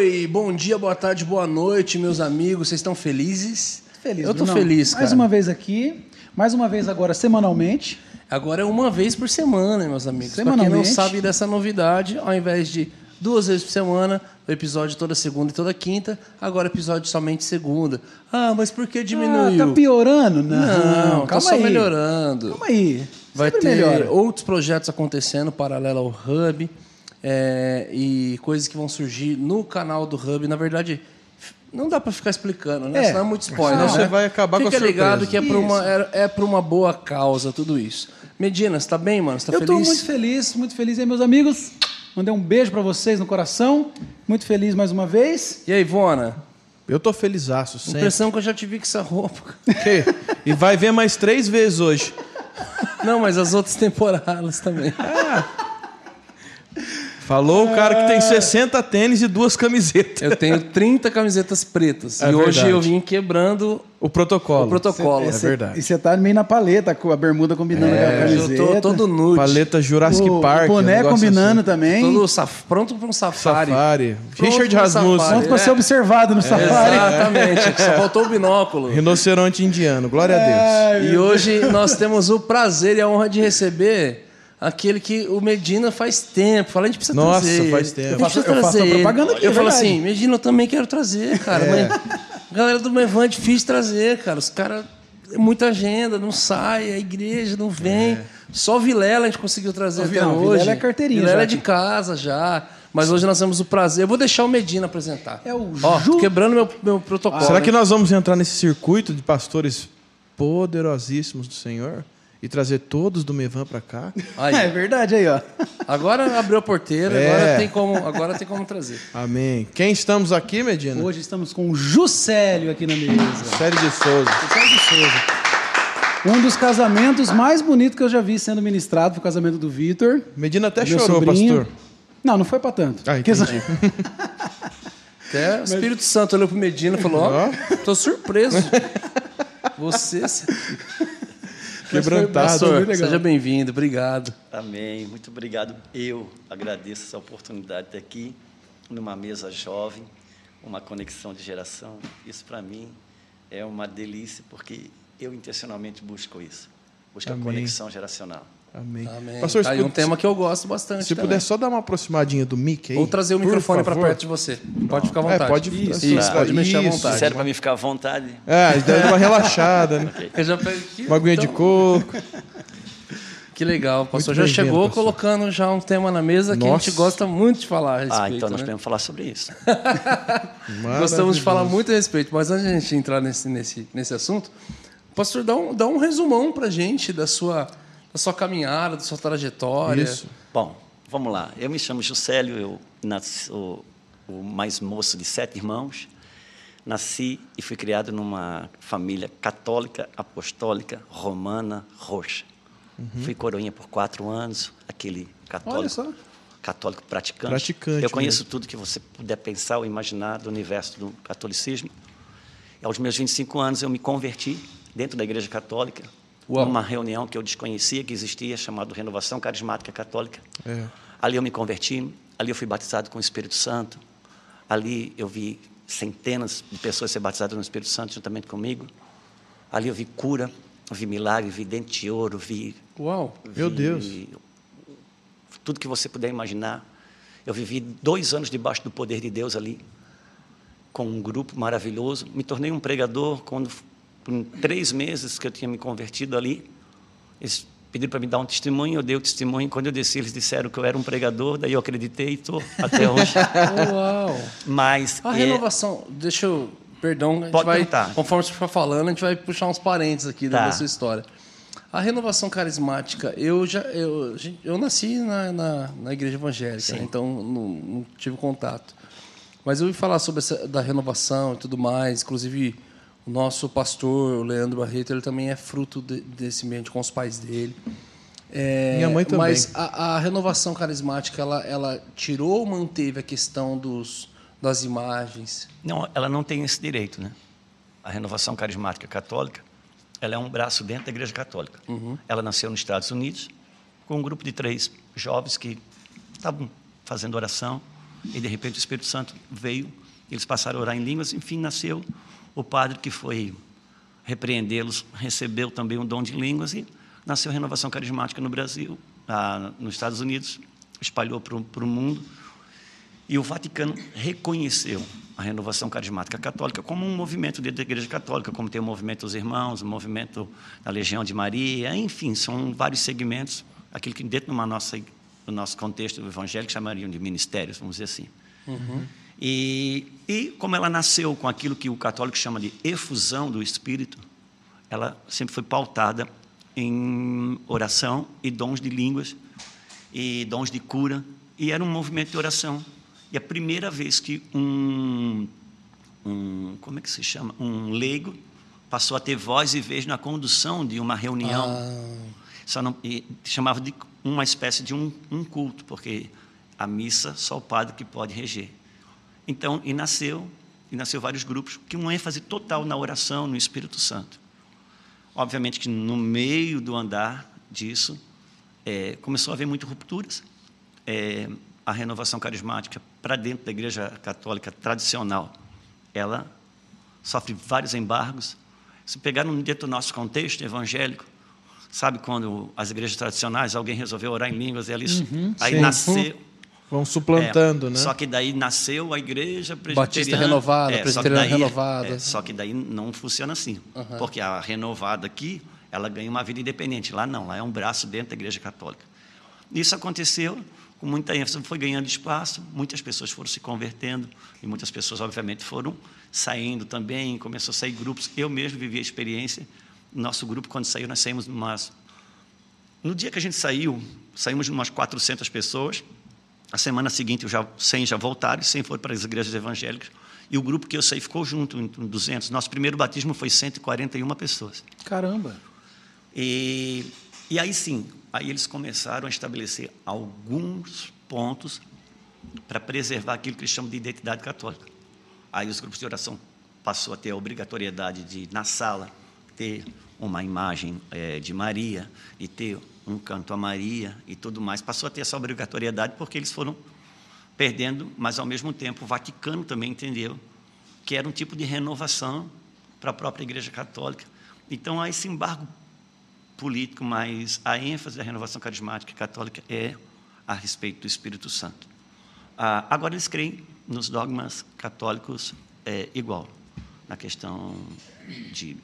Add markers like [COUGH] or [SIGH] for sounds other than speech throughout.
Oi, bom dia, boa tarde, boa noite, meus amigos. Vocês estão felizes? Feliz, Eu tô Brunão. feliz, cara. Mais uma vez aqui, mais uma vez agora semanalmente. Agora é uma vez por semana, meus amigos. Pra quem não Semanalmente. sabe dessa novidade, ao invés de duas vezes por semana, o episódio toda segunda e toda quinta, agora episódio somente segunda. Ah, mas por que diminuiu? Ah, tá piorando? Não, Não, tá só aí. melhorando. Calma aí. Vai Sempre ter melhora. outros projetos acontecendo paralelo ao Hub é, e coisas que vão surgir no canal do Hub. Na verdade, não dá pra ficar explicando, né? É. Senão é muito spoiler. Senão né? você vai acabar com a Fica ligado surpresa. que é por, uma, é, é por uma boa causa tudo isso. Medina, você tá bem, mano? Você tá Eu tô feliz? muito feliz, muito feliz aí, meus amigos. Mandei um beijo pra vocês no coração. Muito feliz mais uma vez. E aí, Ivona? Eu tô felizaço, sempre. Impressão que eu já te vi com essa roupa. Que? E vai ver mais três vezes hoje. Não, mas as outras temporadas também. Falou o cara que tem 60 tênis e duas camisetas. Eu tenho 30 camisetas pretas. É e hoje verdade. eu vim quebrando O protocolo. o protocolo. É verdade. E você tá meio na paleta, com a bermuda combinando com a É, eu camiseta. tô todo nude. Paleta Jurassic o, Park. O boné um negócio combinando assim. também. Todo saf... pronto para um safari. Safari. Pronto Richard Rasmussen. Pronto pra ser É. observado no safari. Exatamente, [LAUGHS] só faltou o binóculo. Rinoceronte indiano. Glória a Deus. E hoje nós temos o prazer e a honra de receber aquele que o Medina faz tempo. Fala, a gente precisa Nossa, trazer. faz tempo. Eu Eu faço, eu faço a propaganda aqui, Eu é falo verdade. assim, Medina, eu também quero trazer, cara. É. Mas a galera do Mevan é difícil trazer, cara. Os caras... é Muita agenda, não sai, a igreja não vem. Só Vilela a gente conseguiu trazer até Vilela, hoje. Vilela é carteirinha Vilela já é de casa já. Mas hoje nós temos o prazer. Eu vou deixar o Medina apresentar. É o Ó, Ju- quebrando meu, meu protocolo. Será hein? que nós vamos entrar nesse circuito de pastores poderosíssimos do Senhor e trazer todos do Mevan para cá? [LAUGHS] Aí. É verdade aí, ó. Agora abriu a porteira, É. agora, tem como, agora tem como trazer. Amém. Quem estamos aqui, Medina? Hoje estamos com o Juscelio aqui na mesa. Série de Souza. Juscelio de Souza. Um dos casamentos mais bonitos que eu já vi sendo ministrado foi o casamento do Vitor. Medina até chorou, sobrinho. pastor. Não, não foi pra tanto. Ah, entendi. Até o [LAUGHS] Espírito Santo olhou pro Medina e falou: Ó, tô surpreso. Você. Quebrantado. Pastor, legal. seja bem-vindo, obrigado. Amém. Muito obrigado. Eu agradeço essa oportunidade de estar aqui numa mesa jovem, uma conexão de geração. Isso para mim é uma delícia porque eu intencionalmente busco isso. Busco Amém. a conexão geracional. Amém. Amém. Pastor, tá aí um tema que eu gosto bastante. se também. puder só dar uma aproximadinha do mic aí. Ou trazer o por microfone para perto de você. Pode ficar à É, vontade. pode- Isso, Isso, pode mexer à isso. vontade. Sério, para mim ficar à vontade? É, dá uma relaxada, né? [LAUGHS] Eu já pego aqui. Uma aguinha de Então, coco. [LAUGHS] Que legal. O pastor Muito já chegou pastor. colocando já um tema na mesa que a gente Nossa. gosta muito de falar a respeito. ah, então nós né? podemos falar sobre isso. [LAUGHS] Gostamos de falar muito a respeito, mas antes de a gente entrar nesse, nesse, nesse assunto, pastor, dá um, dá um resumão pra gente da sua, da sua caminhada, da sua trajetória. Isso. Bom, vamos lá. Eu me chamo Juscelio, eu nasci sou o mais moço de sete irmãos. Nasci e fui criado numa família católica, apostólica, romana, roxa. Fui coroinha por quatro anos, aquele católico, Olha só. católico praticante. Praticante Eu conheço mesmo. tudo que você puder pensar ou imaginar do universo do catolicismo. E aos meus 25 anos eu me converti dentro da Igreja Católica, Uau. numa reunião que eu desconhecia que existia, chamada Renovação Carismática Católica. É. Ali eu me converti, ali eu fui batizado com o Espírito Santo. Ali eu vi centenas de pessoas ser batizadas no Espírito Santo juntamente comigo. Ali eu vi cura, vi milagre, vi dente de ouro, vi Uau. Meu vi Deus. Tudo que você puder imaginar. Eu vivi dois anos debaixo do poder de Deus ali, com um grupo maravilhoso. Me tornei um pregador quando, por três meses que eu tinha me convertido ali. Eles pediram para me dar um testemunho, eu dei o testemunho. Quando eu desci, eles disseram que eu era um pregador, daí eu acreditei e estou até hoje. [LAUGHS] Uau. Mas A é, renovação, deixa eu. Perdão, a gente Pode vai. Conforme você for falando, a gente vai puxar uns parênteses aqui Tá. da sua história. A renovação carismática, eu já. Eu, eu nasci na, na, na igreja evangélica, né? então não, não tive contato. Mas eu ouvi falar sobre essa da renovação e tudo mais. Inclusive, nosso pastor, o Leandro Barreto, ele também é fruto de- desse ambiente com os pais dele. É, Minha mãe também. Mas a, a renovação carismática, ela, ela tirou ou manteve a questão dos, das imagens? Não, ela não tem esse direito, né? A renovação carismática católica, ela é um braço dentro da Igreja Católica. Ela nasceu nos Estados Unidos com um grupo de três jovens que estavam fazendo oração E de repente o Espírito Santo veio, eles passaram a orar em línguas, enfim, nasceu o padre que foi repreendê-los, recebeu também um dom de línguas e nasceu a renovação carismática no Brasil, ah, nos Estados Unidos, espalhou para o mundo. E o Vaticano reconheceu a renovação carismática católica como um movimento dentro da Igreja Católica, como tem o movimento dos irmãos, o movimento da Legião de Maria, enfim, são vários segmentos, aquilo que dentro nosso, do nosso contexto evangélico chamariam de ministérios, vamos dizer assim. Uhum. E, e como ela nasceu com aquilo que o católico chama de efusão do Espírito, ela sempre foi pautada em oração e dons de línguas e dons de cura, e era um movimento de oração. E a primeira vez que um, um como é que se chama, um leigo passou a ter voz e vez na condução de uma reunião, ah. só não chamava de uma espécie de um, um culto, porque a missa só o padre que pode reger. Então, e nasceu, e nasceu vários grupos, que uma ênfase total na oração, no Espírito Santo. Obviamente que no meio do andar disso, é, começou a haver muitas rupturas. É, a renovação carismática para dentro da Igreja Católica tradicional, ela sofre vários embargos. Se pegar no dentro do nosso contexto evangélico, sabe quando as igrejas tradicionais, alguém resolveu orar em línguas e ali, uhum, aí sim. nasceu Vão suplantando, é, né? Só que daí nasceu a igreja presbiteriana. Batista renovada, é, presbiteriana daí, renovada. É, só que daí não funciona assim. Uhum. Porque a renovada aqui, ela ganha uma vida independente. Lá não, lá é um braço dentro da igreja católica. Isso aconteceu com muita ênfase, foi ganhando espaço, muitas pessoas foram se convertendo, e muitas pessoas, obviamente, foram saindo também, começou a sair grupos. Eu mesmo vivi a experiência. Nosso grupo, quando saiu, nós saímos umas. No dia que a gente saiu, saímos de umas 400 pessoas a semana seguinte, já, 100 já voltaram, 100 foram para as igrejas evangélicas. E o grupo que eu saí ficou junto, em 200. Nosso primeiro batismo foi 141 pessoas. Caramba! E, e aí sim, aí eles começaram a estabelecer alguns pontos para preservar aquilo que eles chamam de identidade católica. Aí os grupos de oração passou a ter a obrigatoriedade de, na sala, ter uma imagem é, de Maria, e ter um canto a Maria e tudo mais. Passou a ter essa obrigatoriedade porque eles foram perdendo, mas ao mesmo tempo o Vaticano também entendeu que era um tipo de renovação para a própria Igreja Católica. Então há esse embargo político, mas a ênfase da renovação carismática católica é a respeito do Espírito Santo. Ah, agora eles creem nos dogmas católicos é, igual, na questão de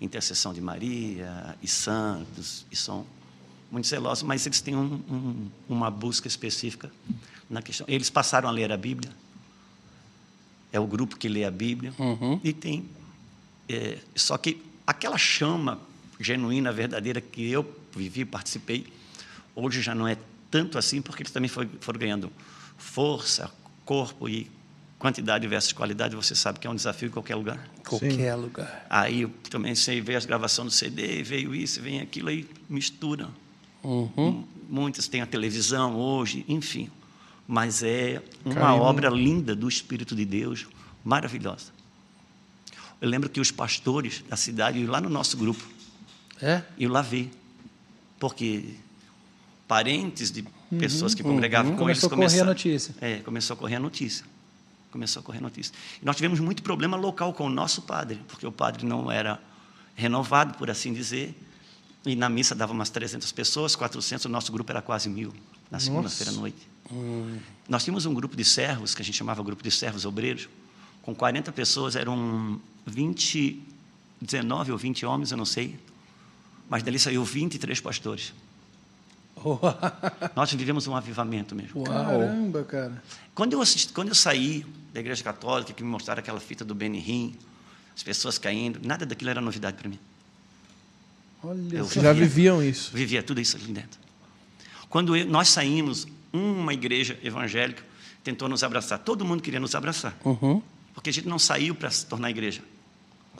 intercessão de Maria e santos, e são muito zelosos, mas eles têm um, um, uma busca específica na questão. Eles passaram a ler a Bíblia. É o grupo que lê a Bíblia uhum. e tem. É, só que aquela chama genuína, verdadeira que eu vivi, participei, hoje já não é tanto assim, porque eles também foram ganhando força, corpo e quantidade versus qualidade, você sabe que é um desafio em qualquer lugar. Qualquer Sim. lugar. Aí eu também sei, veio as gravações do CD, veio isso, vem aquilo, aí mistura. Uhum. Muitas têm a televisão hoje, enfim. Mas é uma obra linda do Espírito de Deus, maravilhosa. Eu lembro que os pastores da cidade iam lá no nosso grupo. É? Eu lá vi. Porque parentes de uhum. pessoas que congregavam uhum. com começou eles começaram a correr a notícia. É, começou a correr a notícia. Começou a correr a notícia. E nós tivemos muito problema local com o nosso padre, porque o padre não era renovado, por assim dizer, e na missa dava umas 300 pessoas, 400, o nosso grupo era quase mil, na segunda-feira à noite. Hum. Nós tínhamos um grupo de servos, que a gente chamava grupo de servos obreiros, com 40 pessoas, eram 20, 19 ou 20 homens, eu não sei, mas dali saiu 23 pastores. Nós vivemos um avivamento mesmo. Uau. Caramba, cara. Quando eu, assisti, quando eu saí da igreja católica, que me mostraram aquela fita do Benihim, as pessoas caindo, nada daquilo era novidade para mim. Olha, eu já viviam isso. Vivia tudo isso ali dentro. Quando nós saímos, uma igreja evangélica tentou nos abraçar. Todo mundo queria nos abraçar. Uhum. Porque a gente não saiu para se tornar igreja.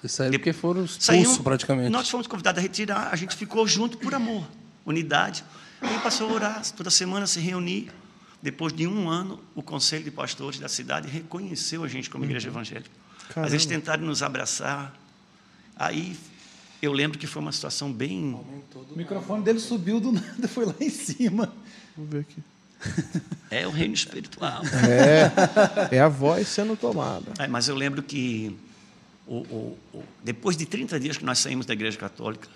Vocês saíram porque foram expulsos praticamente. Nós fomos convidados a retirar, a gente ficou junto por amor, unidade. Ele passou a orar, toda semana se reunir. Depois de um ano, o conselho de pastores da cidade reconheceu a gente como igreja uhum. evangélica. Caramba. Mas eles tentaram nos abraçar. Aí eu lembro que foi uma situação bem. O microfone dele subiu do nada, [LAUGHS] foi lá em cima. Vamos ver aqui. É o reino espiritual. É, é a voz sendo tomada. É, mas eu lembro que o, o, o, depois de 30 dias que nós saímos da igreja católica,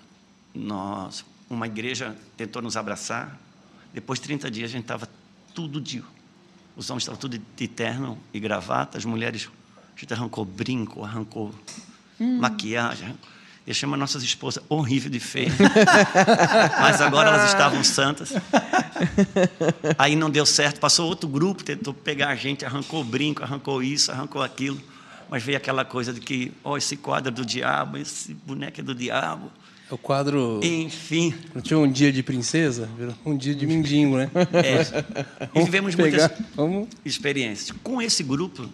nós, uma igreja tentou nos abraçar. Depois de 30 dias a gente estava tudo de. Os homens estavam tudo de terno e gravata, as mulheres, a gente arrancou brinco, arrancou hum. maquiagem. Deixamos nossas esposas horrível de feia. [LAUGHS] Mas agora elas estavam santas. Aí não deu certo. Passou outro grupo, tentou pegar a gente, arrancou o brinco, arrancou isso, arrancou aquilo. Mas veio aquela coisa de que, ó, oh, esse quadro é do diabo, esse boneco é do diabo. O quadro. Enfim. Não tinha um dia de princesa? Um dia de mendigo, né? É. E [LAUGHS] vivemos pegar, muitas vamos... experiências. Com esse grupo,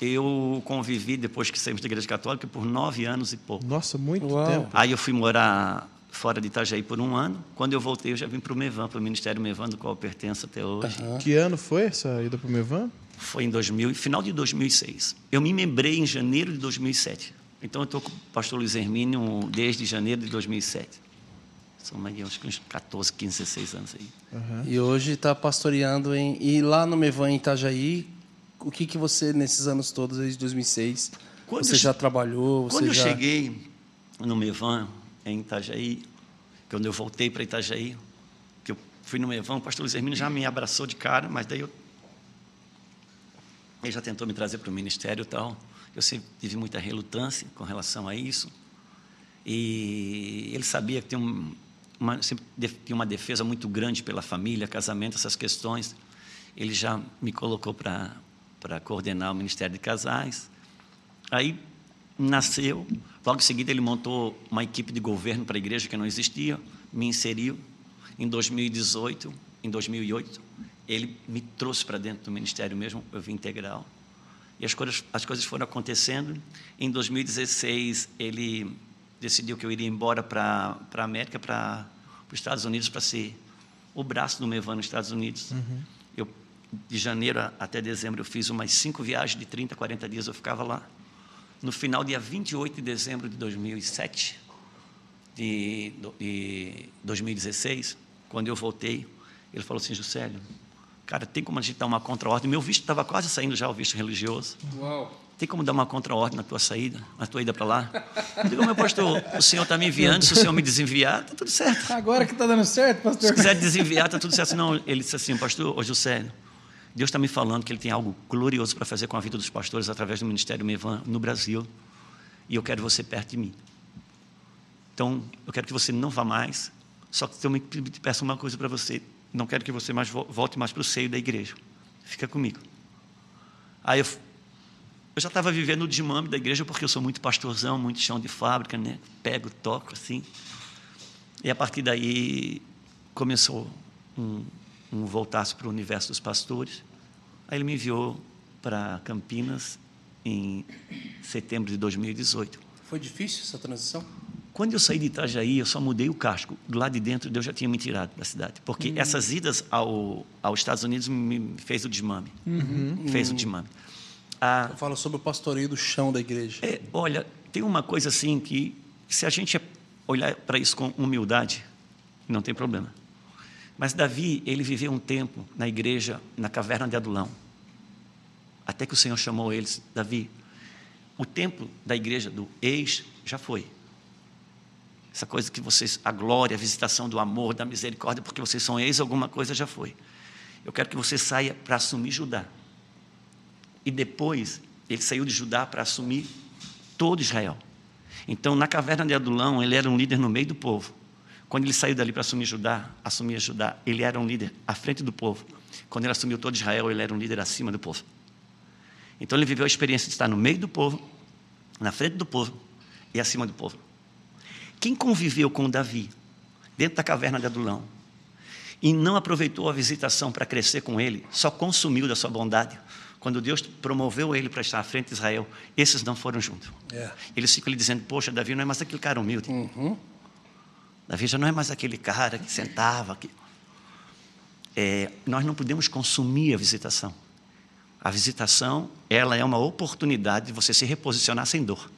eu convivi, depois que saímos da Igreja Católica, por nove anos e pouco. Nossa, muito Uau. tempo. Aí eu fui morar fora de Itajaí por um ano. Quando eu voltei, eu já vim para o Mevan, para o Ministério Mevan, do qual eu pertenço até hoje. Uhum. Que ano foi essa ida para o Mevan? Foi em 2000, final de 2006. Eu me membrei em janeiro de 2007. Então eu estou com o pastor Luiz Hermínio desde janeiro de 2007. São aí, acho que uns 14, 15, 16 anos aí. Uhum. E hoje está pastoreando em. E lá no Mevan, em Itajaí, o que, que você, nesses anos todos, desde 2006, quando você já trabalhou? Você quando já... eu cheguei no Mevan, em Itajaí, quando eu voltei para Itajaí, que eu fui no Mevan, o pastor Luiz Hermínio já me abraçou de cara, mas daí eu ele já tentou me trazer para o ministério e tal. Eu sempre tive muita relutância com relação a isso. E ele sabia que tem um, uma, sempre tinha uma defesa muito grande pela família, casamento, essas questões. Ele já me colocou para para coordenar o Ministério de Casais. Aí nasceu, logo em seguida ele montou uma equipe de governo para a igreja que não existia, me inseriu. Em 2018, em 2008, ele me trouxe para dentro do ministério mesmo, eu vim integral. E as coisas, as coisas foram acontecendo. Em 2016, ele decidiu que eu iria embora para a América, para os Estados Unidos, para ser o braço do Mevan nos Estados Unidos. Uhum de janeiro até dezembro, eu fiz umas cinco viagens de 30, 40 dias, eu ficava lá. No final, dia 28 de dezembro de 2007, de, de 2016, quando eu voltei, ele falou assim, Juscelio, cara, tem como a gente dar uma contra-ordem? Meu visto estava quase saindo já, o visto religioso. Uau. Tem como dar uma contra-ordem na tua saída, na tua ida para lá? Eu digo, meu pastor, o senhor está me enviando, se o senhor me desenviar, está tudo certo. Agora que está dando certo, pastor. Se quiser desenviar, está tudo certo. Não, ele disse assim, pastor, ô Juscelio, Deus está me falando que Ele tem algo glorioso para fazer com a vida dos pastores através do Ministério Mevan no Brasil. E eu quero você perto de mim. Então, eu quero que você não vá mais. Só que eu me peço uma coisa para você. Não quero que você mais volte mais para o seio da igreja. Fica comigo. Aí eu, eu já estava vivendo o desmame da igreja porque eu sou muito pastorzão, muito chão de fábrica, né? Pego, toco assim. E a partir daí começou um, um voltasse para o universo dos pastores. Aí ele me enviou para Campinas em setembro de 2018. Foi difícil essa transição? Quando eu saí de Itajaí, eu só mudei o casco. Do lado de dentro, Deus já tinha me tirado da cidade. Porque uhum. essas idas ao, aos Estados Unidos me fez o desmame. Uhum. Fez o desmame. Ah, eu falo sobre o pastoreio do chão da igreja. É, olha, tem uma coisa assim que, se a gente olhar para isso com humildade, não tem problema. Mas Davi, ele viveu um tempo na igreja, na caverna de Adulão. Até que o Senhor chamou eles, Davi, o tempo da igreja do ex já foi. Essa coisa que vocês, a glória, a visitação do amor, da misericórdia, porque vocês são ex, alguma coisa já foi. Eu quero que você saia para assumir Judá. E depois, ele saiu de Judá para assumir todo Israel. Então, na caverna de Adulão, ele era um líder no meio do povo. Quando ele saiu dali para assumir Judá, assumir Judá, ele era um líder à frente do povo. Quando ele assumiu todo Israel, ele era um líder acima do povo. Então ele viveu a experiência de estar no meio do povo, na frente do povo e acima do povo. Quem conviveu com Davi dentro da caverna de Adulão e não aproveitou a visitação para crescer com ele, só consumiu da sua bondade. Quando Deus promoveu ele para estar à frente de Israel, esses não foram juntos. É. Eles ficam lhe dizendo: Poxa, Davi não é mais aquele cara humilde. Uhum. Davi já não é mais aquele cara que sentava aqui. É, nós não podemos consumir a visitação. A visitação, ela é uma oportunidade de você se reposicionar sem dor.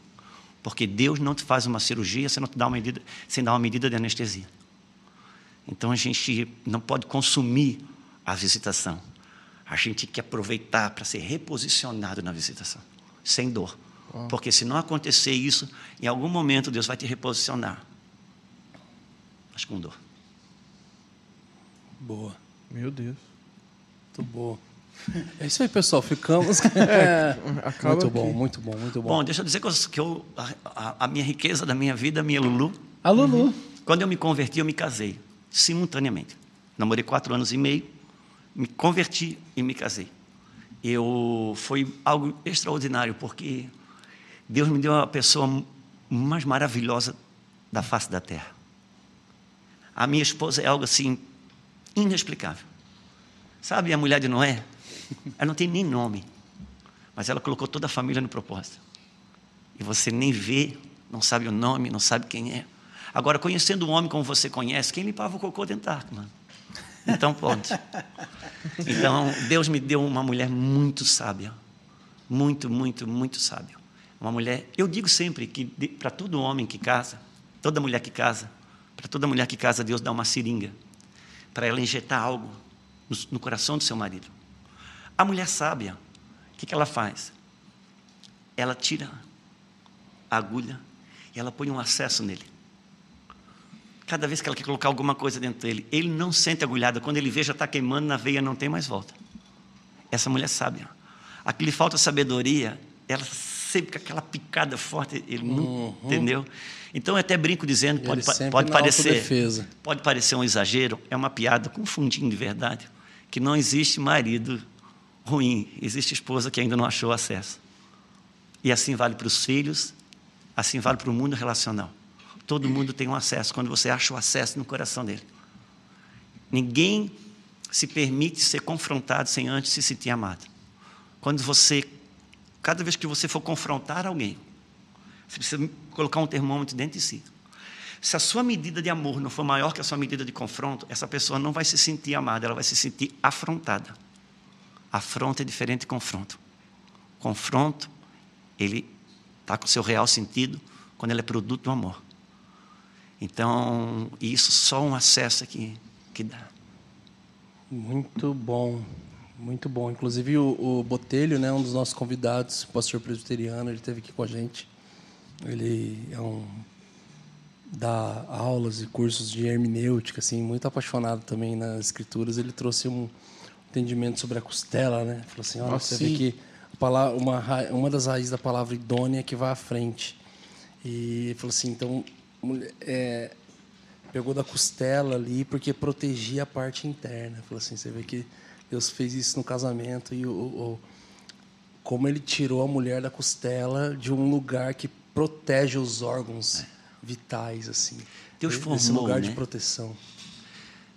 Porque Deus não te faz uma cirurgia sem, não te dar uma medida, sem dar uma medida de anestesia. Então a gente não pode consumir a visitação. A gente tem que aproveitar para ser reposicionado na visitação, sem dor. Porque se não acontecer isso, em algum momento Deus vai te reposicionar. Mas com dor. Boa. Meu Deus. Muito boa. É isso aí, pessoal. Ficamos. [LAUGHS] Acaba muito aqui. bom, muito bom, muito bom. Bom, deixa eu dizer que, eu, que eu- a, a- minha riqueza da minha vida, a minha Lulu, A Lulu. Quando eu me converti, eu me casei, simultaneamente. Namorei quatro anos e meio, me converti e me casei. Eu foi algo extraordinário porque Deus me deu a pessoa mais maravilhosa da face da terra. A minha esposa é algo assim inexplicável. Sabe a mulher de Noé? [LAUGHS] Ela não tem nem nome, mas ela colocou toda a família no propósito. E você nem vê, não sabe o nome, não sabe quem é. Agora, conhecendo um homem como você conhece, quem limpava o cocô dentro da arca, mano? Então, pronto. [LAUGHS] Então, Deus me deu uma mulher muito sábia. Muito, muito, muito sábia. Uma mulher, eu digo sempre que para todo homem que casa, toda mulher que casa, para toda mulher que casa, Deus dá uma seringa para ela injetar algo no, no coração do seu marido. A mulher sábia, o que, que ela faz? Ela tira a agulha e ela põe um acesso nele. Cada vez que ela quer colocar alguma coisa dentro dele, ele não sente agulhada. Quando ele vê, já está queimando na veia, não tem mais volta. Essa mulher sábia. A que lhe falta sabedoria, ela sempre com aquela picada forte, ele não, entendeu? Então eu até brinco dizendo, pode, pode parecer, pode parecer um exagero, é uma piada com um fundinho de verdade, que não existe marido ruim, existe esposa que ainda não achou acesso. E assim vale para os filhos, assim vale para o mundo relacional. Todo mundo tem um acesso quando você acha o acesso no coração dele. Ninguém se permite ser confrontado sem antes se sentir amado. Quando você, cada vez que você for confrontar alguém, você precisa colocar um termômetro dentro de si. Se a sua medida de amor não for maior que a sua medida de confronto, essa pessoa não vai se sentir amada, ela vai se sentir afrontada. Afronta é diferente de confronto. Confronto, ele está com seu real sentido quando ele é produto do amor. Então, isso só um acesso aqui que dá. Muito bom, muito bom. Inclusive o, o Botelho, né, um dos nossos convidados, pastor presbiteriano, ele esteve aqui com a gente. Ele é um dá aulas e cursos de hermenêutica, assim, muito apaixonado também nas escrituras. Ele trouxe um entendimento sobre a costela, né? Falou assim, olha, Nossa, você vê sim. que a palavra, uma, uma das raízes da palavra idônea é que vai à frente. E ele falou assim, então, é, pegou da costela ali porque protegia a parte interna. Falou assim, você vê que Deus fez isso no casamento e o, o- como ele tirou a mulher da costela de um lugar que protege os órgãos vitais assim. Deus Esse formou, lugar de né? proteção.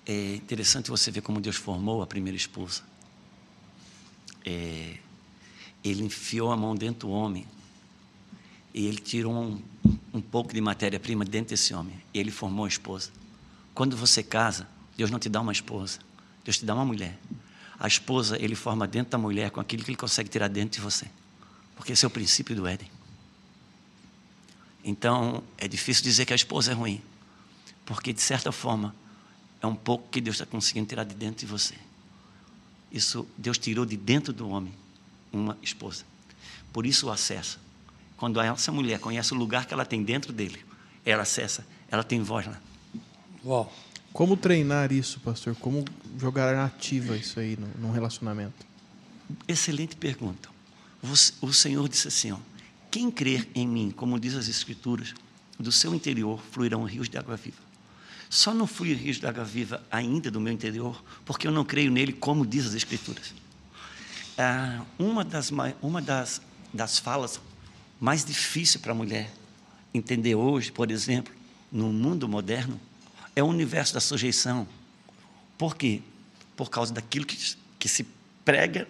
É interessante você ver como Deus formou a primeira esposa. É, ele enfiou a mão dentro do homem e ele tirou um, um pouco de matéria-prima dentro desse homem e ele formou a esposa. Quando você casa, Deus não te dá uma esposa, Deus te dá uma mulher. A esposa ele forma dentro da mulher com aquilo que ele consegue tirar dentro de você, porque esse é o princípio do Éden. Então é difícil dizer que a esposa é ruim, porque de certa forma é um pouco que Deus está conseguindo tirar de dentro de você. Isso Deus tirou de dentro do homem uma esposa. Por isso o acesso. Quando essa mulher conhece o lugar que ela tem dentro dele, ela acessa, ela tem voz lá. Uau. Como treinar isso, pastor? Como jogar ativa isso aí no- num relacionamento? Excelente pergunta. O Senhor disse assim: ó, quem crer em mim, como diz as Escrituras, do seu interior fluirão rios de água viva. Só não flui rios de água viva ainda do meu interior, porque eu não creio nele, como diz as Escrituras. Ah, uma das, uma das, das falas mais difíceis para a mulher entender hoje, por exemplo, no mundo moderno, é o universo da sujeição. Por quê? Por causa daquilo que, que se prega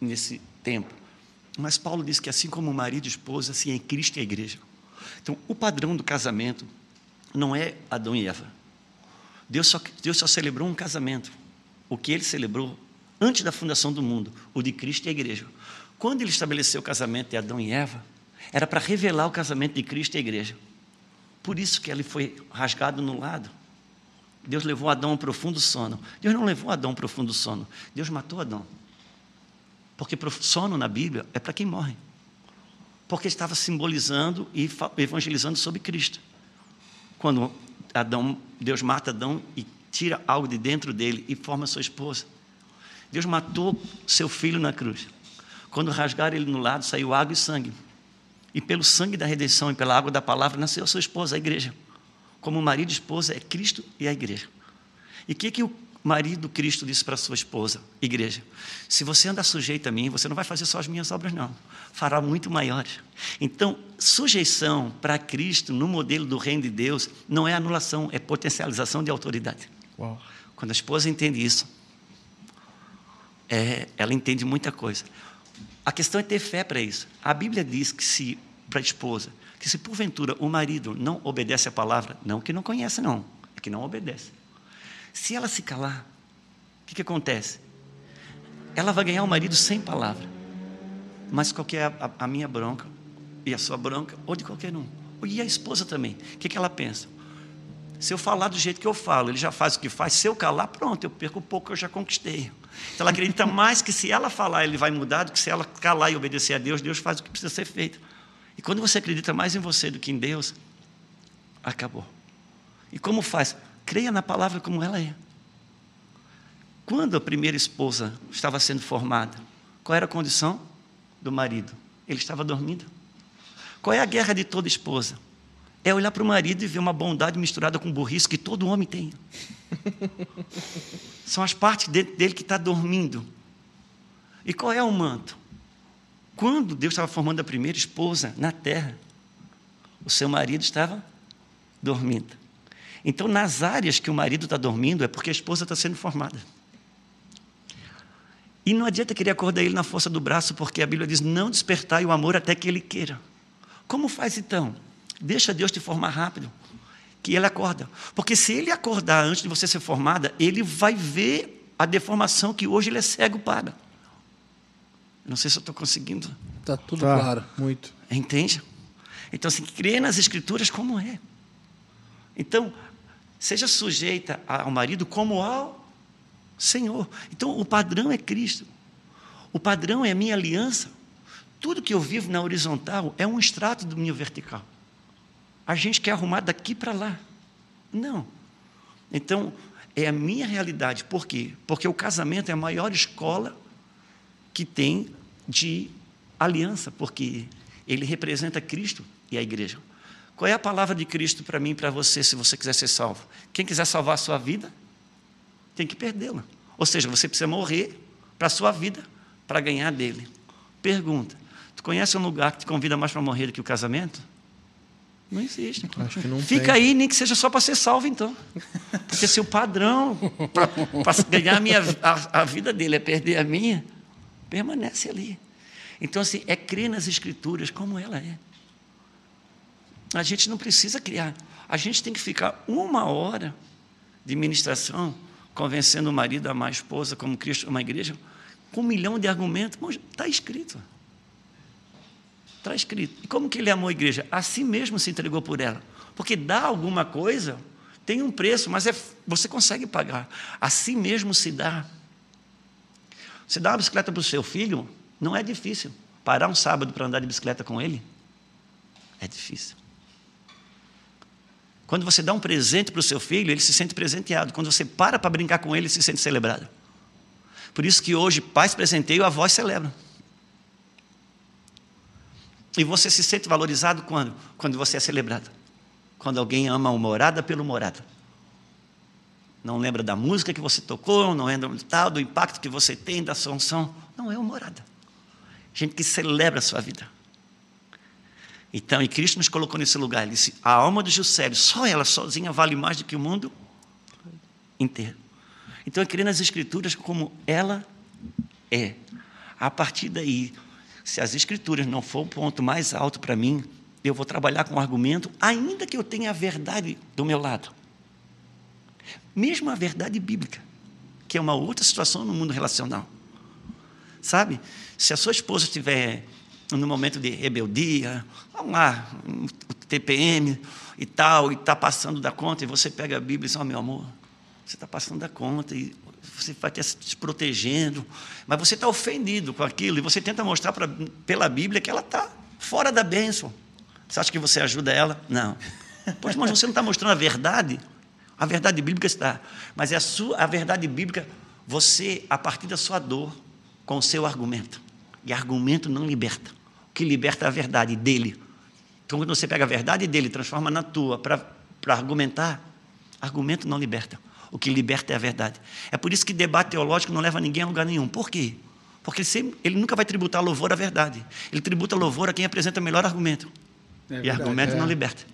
nesse tempo. Mas Paulo diz que assim como o marido e a esposa, assim é Cristo e a igreja. Então, o padrão do casamento não é Adão e Eva. Deus só, Deus só celebrou um casamento. O que ele celebrou antes da fundação do mundo, o de Cristo e a igreja. Quando ele estabeleceu o casamento de Adão e Eva, era para revelar o casamento de Cristo e a igreja. Por isso que ele foi rasgado no lado. Deus levou Adão a um profundo sono. Deus não levou Adão a um profundo sono. Deus matou Adão. Porque sono na Bíblia é para quem morre. Porque estava simbolizando e evangelizando sobre Cristo. Quando Adão, Deus mata Adão e tira algo de dentro dele e forma sua esposa. Deus matou seu filho na cruz. Quando rasgaram ele no lado, saiu água e sangue. E pelo sangue da redenção e pela água da palavra nasceu sua esposa, a igreja. Como marido e esposa é Cristo e a igreja. E o que, que o marido Cristo disse para sua esposa, igreja? Se você andar sujeito a mim, você não vai fazer só as minhas obras, não. Fará muito maiores. Então, sujeição para Cristo no modelo do reino de Deus não é anulação, é potencialização de autoridade. Uau. Quando a esposa entende isso, é, ela entende muita coisa. A questão é ter fé para isso. A Bíblia diz que se para a esposa, que se porventura o marido não obedece a palavra, não que não conhece não, é que não obedece. Se ela se calar, o que, que acontece? Ela vai ganhar o marido sem palavra. Mas qual é a, a, minha bronca e a sua bronca, ou de qualquer um. E a esposa também. O que, que ela pensa? Se eu falar do jeito que eu falo, ele já faz o que faz. Se eu calar, pronto, eu perco o pouco que eu já conquistei. Então ela acredita mais que se ela falar, ele vai mudar, do que se ela calar e obedecer a Deus, Deus faz o que precisa ser feito. Quando você acredita mais em você do que em Deus, acabou. E como faz? Creia na palavra como ela é. Quando a primeira esposa estava sendo formada, qual era a condição do marido? Ele estava dormindo. Qual é a guerra de toda esposa? É olhar para o marido e ver uma bondade misturada com burrice que todo homem tem. [LAUGHS] São as partes dele que está dormindo. E qual é o manto? Quando Deus estava formando a primeira esposa na terra, o seu marido estava dormindo. Então, nas áreas que o marido está dormindo, é porque a esposa está sendo formada. E não adianta querer acordar ele na força do braço, porque a Bíblia diz: não despertai o amor até que ele queira. Como faz então? Deixa Deus te formar rápido que ele acorda. Porque se ele acordar antes de você ser formada, ele vai ver a deformação que hoje ele é cego para. Não sei se eu estou conseguindo. Está tudo tá, claro. Muito. Entende? Então, assim, crê nas escrituras como é. Então, seja sujeita ao marido como ao Senhor. Então, o padrão é Cristo. O padrão é a minha aliança. Tudo que eu vivo na horizontal é um extrato do meu vertical a gente quer arrumar daqui para lá. Não. Então, é a minha realidade. Por quê? Porque o casamento é a maior escola que tem de aliança, porque ele representa Cristo e a igreja. Qual é a palavra de Cristo para mim e para você, se você quiser ser salvo? Quem quiser salvar a sua vida, tem que perdê-la. Ou seja, você precisa morrer para a sua vida, para ganhar dele. Pergunta: tu conhece um lugar que te convida mais para morrer do que o casamento? Não existe. Acho que não Fica tem. aí, nem que seja só para ser salvo, então. Porque se o padrão para ganhar a, minha, a, a, vida dele é perder a minha, permanece ali. Então, assim, é crer nas escrituras como ela é. A gente não precisa criar. A gente tem que ficar uma hora de ministração convencendo o marido a amar a esposa como Cristo uma igreja, com um milhão de argumentos. Está escrito. Está escrito. E como que ele amou a igreja? Assim mesmo se entregou por ela. Porque dá alguma coisa, tem um preço, mas é, você consegue pagar. Assim mesmo se dá. Você dá uma bicicleta para o seu filho, não é difícil. Parar um sábado para andar de bicicleta com ele, é difícil. Quando você dá um presente para o seu filho, ele se sente presenteado. Quando você para para brincar com ele, ele se sente celebrado. Por isso que hoje pais presenteiam, avós celebram. E você se sente valorizado quando? Quando você é celebrado. Quando alguém ama o morada pelo morada. Não lembra da música que você tocou, não lembra do tal, do impacto que você tem, da sua unção. Não é o morada. Gente que celebra a sua vida. Então, e Cristo nos colocou nesse lugar. Ele disse: a alma de Juscelio, só ela sozinha vale mais do que o mundo inteiro. Então, eu queria nas Escrituras como ela é. A partir daí, se as escrituras não for o ponto mais alto para mim, eu vou trabalhar com o argumento, ainda que eu tenha a verdade do meu lado. Mesmo a verdade bíblica, que é uma outra situação no mundo relacional. Sabe? Se a sua esposa estiver no momento de rebeldia, vamos lá, TPM e tal, e está passando da conta, e você pega a Bíblia e diz: oh, meu amor, você está passando da conta e você vai estar se protegendo, mas você está ofendido com aquilo e você tenta mostrar pra, pela Bíblia que ela está fora da bênção. Você acha que você ajuda ela? Não. Pois, mas você não está mostrando a verdade? A verdade bíblica está. Mas é a, sua, a verdade bíblica, você, a partir da sua dor, com o seu argumento. E argumento não liberta. O que liberta é a verdade dele. Então, quando você pega a verdade dele, transforma na tua para argumentar, argumento não liberta. O que liberta é a verdade. É por isso que debate teológico não leva ninguém a lugar nenhum. Por quê? Porque ele, sempre, ele nunca vai tributar louvor à verdade. Ele tributa louvor a quem apresenta melhor argumento. É verdade, e argumento é. não liberta.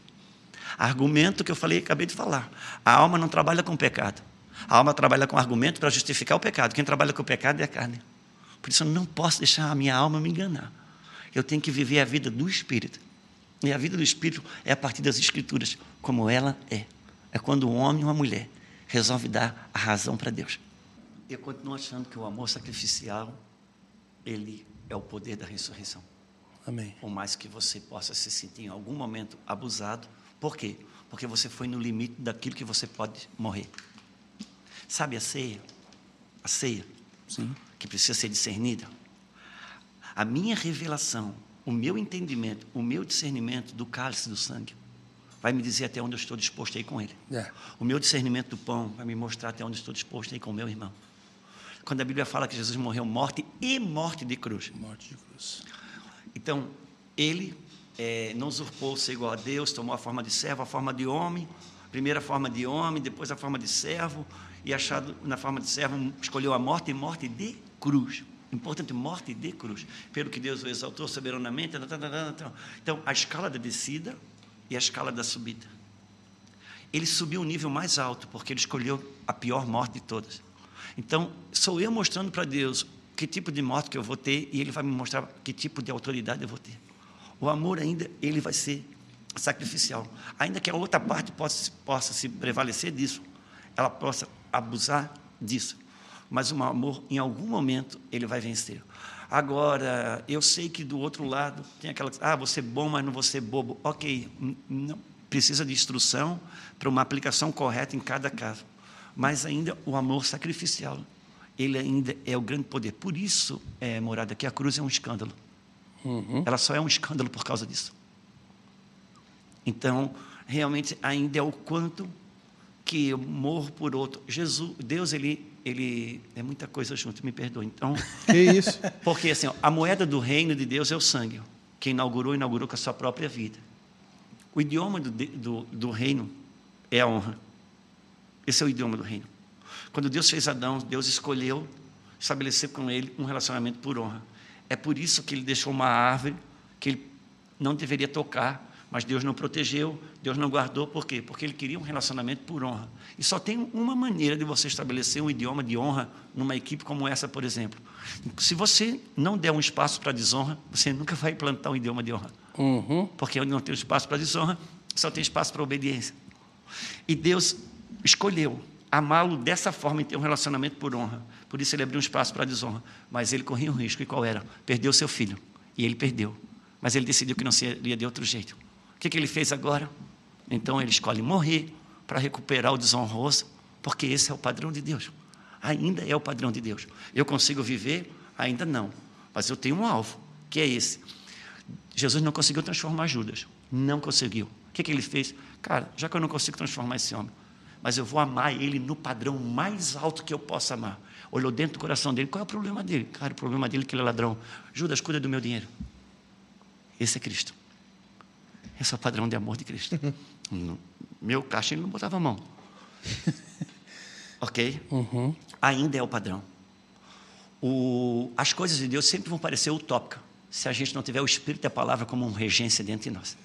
Argumento que eu falei, acabei de falar. A alma não trabalha com pecado. A alma trabalha com argumento para justificar o pecado. Quem trabalha com o pecado é a carne. Por isso eu não posso deixar a minha alma me enganar. Eu tenho que viver a vida do Espírito. E a vida do Espírito é a partir das Escrituras, como ela é. É quando um homem ou uma mulher resolve dar a razão para Deus. Eu continuo achando que o amor sacrificial, ele é o poder da ressurreição. Amém. Por mais que você possa se sentir em algum momento abusado, por quê? Porque você foi no limite daquilo que você pode morrer. Sabe a ceia? A ceia, Sim. que precisa ser discernida. A minha revelação, o meu entendimento, o meu discernimento do cálice do sangue vai me dizer até onde eu estou disposto a ir com ele. É. O meu discernimento do pão vai me mostrar até onde eu estou disposto a ir com o meu irmão. Quando a Bíblia fala que Jesus morreu morte e morte de cruz. Morte de cruz. Então, ele é, não usurpou ser igual a Deus, tomou a forma de servo, a forma de homem, primeira forma de homem, depois a forma de servo, e achado na forma de servo, escolheu a morte e morte de cruz. Importante, morte de cruz. Pelo que Deus o exaltou soberanamente. Então, a escala da descida e a escala da subida. Ele subiu um nível mais alto, porque ele escolheu a pior morte de todas. Então, sou eu mostrando para Deus que tipo de morte que eu vou ter, e Ele vai me mostrar que tipo de autoridade eu vou ter. O amor ainda, ele vai ser sacrificial. Ainda que a outra parte possa, possa se prevalecer disso, ela possa abusar disso. Mas o amor, em algum momento, ele vai vencer. Agora, eu sei que do outro lado tem aquela, ah, você é bom, mas não vou ser bobo. Ok, não, precisa de instrução para uma aplicação correta em cada caso. Mas ainda o amor sacrificial, ele ainda é o grande poder. Por isso, é, morada, que a cruz é um escândalo. Uhum. Ela só é um escândalo por causa disso. Então, realmente, ainda é o quanto que eu morro por outro. Jesus, Deus, ele, ele é muita coisa junto, me perdoe. Então, [LAUGHS] que isso? Porque assim, ó, a moeda do reino de Deus é o sangue. Quem inaugurou, inaugurou com a sua própria vida. O idioma do, do, do reino é a honra. Esse é o idioma do reino. Quando Deus fez Adão, Deus escolheu estabelecer com ele um relacionamento por honra. É por isso que ele deixou uma árvore que ele não deveria tocar, mas Deus não protegeu, Deus não guardou, por quê? Porque ele queria um relacionamento por honra. E só tem uma maneira de você estabelecer um idioma de honra numa equipe como essa, por exemplo. Se você não der um espaço para desonra, você nunca vai implantar um idioma de honra. Uhum. Porque onde não tem espaço para desonra, só tem espaço para obediência. E Deus escolheu amá-lo dessa forma e ter um relacionamento por honra. Por isso ele abriu um espaço para a desonra. Mas ele corria um risco. E qual era? Perdeu seu filho. E ele perdeu. Mas ele decidiu que não seria de outro jeito. O que, que ele fez agora? Então ele escolhe morrer para recuperar o desonroso, porque esse é o padrão de Deus. Ainda é o padrão de Deus. Eu consigo viver? Ainda não. Mas eu tenho um alvo, que é esse. Jesus não conseguiu transformar Judas. Não conseguiu. O que, que ele fez? Cara, já que eu não consigo transformar esse homem, mas eu vou amar ele no padrão mais alto que eu possa amar. Olhou dentro do coração dele, qual é o problema dele? Cara, o problema dele é que ele é ladrão. Judas, cuida do meu dinheiro. Esse é Cristo. Esse é o padrão de amor de Cristo. [LAUGHS] No meu caixa ele não botava a mão. [LAUGHS] ok? Uhum. Ainda é o padrão. O, as coisas de Deus sempre vão parecer utópicas se a gente não tiver o Espírito e a palavra como uma regência dentro de nós.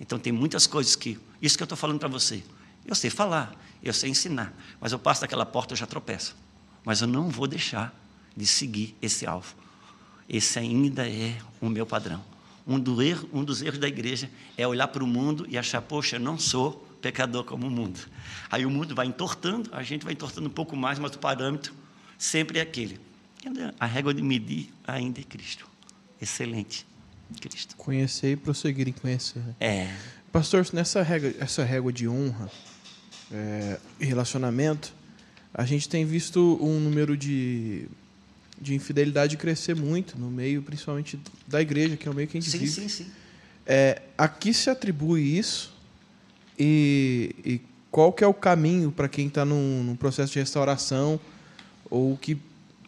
Então tem muitas coisas que. Isso que eu estou falando para você. Eu sei falar, eu sei ensinar, mas eu passo daquela porta eu já tropeço. Mas eu não vou deixar de seguir esse alvo. Esse ainda é o meu padrão. Um, do erro, um dos erros da igreja é olhar para o mundo e achar, poxa, eu não sou pecador como o mundo. Aí o mundo vai entortando, a gente vai entortando um pouco mais, mas o parâmetro sempre é aquele. A régua de medir ainda é Cristo. Excelente. Cristo. Conhecer e prosseguir em conhecer. né? É. Pastor, nessa régua, essa régua de honra é, e relacionamento, a gente tem visto um número de, de infidelidade crescer muito no meio, principalmente da igreja, que é o meio que a gente Sim, vive. sim, sim. É, a que se atribui isso e, e qual que é o caminho para quem está num, num processo de restauração ou que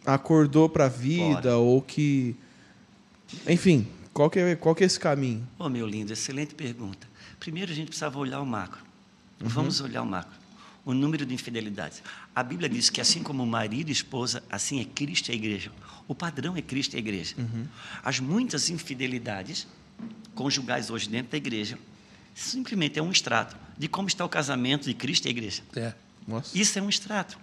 acordou para a vida Bora. ou que... Enfim, qual que, é, qual que é esse caminho? Ô, meu lindo, excelente pergunta. Primeiro a gente precisava olhar o macro. Vamos olhar o macro. O número de infidelidades. A Bíblia diz que assim como o marido e esposa, assim é Cristo e a igreja. O padrão é Cristo e a igreja. As muitas infidelidades conjugais hoje dentro da igreja simplesmente é um extrato de como está o casamento de Cristo e a igreja. É. Nossa. Isso é um extrato.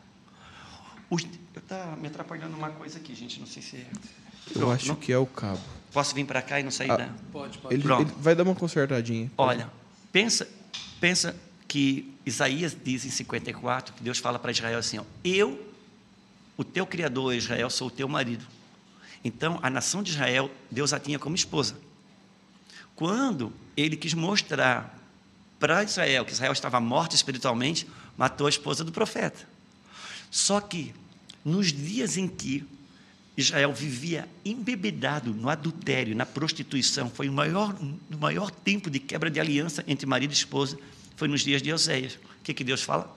Os, eu tá me atrapalhando uma coisa aqui, gente. Não sei se é. Eu Pronto, acho não- que é o cabo. Posso vir para cá e não sair Ah, da. Pode, pode. Ele, ele vai dar uma consertadinha. Olha, pensa, pensa que Isaías diz em 54 que Deus fala para Israel assim: ó, Eu, o teu criador Israel, sou o teu marido. Então, a nação de Israel, Deus a tinha como esposa. Quando ele quis mostrar para Israel que Israel estava morto espiritualmente, matou a esposa do profeta. Só que, nos dias em que Israel vivia embebedado no adultério, na prostituição, foi o maior, o maior tempo de quebra de aliança entre marido e esposa, foi nos dias de Oséias. O que, que Deus fala?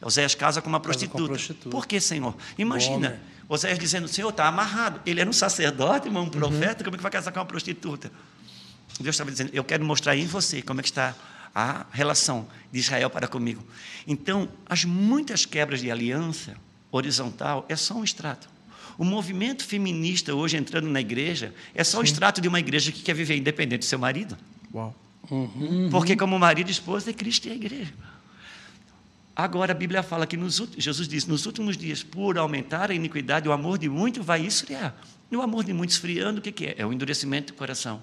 Oséias casa com uma Casa com prostituta. prostituta. Por que, Senhor? Imagina, Homem. Oséias dizendo, Senhor, está amarrado. Ele era um sacerdote, irmão, um Uhum. profeta, como é que vai casar com uma prostituta? Deus estava dizendo, eu quero mostrar em você como é que está a relação de Israel para comigo. Então, as muitas quebras de aliança horizontal é só um extrato. O movimento feminista hoje entrando na igreja é só o extrato de uma igreja que quer viver independente do seu marido. Uau. Porque como marido e esposa é Cristo e a igreja. Agora a Bíblia fala que nos Jesus diz, nos últimos dias, por aumentar a iniquidade, o amor de muito vai esfriar. E o amor de muito esfriando, o que, que é? É o endurecimento do coração.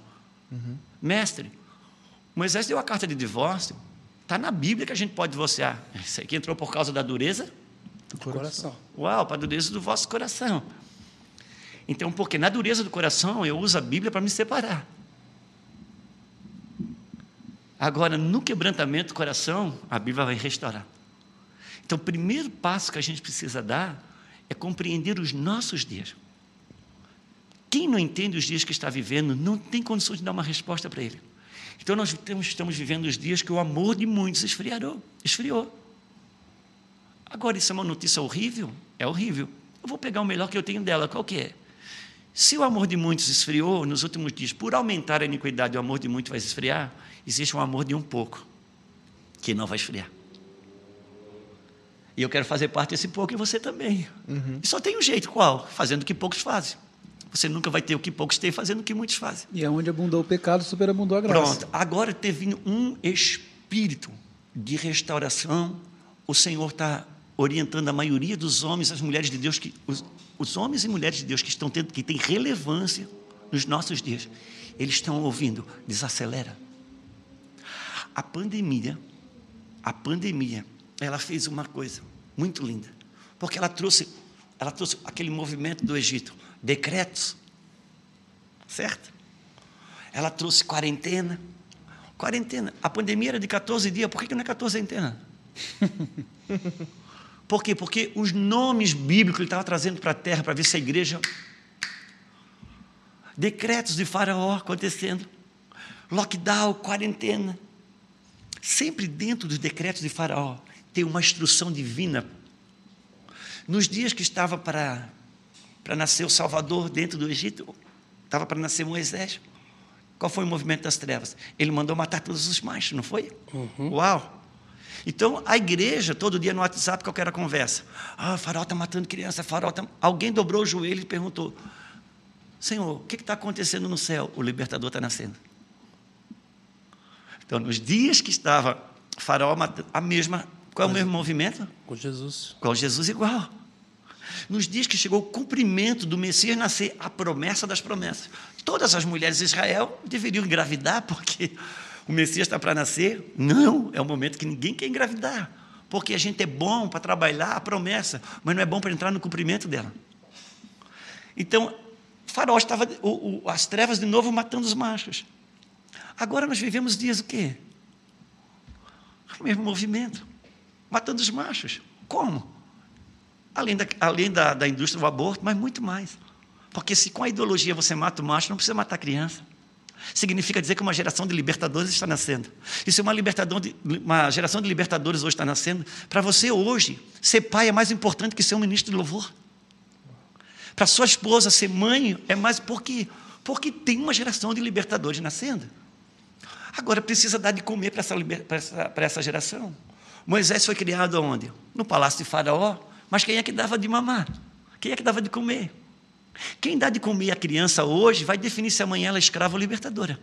Mestre, Moisés deu a carta de divórcio. Está na Bíblia que a gente pode divorciar. Isso aqui entrou por causa da dureza? Do coração. Uau, para a dureza do vosso coração. Então, porque na dureza do coração eu uso a Bíblia para me separar. Agora, no quebrantamento do coração, a Bíblia vai restaurar. Então, o primeiro passo que a gente precisa dar é compreender os nossos dias. Quem não entende os dias que está vivendo não tem condições de dar uma resposta para ele. Então, nós temos- estamos vivendo os dias que o amor de muitos esfriarou, esfriou. Agora, isso é uma notícia horrível? É horrível. Eu vou pegar o melhor que eu tenho dela, qual que é? Se o amor de muitos esfriou nos últimos dias, por aumentar a iniquidade, o amor de muitos vai esfriar, existe um amor de um pouco, que não vai esfriar. E eu quero fazer parte desse pouco e você também. E só tem um jeito, qual? Fazendo o que poucos fazem. Você nunca vai ter o que poucos têm fazendo o que muitos fazem. E é onde abundou o pecado, superabundou a graça. Pronto, agora teve um espírito de restauração. O Senhor está orientando a maioria dos homens, as mulheres de Deus, que, os, os homens e mulheres de Deus que estão tendo, que têm relevância nos nossos dias, eles estão ouvindo, desacelera. A pandemia, a pandemia, ela fez uma coisa muito linda, porque ela trouxe, ela trouxe aquele movimento do Egito, decretos, certo? Ela trouxe quarentena. Quarentena. A pandemia era de 14 dias, por que não é 14 quarentena? [LAUGHS] Por quê? Porque os nomes bíblicos ele estava trazendo para a terra para ver se a igreja. Decretos de Faraó acontecendo. Lockdown, quarentena. Sempre dentro dos decretos de Faraó tem uma instrução divina. Nos dias que estava para, para nascer o Salvador dentro do Egito, estava para nascer Moisés. Qual foi o movimento das trevas? Ele mandou matar todos os machos, não foi? Uau! Então, a igreja, todo dia no WhatsApp, qualquer conversa. Ah, farol está matando criança, farol está... Alguém dobrou o joelho e perguntou, Senhor, o que está acontecendo no céu? O libertador está nascendo. Então, nos dias que estava matando, a mesma... Qual é o mesmo movimento? Com Jesus. Com Jesus igual. Nos dias que chegou o cumprimento do Messias nascer, a promessa das promessas. Todas as mulheres de Israel deveriam engravidar, porque o Messias está para nascer. Não, é o momento que ninguém quer engravidar. Porque a gente é bom para trabalhar a promessa, mas não é bom para entrar no cumprimento dela. Então, o farol estava, o, o, as trevas de novo matando os machos. Agora nós vivemos dias o quê? O mesmo movimento, matando os machos. Como? além, da, além da, da indústria do aborto, mas muito mais. Porque se com a ideologia você mata o macho, não precisa matar a criança. Significa dizer que uma geração de libertadores está nascendo. E se uma, de, uma geração de libertadores hoje está nascendo, para você hoje, ser pai é mais importante que ser um ministro de louvor. Para sua esposa ser mãe é mais por quê? Porque tem uma geração de libertadores nascendo. Agora precisa dar de comer para essa, essa, essa geração. Moisés foi criado onde? No palácio de Faraó. Mas quem é que dava de mamar? Quem é que dava de comer? Quem dá de comer a criança hoje vai definir se amanhã ela é escrava ou libertadora.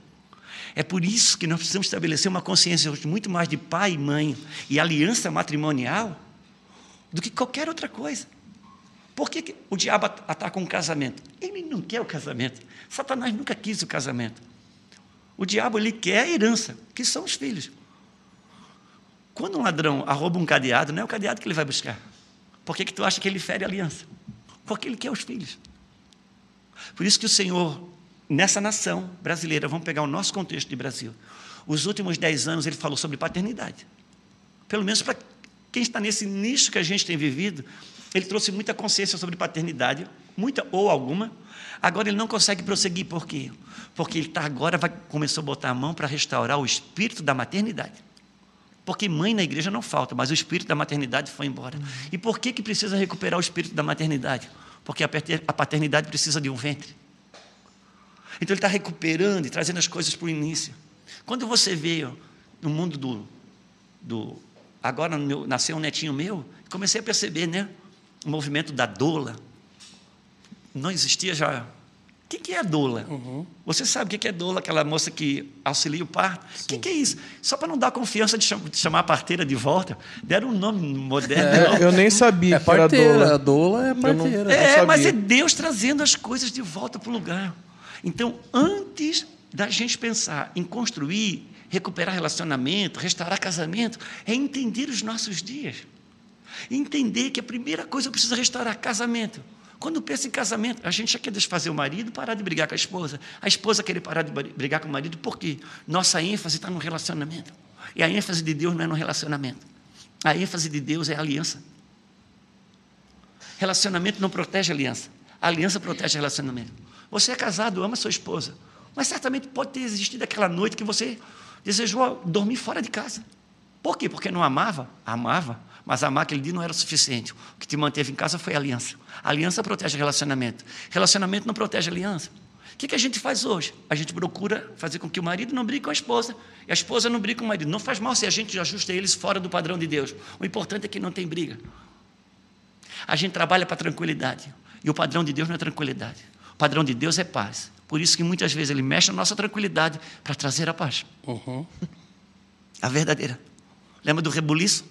É por isso que nós precisamos estabelecer uma consciência muito mais de pai e mãe e aliança matrimonial do que qualquer outra coisa. Por que, o diabo ataca um casamento? Ele não quer o casamento. Satanás nunca quis o casamento. O diabo ele quer a herança, que são os filhos. Quando um ladrão arroba um cadeado, não é o cadeado que ele vai buscar. Por que, que tu acha que ele fere a aliança? Porque ele quer os filhos. Por isso que o Senhor, nessa nação brasileira, vamos pegar o nosso contexto de Brasil, os últimos dez anos ele falou sobre paternidade. Pelo menos para quem está nesse nicho que a gente tem vivido, ele trouxe muita consciência sobre paternidade, muita ou alguma. Agora ele não consegue prosseguir, por quê? Porque ele está agora, vai, começou a botar a mão para restaurar o espírito da maternidade. Porque mãe na igreja não falta, mas o espírito da maternidade foi embora. E por que, que precisa recuperar o espírito da maternidade? Porque a paternidade precisa de um ventre. Então ele está recuperando e trazendo as coisas para o início. Quando você vê no mundo do. do agora nasceu um netinho meu, comecei a perceber, né? o movimento da doula. Não existia já. O que é a doula? Uhum. Você sabe o que é doula, aquela moça que auxilia o parto? O que, que, é isso? Só para não dar confiança de, chamar a parteira de volta, deram um nome moderno. É, eu nem sabia é que parteira, era doula. A doula é parteira. Não, é, mas é Deus trazendo as coisas de volta para o lugar. Então, antes da gente pensar em construir, recuperar relacionamento, restaurar casamento, é entender os nossos dias. Entender que a primeira coisa precisa restaurar casamento. Quando pensa em casamento, a gente já quer desfazer o marido, parar de brigar com a esposa. A esposa quer parar de brigar com o marido, por quê? Nossa ênfase está no relacionamento. E a ênfase de Deus não é no relacionamento. A ênfase de Deus é a aliança. Relacionamento não protege a aliança. A aliança protege o relacionamento. Você é casado, ama sua esposa. Mas certamente pode ter existido aquela noite que você desejou dormir fora de casa. Por quê? Porque não amava? Amava. Mas amar aquele dia não era o suficiente. O que te manteve em casa foi a aliança. A aliança protege relacionamento. Relacionamento não protege aliança. O que, que a gente faz hoje? A gente procura fazer com que o marido não brigue com a esposa. E a esposa não brigue com o marido. Não faz mal se a gente ajusta eles fora do padrão de Deus. O importante é que não tem briga. A gente trabalha para tranquilidade. E o padrão de Deus não é tranquilidade. O padrão de Deus é paz. Por isso que muitas vezes ele mexe na nossa tranquilidade para trazer a paz. Uhum. A verdadeira. Lembra do rebuliço?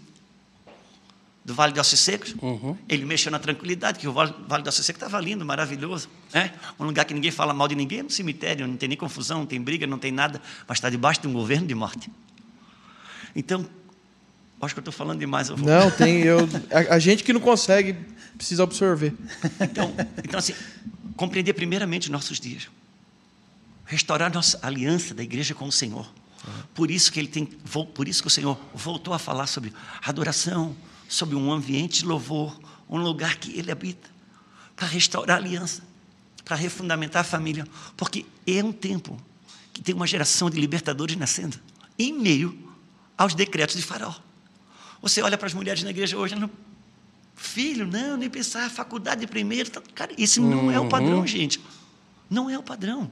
do Vale de Ossos Secos. Uhum. Ele mexeu na tranquilidade, que o Vale, vale de Ossos Secos estava lindo, maravilhoso. Né? Um lugar que ninguém fala mal de ninguém, é um cemitério, não tem nem confusão, não tem briga, não tem nada, mas está debaixo de um governo de morte. Então, acho que eu estou falando demais. Vou... Não, tem. Eu, a, a, gente que não consegue precisa absorver. [LAUGHS] Então, então, assim, compreender primeiramente os nossos dias. Restaurar nossa aliança da igreja com o Senhor. Por isso que ele tem, por isso que o Senhor voltou a falar sobre adoração, sobre um ambiente de louvor, um lugar que Ele habita, para restaurar a aliança, para refundamentar a família, porque é um tempo que tem uma geração de libertadores nascendo, em meio aos decretos de Faraó. Você olha para as mulheres na igreja hoje, não, filho, não, nem pensar, faculdade de primeiro, cara, isso não é o padrão, uhum. gente. Não é o padrão.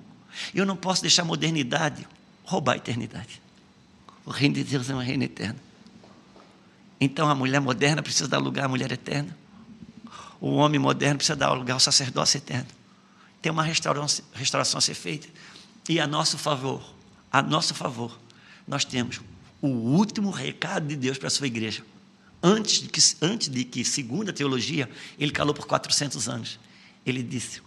Eu não posso deixar a modernidade roubar a eternidade. O reino de Deus é um reino eterno. Então a mulher moderna precisa dar lugar à mulher eterna. O homem moderno precisa dar lugar ao sacerdócio eterno. Tem uma restauração, restauração a ser feita. E a nosso favor, a nosso favor, nós temos o último recado de Deus para a sua igreja. Antes de que, antes de que segundo a teologia, ele calou por 400 anos. Ele disse,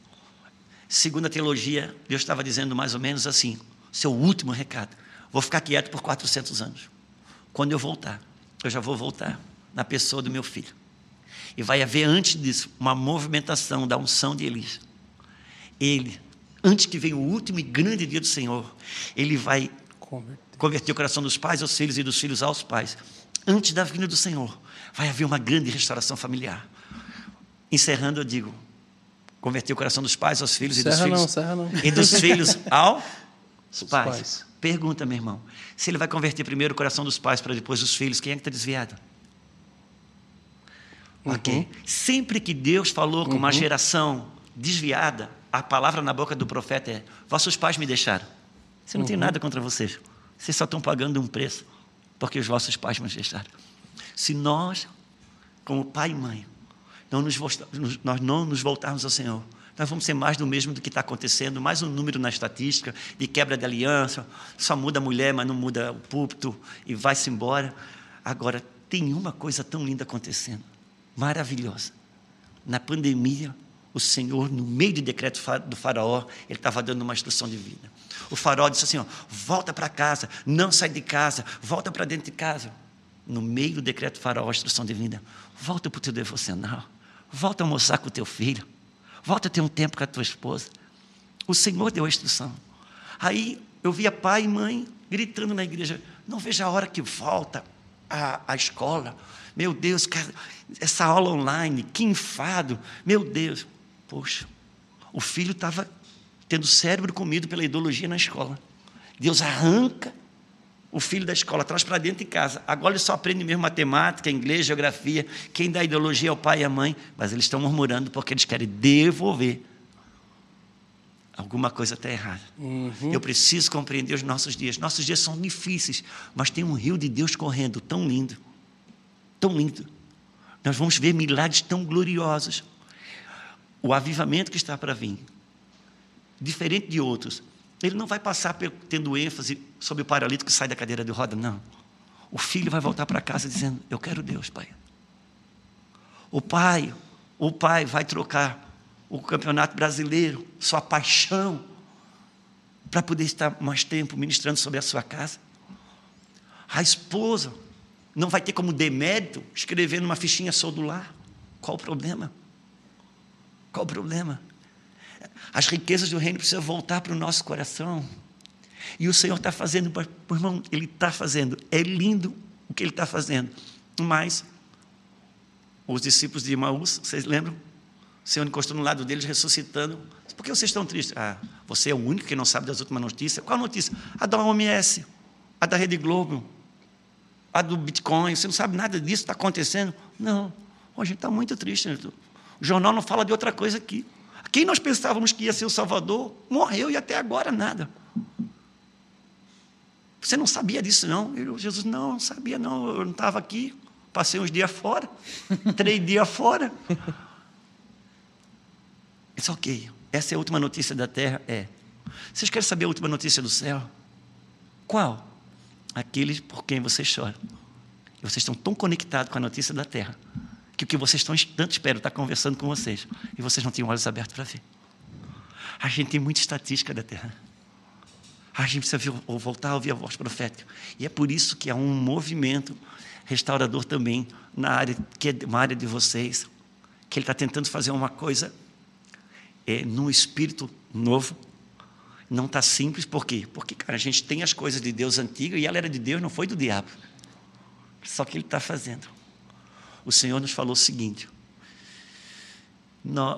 segundo a teologia, Deus estava dizendo mais ou menos assim, seu último recado, vou ficar quieto por 400 anos. Quando eu voltar, eu já vou voltar na pessoa do meu filho. E vai haver antes disso uma movimentação da unção de Elias. Ele, antes que venha o último e grande dia do Senhor, ele vai converter, converter o coração dos pais aos filhos e dos filhos aos pais. Antes da vinda do Senhor, vai haver uma grande restauração familiar. Encerrando, eu digo: converter o coração dos pais aos filhos Serra e dos filhos. não, serra não. E dos [LAUGHS] filhos ao Os pais. pais. Pergunta, meu irmão. Se ele vai converter primeiro o coração dos pais para depois dos filhos, quem é que está desviado? Ok. Sempre que Deus falou com uma geração desviada, a palavra na boca do profeta é: Vossos pais me deixaram. Você não tem nada contra vocês. Vocês só estão pagando um preço, porque os vossos pais me deixaram. Se nós, como pai e mãe, não nos, nos- nós não nos voltarmos ao Senhor, nós vamos ser mais do mesmo do que está acontecendo, mais um número na estatística de quebra de aliança, só muda a mulher, mas não muda o púlpito e vai-se embora. Agora, tem uma coisa tão linda acontecendo, maravilhosa. Na pandemia, o Senhor, no meio do decreto do faraó, ele estava dando uma instrução de vida. O faraó disse assim, ó, volta para casa, não sai de casa, volta para dentro de casa. No meio do decreto do faraó, a instrução de vida, volta para o teu devocional, volta a almoçar com o teu filho, volta a ter um tempo com a tua esposa. O Senhor deu a instrução. Aí eu via pai e mãe gritando na igreja: não veja a hora que volta a, a escola. Meu Deus, cara, essa aula online, que enfado. Meu Deus. Poxa, o filho estava tendo o cérebro comido pela ideologia na escola. Deus arranca o filho da escola, traz para dentro de casa. Agora ele só aprende mesmo matemática, inglês, geografia. Quem dá ideologia é o pai e a mãe, mas eles estão murmurando porque eles querem devolver alguma coisa está errada. Eu preciso compreender os nossos dias. Nossos dias são difíceis, mas tem um rio de Deus correndo, tão lindo, tão lindo. Nós vamos ver milagres tão gloriosos. O avivamento que está para vir, diferente de outros, ele não vai passar tendo ênfase sobre o paralítico que sai da cadeira de roda, não. O filho vai voltar para casa dizendo: Eu quero Deus, pai. O pai, o pai vai trocar o campeonato brasileiro, sua paixão, para poder estar mais tempo ministrando sobre a sua casa. A esposa não vai ter como demérito escrever numa fichinha sou do lar. Qual o problema? Qual o problema? As riquezas do reino precisam voltar para o nosso coração. E o Senhor está fazendo, meu irmão, Ele está fazendo. É lindo o que Ele está fazendo. Mas os discípulos de Emaús, vocês lembram? O Senhor encostou no lado deles, ressuscitando. Por que vocês estão tristes? Ah, você é o único que não sabe das últimas notícias. Qual notícia? A da OMS, a da Rede Globo, a do Bitcoin. Você não sabe nada disso, está acontecendo? Não. Hoje está muito triste. Né? O jornal não fala de outra coisa aqui. Quem nós pensávamos que ia ser o Salvador, morreu e até agora nada. Você não sabia disso, não? Eu, Jesus, não, não sabia, não. Eu não estava aqui. Passei uns dias fora, [LAUGHS] três dias fora. Isso ok. Essa é a última notícia da terra? É. Vocês querem saber a última notícia do céu? Qual? Aqueles por quem vocês choram. E vocês estão tão conectados com a notícia da terra que o que vocês estão tanto esperam está conversando com vocês e vocês não têm olhos abertos para ver. A gente tem muita estatística da terra. A gente precisa voltar a ouvir a voz profética. E é por isso que há um movimento restaurador também na área que é uma área de vocês, que ele está tentando fazer uma coisa é, num espírito novo. Não está simples, por quê? Porque, cara, a gente tem as coisas de Deus antigas e ela era de Deus, não foi do diabo. Só que ele está fazendo. O Senhor nos falou o seguinte: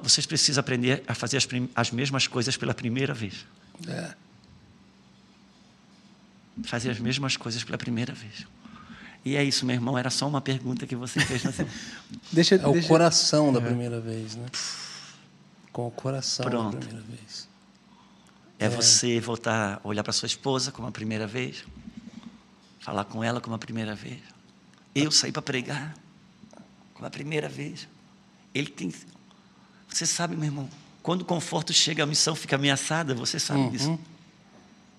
vocês precisam aprender a fazer as, mesmas coisas pela primeira vez. É. Fazer as mesmas coisas pela primeira vez. E é isso, meu irmão, era só uma pergunta que você fez. [LAUGHS] Deixa, É o deixa- coração da primeira vez, né? Com o coração Pronto. da primeira vez. É você voltar a olhar para sua esposa como a primeira vez, falar com ela como a primeira vez. Eu saí para pregar a primeira vez. Ele tem. Você sabe, meu irmão, quando o conforto chega, a missão fica ameaçada, você sabe disso.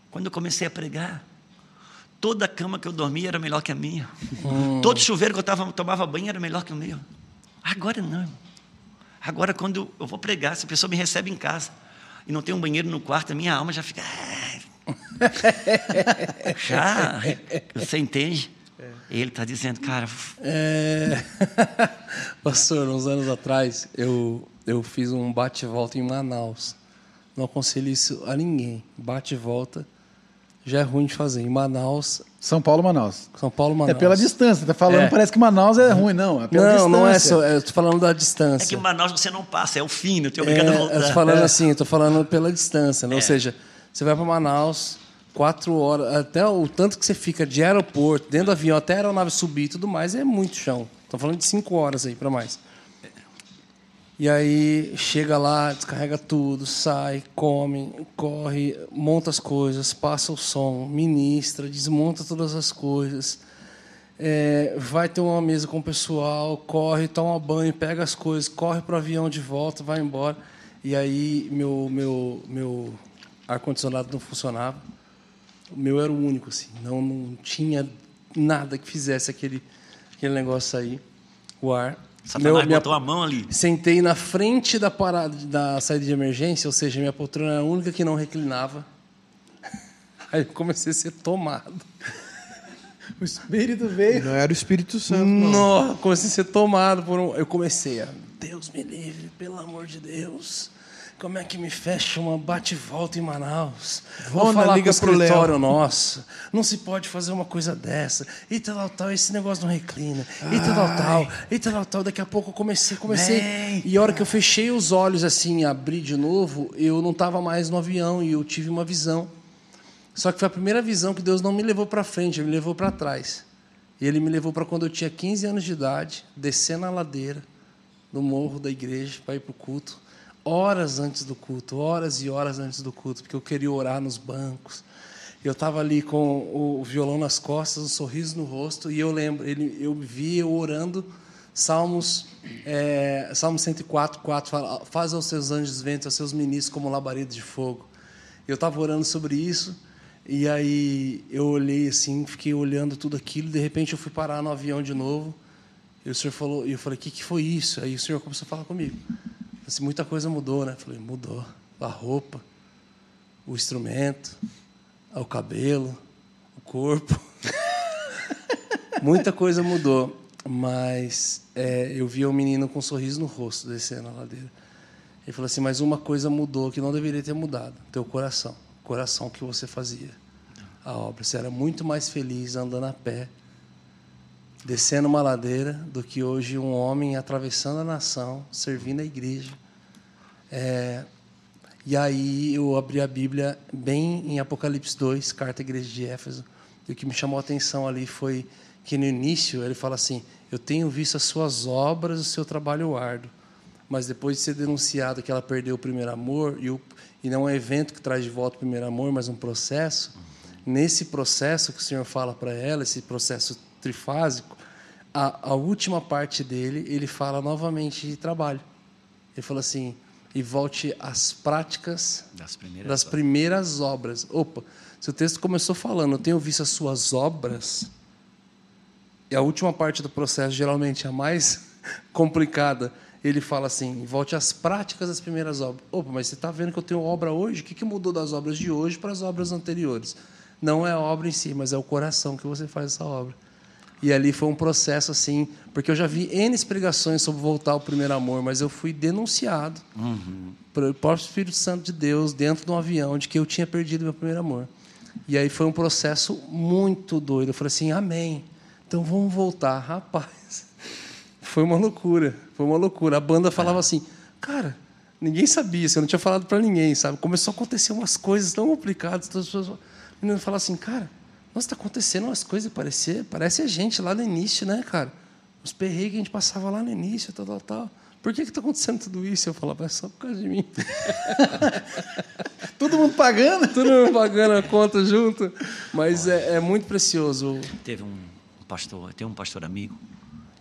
Quando eu comecei a pregar, toda a cama que eu dormia era melhor que a minha. Todo chuveiro que eu tava, tomava banho era melhor que o meu. Agora não. irmão. Agora, quando eu vou pregar, se a pessoa me recebe em casa e não tem um banheiro no quarto, a minha alma já fica. [LAUGHS] Já, você entende? E ele está dizendo, cara, É... [LAUGHS] Pastor, uns anos atrás, eu, eu fiz um bate-volta em Manaus. Não aconselho isso a ninguém. Bate e volta já é ruim de fazer. Em Manaus, São Paulo, Manaus. São Paulo, É Manaus. pela distância. Tá falando, É. parece que Manaus é ruim. Não, é pela Não, distância. não é só. Eu tô falando da É distância. que em Manaus você não passa, é o fim, não tem obrigado a É, voltar. eu tô falando assim, eu tô falando pela distância, né? É. Ou seja, você vai para Manaus, quatro horas, até o tanto que você fica de aeroporto, dentro do avião, até a aeronave subir e tudo mais, é muito chão. Tô falando de cinco horas aí para mais. E aí chega lá, descarrega tudo, sai, come, corre, monta as coisas, passa o som, ministra, desmonta todas as coisas. É, vai ter uma mesa com o pessoal, corre, toma banho, pega as coisas, corre para o avião de volta, vai embora. E aí meu, meu, meu ar-condicionado não funcionava. O meu era o único, assim. Não, não tinha nada que fizesse aquele, aquele negócio aí, o ar. Satanás Meu- minha- botou a mão ali. Sentei na frente da parada da saída de emergência, ou seja, minha poltrona era a única que não reclinava. [LAUGHS] Aí eu comecei a ser tomado. [LAUGHS] O espírito veio. Não era o Espírito Santo, não. Nossa, comecei a ser tomado por um. Eu comecei a. Deus me livre, pelo amor de Deus. Como é que me fecha uma bate-volta em Manaus? Vou Vona, falar liga com o pro Léo. escritório nosso. Não se pode fazer uma coisa dessa. E tal, tal, esse negócio não reclina. E tal, tal, e tal, tal. Daqui a pouco eu comecei, comecei. E a hora que eu fechei os olhos assim, abri de novo, eu não estava mais no avião e eu tive uma visão. Só que foi a primeira visão que Deus não me levou para frente, ele me levou para trás. E ele me levou para quando eu tinha 15 anos de idade, descendo a ladeira do morro da igreja para ir para o culto, horas antes do culto, horas e horas antes do culto, porque eu queria orar nos bancos. Eu estava ali com o violão nas costas, um sorriso no rosto, e eu lembro, ele, eu vi eu orando Salmos, é, Salmo 104, 4, fala, faz aos seus anjos ventos, aos seus ministros como labareda de fogo. Eu estava orando sobre isso, e aí eu olhei assim, fiquei olhando tudo aquilo, de repente eu fui parar no avião de novo, e o senhor falou, e eu falei, o que, que foi isso? Aí o senhor começou a falar comigo. Assim, muita coisa mudou, né? Falei, mudou. A roupa, o instrumento, o cabelo, o corpo. [LAUGHS] muita coisa mudou. Mas é, eu vi o menino com um sorriso no rosto descendo a ladeira. Ele falou assim, mas uma coisa mudou que não deveria ter mudado. Teu coração. O coração que você fazia. A obra. Você era muito mais feliz andando a pé descendo uma ladeira do que hoje um homem atravessando a nação, servindo a igreja. É, e aí eu abri a Bíblia bem em Apocalipse 2, carta à igreja de Éfeso. E o que me chamou a atenção ali foi que no início ele fala assim: Eu tenho visto as suas obras, o seu trabalho árduo. Mas depois de ser denunciado que ela perdeu o primeiro amor, e, o, e não é um evento que traz de volta o primeiro amor, mas um processo, nesse processo que o Senhor fala para ela, esse processo trifásico, a, a última parte dele, ele fala novamente de trabalho. Ele fala assim: e volte às práticas Das primeiras das obras. primeiras obras. Opa, se o texto começou falando, eu tenho visto as suas obras, e a última parte do processo, geralmente a mais [LAUGHS] complicada, ele fala assim: volte às práticas das primeiras obras. Opa, mas você está vendo que eu tenho obra hoje? O que, que mudou das obras de hoje para as obras anteriores? Não é a obra em si, mas é o coração que você faz essa obra. E ali foi um processo assim, porque eu já vi N pregações sobre voltar ao primeiro amor, mas eu fui denunciado pelo próprio Espírito Santo de Deus dentro de um avião de que eu tinha perdido meu primeiro amor. E aí foi um processo muito doido. Eu falei assim, amém. Então vamos voltar. Rapaz, [LAUGHS] foi uma loucura. Foi uma loucura. A banda falava assim, cara, ninguém sabia, assim, eu não tinha falado para ninguém, sabe? Começou a acontecer umas coisas tão complicadas. As pessoas, o menino fala assim, cara, nossa, está acontecendo umas coisas, parece, parece a gente lá no início, né, cara? Os perreios que a gente passava lá no início, tal, tal, tal. Por que está acontecendo tudo isso? Eu falava, é só por causa de mim. [LAUGHS] Todo mundo pagando. Todo mundo pagando a conta junto. Mas é, é muito precioso. Teve um pastor, tem um pastor amigo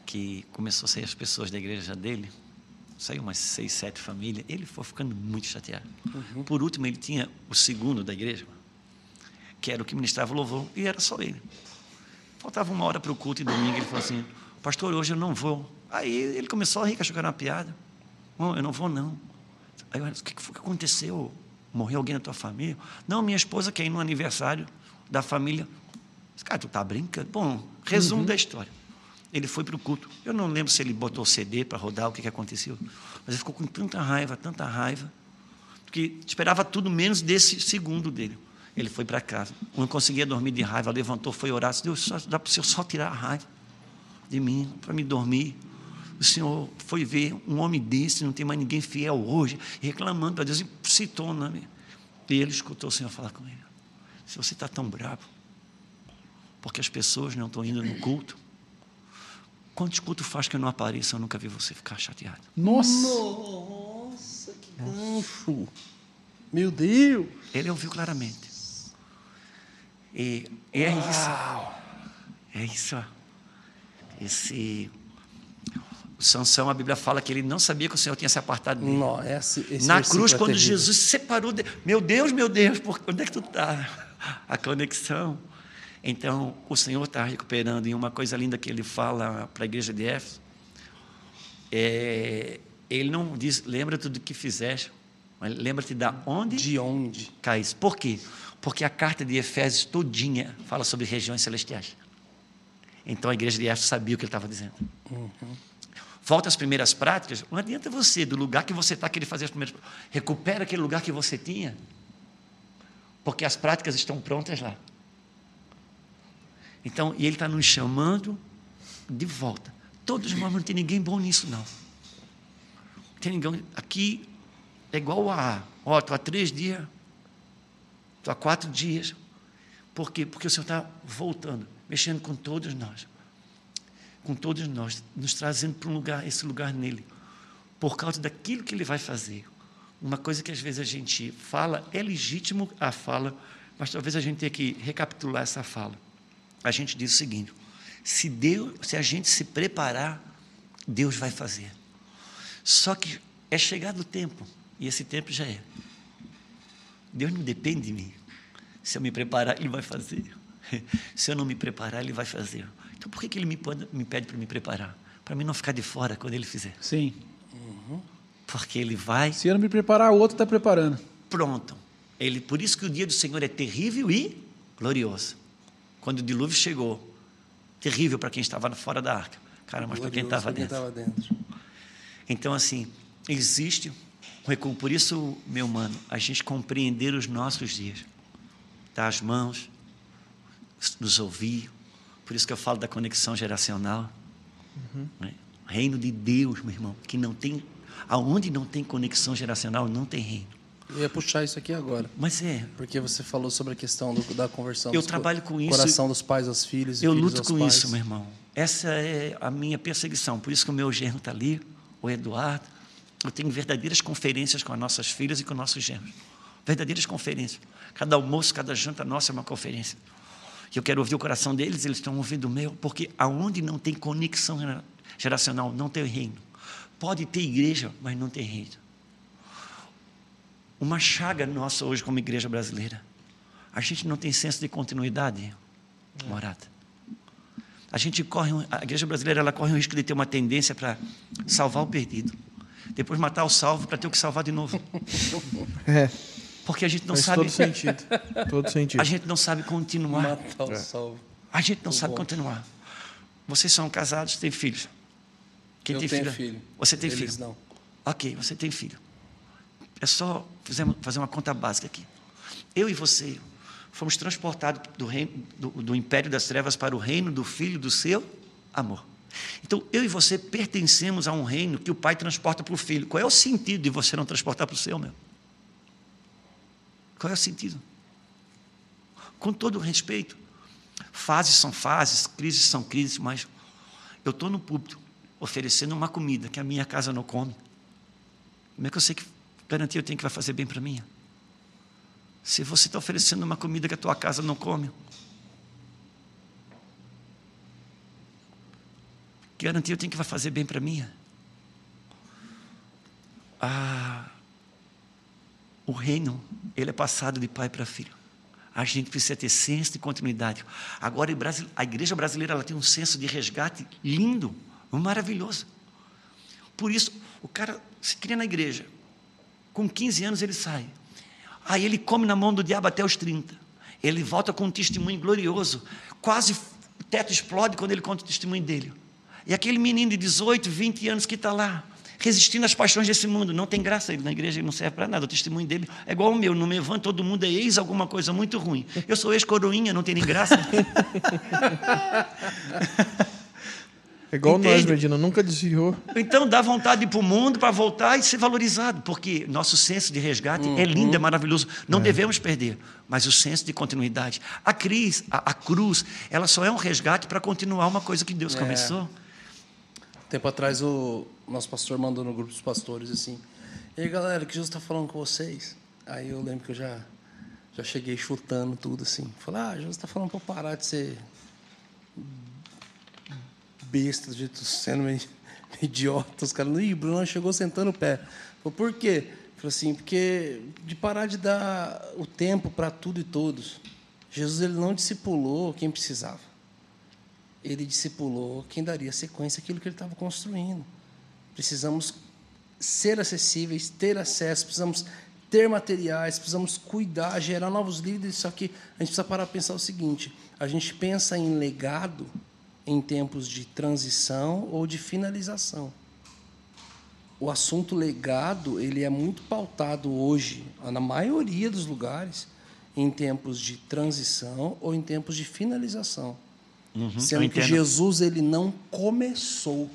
que começou a sair as pessoas da igreja dele, saiu umas seis, sete famílias, ele foi ficando muito chateado. Por último, ele tinha o segundo da igreja, que era o que ministrava o louvor, e era só ele. Faltava uma hora para o culto e domingo, ele falou assim, pastor, hoje eu não vou. Aí ele começou a rir, achou que era uma piada. Não, eu não vou não. Aí eu disse, o que foi que aconteceu? Morreu alguém na tua família? Não, minha esposa quer ir no aniversário da família. Esse Cara, tu tá brincando? Bom, resumo da história. Ele foi para o culto. Eu não lembro se ele botou o CD para rodar, o que, que aconteceu. Mas ele ficou com tanta raiva, tanta raiva, que esperava tudo menos desse segundo dele. Ele foi para casa. Não conseguia dormir de raiva, levantou, foi orar. Disse, Deus, só, dá para o Senhor só tirar a raiva de mim, para me dormir. O Senhor foi ver um homem desse, não tem mais ninguém fiel hoje, reclamando para Deus, e citou o nome. E ele escutou o Senhor falar com ele. Se você está tão bravo, porque as pessoas não estão indo no culto, quantos cultos faz que eu não apareça? Eu nunca vi você ficar chateado. Nossa! Nossa, que gancho! Meu Deus! Ele ouviu claramente. E, e é isso. É isso. Esse. O Sansão, a Bíblia fala que ele não sabia que o Senhor tinha se apartado dele. Não, esse, esse Na cruz, é quando terrível. Jesus se separou de... Meu Deus, meu Deus, por... onde é que tu está? [LAUGHS] A conexão. Então, o Senhor está recuperando. E uma coisa linda que ele fala para a igreja de Éfeso, é... ele não diz, lembra-te do que fizeste, mas lembra-te da onde De onde? caísse. Por quê? Porque a carta de Efésios todinha fala sobre regiões celestiais. Então, a igreja de Éfeso sabia o que ele estava dizendo. Volta às primeiras práticas, não adianta você, do lugar que você está, querer fazer as primeiras Recupera aquele lugar que você tinha, porque as práticas estão prontas lá. Então, e ele está nos chamando de volta. Todos nós não tem ninguém bom nisso, não. Tem ninguém. Aqui é igual a. Ó, estou há três dias, estou há quatro dias. Por quê? Porque o Senhor está voltando, mexendo com todos nós com todos nós, nos trazendo para um lugar, esse lugar nele, por causa daquilo que ele vai fazer. Uma coisa que às vezes a gente fala, é legítimo a fala, mas talvez a gente tenha que recapitular essa fala. A gente diz o seguinte: se Deus, se a gente se preparar, Deus vai fazer. Só que é chegado o tempo, e esse tempo já é. Deus não depende de mim. Se eu me preparar, Ele vai fazer. [LAUGHS] Se eu não me preparar, Ele vai fazer. Então, por que, que Ele me, pode- me pede para me preparar? Para mim não ficar de fora quando Ele fizer. Sim. Porque Ele vai Se eu não me preparar, o outro está preparando. pronto. Ele, por isso que o dia do Senhor é terrível e glorioso. Quando o dilúvio chegou, terrível para quem estava fora da arca. Cara, mas para quem estava dentro. estava dentro. Então, assim, existe recuo. Por isso, meu mano, a gente compreender os nossos dias. Dar as mãos, nos ouvir. Por isso que eu falo da conexão geracional. né? Reino de Deus, meu irmão, que não tem. Aonde não tem conexão geracional, não tem reino. Eu ia puxar isso aqui agora. Mas é, Porque você falou sobre a questão do- da conversão Eu trabalho com isso coração dos pais aos filhos Eu filhos luto com pais. isso, meu irmão. Essa é a minha perseguição. Por isso que o meu genro está ali, o Eduardo. Eu tenho verdadeiras conferências com as nossas filhas e com nossos genros. Verdadeiras conferências. Cada almoço, cada janta nossa é uma conferência. Eu quero ouvir o coração deles, eles estão ouvindo o meu, porque aonde não tem conexão gera- geracional, não tem reino. Pode ter igreja, mas não tem reino. Uma chaga nossa hoje como igreja brasileira. A gente não tem senso de continuidade, morada. A gente corre, a igreja brasileira ela corre o risco de ter uma tendência para salvar o perdido, depois matar o salvo para ter o que salvar de novo, [LAUGHS] É, porque a gente não faz sabe, todo sentido. Todo [LAUGHS] sentido. a gente não sabe continuar, Matar o salvo. a gente não sabe bom. continuar. Vocês são casados, têm filhos. Quem Eu tem tenho filho? filho. Você tem Eles filho? não. Ok, você tem filho. É só fazer uma conta básica aqui. Eu e você fomos transportados do, reino, do, do império das trevas para o reino do Filho do seu amor. Então, eu e você pertencemos a um reino que o pai transporta para o filho. Qual é o sentido de você não transportar para o seu, meu? Qual é o sentido? Com todo respeito, fases são fases, crises são crises, mas eu estou no púlpito oferecendo uma comida que a minha casa não come. Como é que eu sei que garantia eu tenho que vai fazer bem para mim? Se você está oferecendo uma comida que a tua casa não come, garantia eu tenho que fazer bem para mim? Ah, o reino, ele é passado de pai para filho. A gente precisa ter senso de continuidade. Agora, a igreja brasileira ela tem um senso de resgate lindo, maravilhoso. Por isso, o cara se cria na igreja. Com 15 anos ele sai. Aí ele come na mão do diabo até os 30. Ele volta com um testemunho glorioso. Quase o teto explode quando ele conta o testemunho dele. E aquele menino de 18, 20 anos que está lá, resistindo às paixões desse mundo. Não tem graça, ele na igreja ele não serve para nada. O testemunho dele é igual ao meu. No Mevan, todo mundo é ex alguma coisa muito ruim. Eu sou ex-coroinha, não tem nem graça. [LAUGHS] É igual nós, Entende? Medina, nunca desviou. Então dá vontade de ir para o mundo para voltar e ser valorizado, porque nosso senso de resgate é lindo, é maravilhoso. Não devemos perder, mas o senso de continuidade. A, cris, a, a cruz, ela só é um resgate para continuar uma coisa que Deus É. começou. Tempo atrás o nosso pastor mandou no grupo dos pastores assim: E aí galera, que Jesus está falando com vocês? Aí eu lembro que eu já, já cheguei chutando tudo assim. Falei: Ah, Jesus está falando para parar de ser besta, do jeito sendo meio, meio idiota. Os caras, ih, Bruno chegou sentando o pé. Falei, por quê? Falei assim, porque de parar de dar o tempo para tudo e todos. Jesus ele não discipulou quem precisava ele discipulou quem daria sequência àquilo que ele estava construindo. Precisamos ser acessíveis, ter acesso, precisamos ter materiais, precisamos cuidar, gerar novos líderes. Só que a gente precisa parar para pensar o seguinte: a gente pensa em legado em tempos de transição ou de finalização. O assunto legado ele é muito pautado hoje, na maioria dos lugares, em tempos de transição ou em tempos de finalização. Uhum, Sendo que. Jesus ele não começou.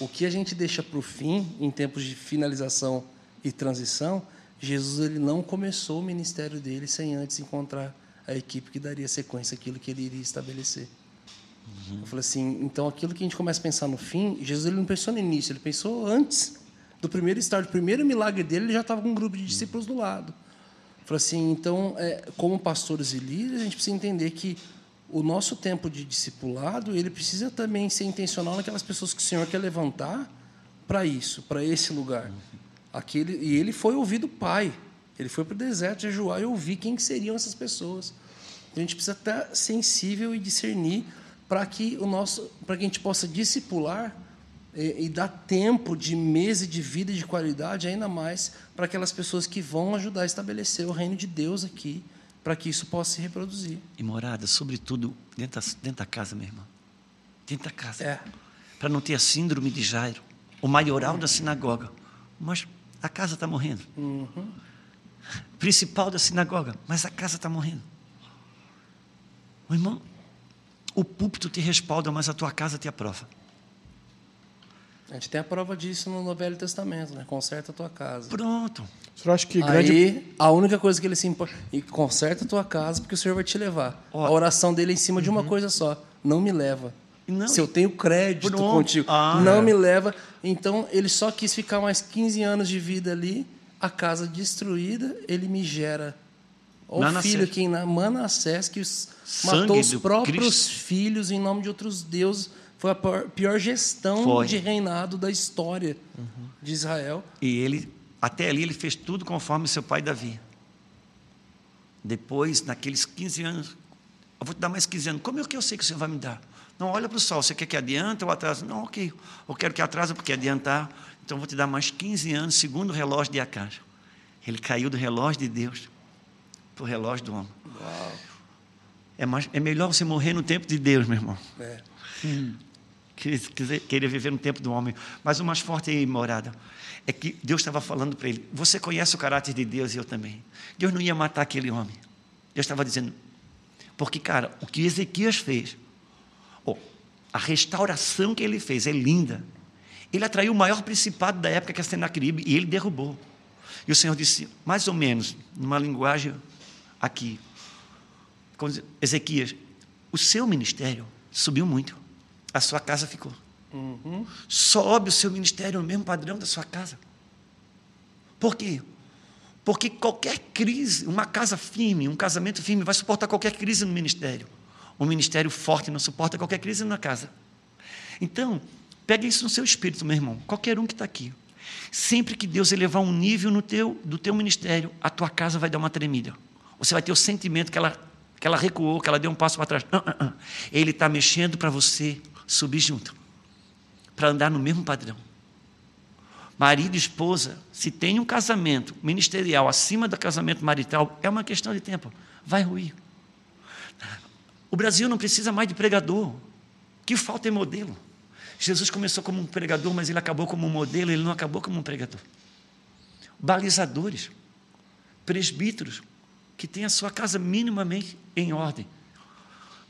O que a gente deixa para o fim, em tempos de finalização e transição, Jesus ele não começou o ministério dele sem antes encontrar a equipe que daria sequência àquilo que ele iria estabelecer. Eu falei assim, então aquilo que a gente começa a pensar no fim, Jesus ele não pensou no início, ele pensou antes do primeiro estágio, do primeiro milagre dele, ele já estava com um grupo de discípulos do lado. Eu falei assim, então, é, como pastores e líderes, a gente precisa entender que o nosso tempo de discipulado, ele precisa também ser intencional naquelas pessoas que o Senhor quer levantar para isso, para esse lugar. Aquele, e ele foi ouvir do Pai. Ele foi para o deserto jejuar e ouvir quem que seriam essas pessoas. Então, a gente precisa estar sensível e discernir para que o nosso, para que a gente possa discipular e, e dar tempo de mesa de vida de qualidade ainda mais para aquelas pessoas que vão ajudar a estabelecer o reino de Deus aqui, para que isso possa se reproduzir. E morada, sobretudo, dentro da, dentro da casa, meu irmão. Dentro da casa. É. Para não ter a síndrome de Jairo, o maioral da sinagoga. Mas a casa está morrendo. Principal da sinagoga, mas a casa está morrendo. Meu irmão, o púlpito te respalda, mas a tua casa te aprova. A gente tem a prova disso no Velho Testamento, né? Conserta a tua casa. Pronto. O senhor acha que grande. Aí, a única coisa que ele se importa. E conserta a tua casa, porque o Senhor vai te levar. Ó. a oração dele é em cima de uma coisa só: não me leva. Não, Se eu tenho crédito Pronto. contigo, Ah, não é. me leva. Então, ele só quis ficar mais 15 anos de vida ali, a casa destruída, ele me gera. O Manassés. filho que na Manassés, que os- matou os próprios Cristo. filhos em nome de outros deuses. Foi a pior, gestão Foi. de reinado da história de Israel. E ele, até ali, ele fez tudo conforme seu pai Davi. Depois, naqueles 15 anos, eu vou te dar mais 15 anos. Como é que eu sei que o Senhor vai me dar? Não, olha para o sol. Você quer que adianta ou atrasa? Não, ok. Eu quero que atrasa porque adiantar. Então, eu vou te dar mais 15 anos, segundo o relógio de Acas. Ele caiu do relógio de Deus para o relógio do homem. É, mais, é melhor você morrer no tempo de Deus, meu irmão. É. Querer, querer viver no tempo do homem. Mas o mais forte aí, morada, é que Deus estava falando para ele: Você conhece o caráter de Deus e eu também. Deus não ia matar aquele homem. Deus estava dizendo. Porque, cara, o que Ezequias fez, ó, a restauração que ele fez é linda. Ele atraiu o maior principado da época, que é Senaqueribe, e ele derrubou. E o Senhor disse, mais ou menos, numa linguagem aqui, Ezequias, o seu ministério subiu muito, a sua casa ficou. Sobe o seu ministério no mesmo padrão da sua casa. Por quê? Porque qualquer crise, uma casa firme, um casamento firme, vai suportar qualquer crise no ministério. Um ministério forte não suporta qualquer crise na casa. Então, pega isso no seu espírito, meu irmão. Qualquer um que está aqui. Sempre que Deus elevar um nível no teu, do teu ministério, a tua casa vai dar uma tremida. Você vai ter o sentimento que ela, que ela recuou, que ela deu um passo para trás. Ah, ah, ah. Ele está mexendo para você subir junto, para andar no mesmo padrão. Marido e esposa, se tem um casamento ministerial acima do casamento marital, é uma questão de tempo. Vai ruir. O Brasil não precisa mais de pregador. Que falta é modelo. Jesus começou como um pregador, mas ele acabou como um modelo, ele não acabou como um pregador. Balizadores, presbíteros, que têm a sua casa minimamente em ordem.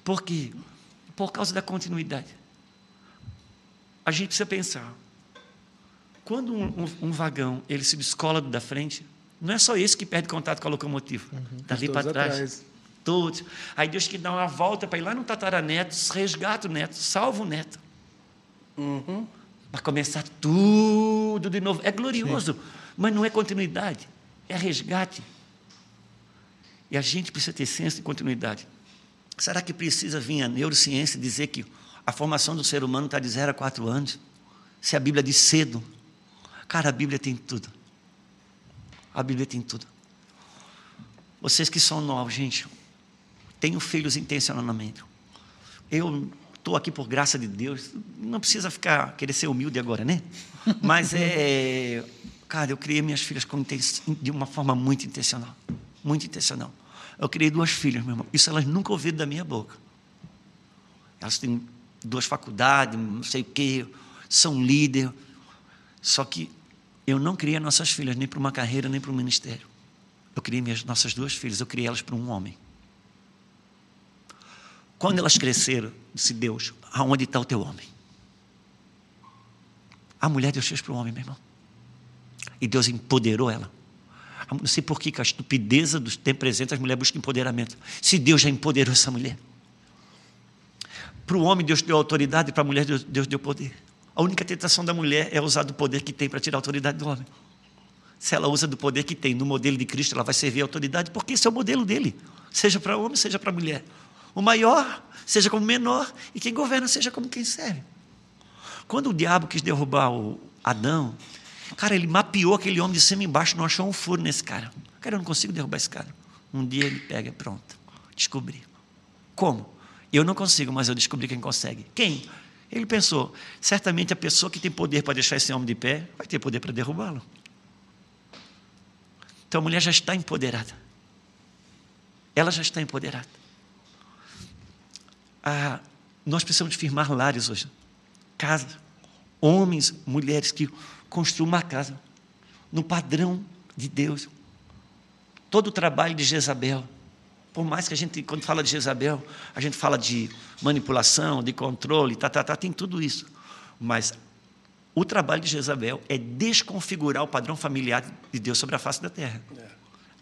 Por quê? Por causa da continuidade. A gente precisa pensar. Quando um, um, um vagão ele se descola da frente, não é só esse que perde contato com a locomotiva. Uhum, Dali para trás. Atrás. Todos. Aí Deus que dá uma volta para ir lá no tataraneto, resgata o neto, salva o neto. Uhum. Para começar tudo de novo. É glorioso, Sim. mas não é continuidade, é resgate. E a gente precisa ter senso de continuidade. Será que precisa vir a neurociência dizer que a formação do ser humano está de 0 a 4 anos? Se a Bíblia diz cedo. Cara, a Bíblia tem tudo. A Bíblia tem tudo. Vocês que são novos, gente, tenham filhos intencionalmente. Eu estou aqui por graça de Deus. Não precisa ficar querer ser humilde agora, né? Mas é, cara, eu criei minhas filhas de uma forma muito intencional, muito intencional. Eu criei duas filhas, meu irmão. Isso elas nunca ouviram da minha boca. Elas têm duas faculdades, não sei o quê, são líder. Só que eu não criei nossas filhas nem para uma carreira, nem para um ministério. Eu criei minhas nossas duas filhas, eu criei elas para um homem. Quando elas cresceram, disse Deus: aonde está o teu homem? A mulher Deus fez para o homem, meu irmão. E Deus empoderou ela. Não sei por que, com a estupidez dos tempos presentes, as mulheres buscam empoderamento. Se Deus já empoderou essa mulher. Para o homem, Deus deu autoridade, para a mulher, Deus, Deus deu poder. A única tentação da mulher é usar do poder que tem para tirar a autoridade do homem. Se ela usa do poder que tem no modelo de Cristo, ela vai servir a autoridade, porque esse é o modelo dele, seja para homem, seja para mulher. O maior seja como o menor, e quem governa seja como quem serve. Quando o diabo quis derrubar o Adão, cara, ele mapeou aquele homem de cima e embaixo, não achou um furo nesse cara. Cara, eu não consigo derrubar esse cara. Um dia ele pega, pronto, descobri. Como? Eu não consigo, mas eu descobri quem consegue. Quem? Ele pensou, certamente a pessoa que tem poder para deixar esse homem de pé vai ter poder para derrubá-lo. Então a mulher já está empoderada. Ela já está empoderada ah, nós precisamos firmar lares hoje. Casa. Homens, mulheres que construam uma casa no padrão de Deus. Todo o trabalho de Jezabel, por mais que a gente, quando fala de Jezabel, a gente fala de manipulação, de controle, tá, tá, tá, tem tudo isso. Mas o trabalho de Jezabel é desconfigurar o padrão familiar de Deus sobre a face da terra.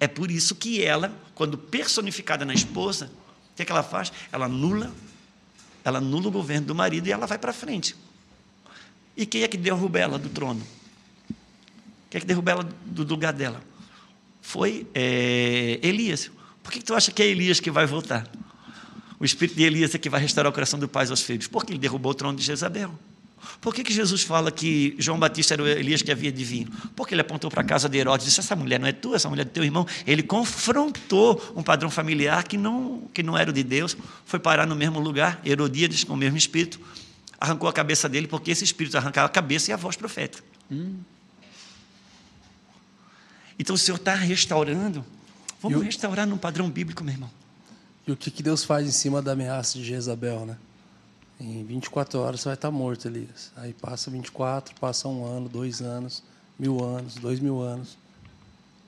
É, é por isso que ela, quando personificada na esposa, o que, é que ela faz? Ela anula ela anula o governo do marido e ela vai para frente. E quem é que derruba ela do trono? Quem é que derruba ela do lugar dela? Foi é, Elias. Por que, que tu acha que é Elias que vai voltar? O espírito de Elias é que vai restaurar o coração do pai aos filhos. Porque ele derrubou o trono de Jezabel. Por que, que Jesus fala que João Batista era o Elias que havia de vir? Porque ele apontou para a casa de Herodes e disse: Essa mulher não é tua, essa mulher é do teu irmão. Ele confrontou um padrão familiar que não, que não era o de Deus, foi parar no mesmo lugar, Herodíades, com o mesmo espírito, arrancou a cabeça dele, porque esse espírito arrancava a cabeça e a voz profética. Hum. Então o Senhor está restaurando. Vamos restaurar num padrão bíblico, meu irmão. E o que, que Deus faz em cima da ameaça de Jezabel, né? Em 24 horas você vai estar morto, Elias. Aí passa 24, passa um ano, dois anos, mil anos, dois mil anos.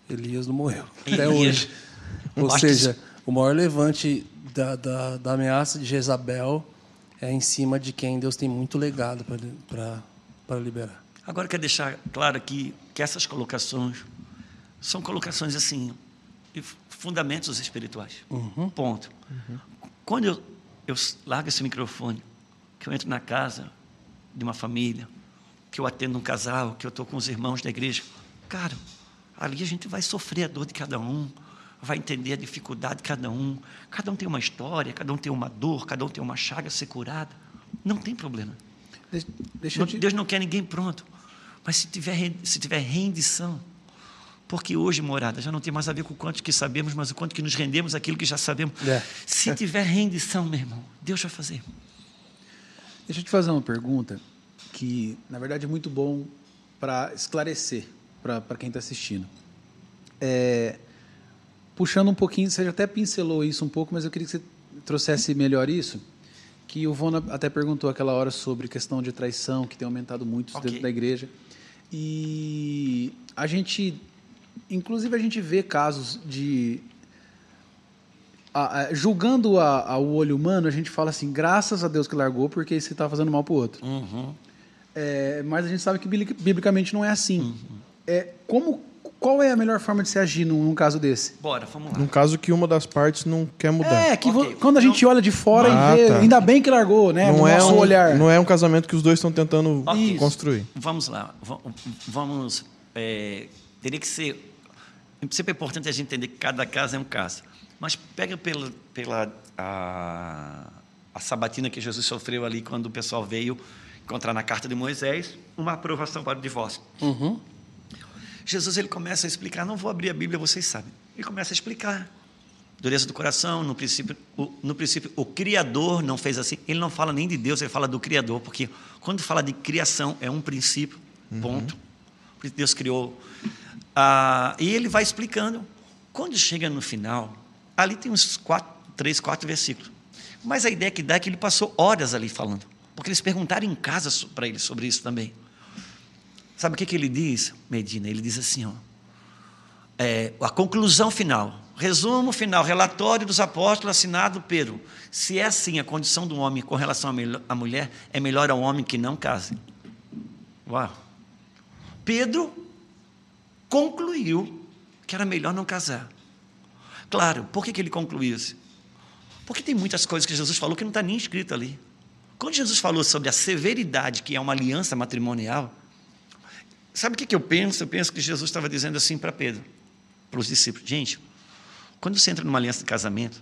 Elias não morreu. Elias. Até hoje. Ou seja, o maior levante da, da, da, ameaça de Jezabel é em cima de quem Deus tem muito legado para liberar. Agora, quero deixar claro aqui que essas colocações são colocações assim, fundamentos espirituais. Uhum. Ponto. Uhum. Quando eu, eu largo esse microfone que eu entro na casa de uma família, que eu atendo um casal, que eu estou com os irmãos da igreja. Cara, ali a gente vai sofrer a dor de cada um, vai entender a dificuldade de cada um. Cada um tem uma história, cada um tem uma dor, cada um tem uma chaga a ser curada. Não tem problema. Deixa, te... Deus não quer ninguém pronto. Mas se tiver, se tiver rendição, porque hoje, morada, já não tem mais a ver com o quanto que sabemos, mas o quanto que nos rendemos aquilo que já sabemos. É. Se tiver rendição, meu irmão, Deus vai fazer. Deixa eu te fazer uma pergunta que, na verdade, é muito bom para esclarecer para quem está assistindo. É, puxando um pouquinho, você já até pincelou isso um pouco, mas eu queria que você trouxesse melhor isso, que o Vona até perguntou aquela hora sobre questão de traição, que tem aumentado muito Ok. dentro da igreja. E a gente, inclusive, a gente vê casos de. a- a- julgando a- ao olho humano, a gente fala assim, graças a Deus que largou, porque esse está fazendo mal para o outro. Uhum. É, mas a gente sabe que bibli- biblicamente não é assim. É, como, qual é a melhor forma de se agir num, num caso desse? Bora, vamos lá. Num caso que uma das partes não quer mudar. É, que vo- Ok, quando a gente olha de fora Ah, e vê, tá. ainda bem que largou, né? não, no é nosso um, olhar. não é um casamento que os dois estão tentando Ok. construir. Vamos lá. Va- Vamos. é, teria que ser. Sempre é importante a gente entender que cada caso é um caso. Mas pega pela, pela a, a sabatina que Jesus sofreu ali quando o pessoal veio encontrar na carta de Moisés uma aprovação para o divórcio. Uhum. Jesus ele começa a explicar, não vou abrir a Bíblia, vocês sabem. Ele começa a explicar. Dureza do coração, no princípio, o, no princípio, o Criador não fez assim. Ele não fala nem de Deus, ele fala do Criador, porque quando fala de criação, é um princípio, ponto. Porque Deus criou. Ah, e ele vai explicando. Quando chega no final, ali tem uns quatro, três, quatro versículos. Mas a ideia que dá é que ele passou horas ali falando. Porque eles perguntaram em casa para ele sobre isso também. Sabe o que, que ele diz, Medina? Ele diz assim, ó, é, a conclusão final, resumo final, relatório dos apóstolos assinado Pedro. Se é assim a condição do homem com relação à mulher, é melhor ao homem que não case. Uau! Pedro concluiu que era melhor não casar. Claro, por que, que ele concluiu isso? Porque tem muitas coisas que Jesus falou que não está nem escrito ali. Quando Jesus falou sobre a severidade que é uma aliança matrimonial, Sabe o que, que eu penso? Eu penso que Jesus estava dizendo assim para Pedro, para os discípulos: gente, quando você entra numa aliança de casamento,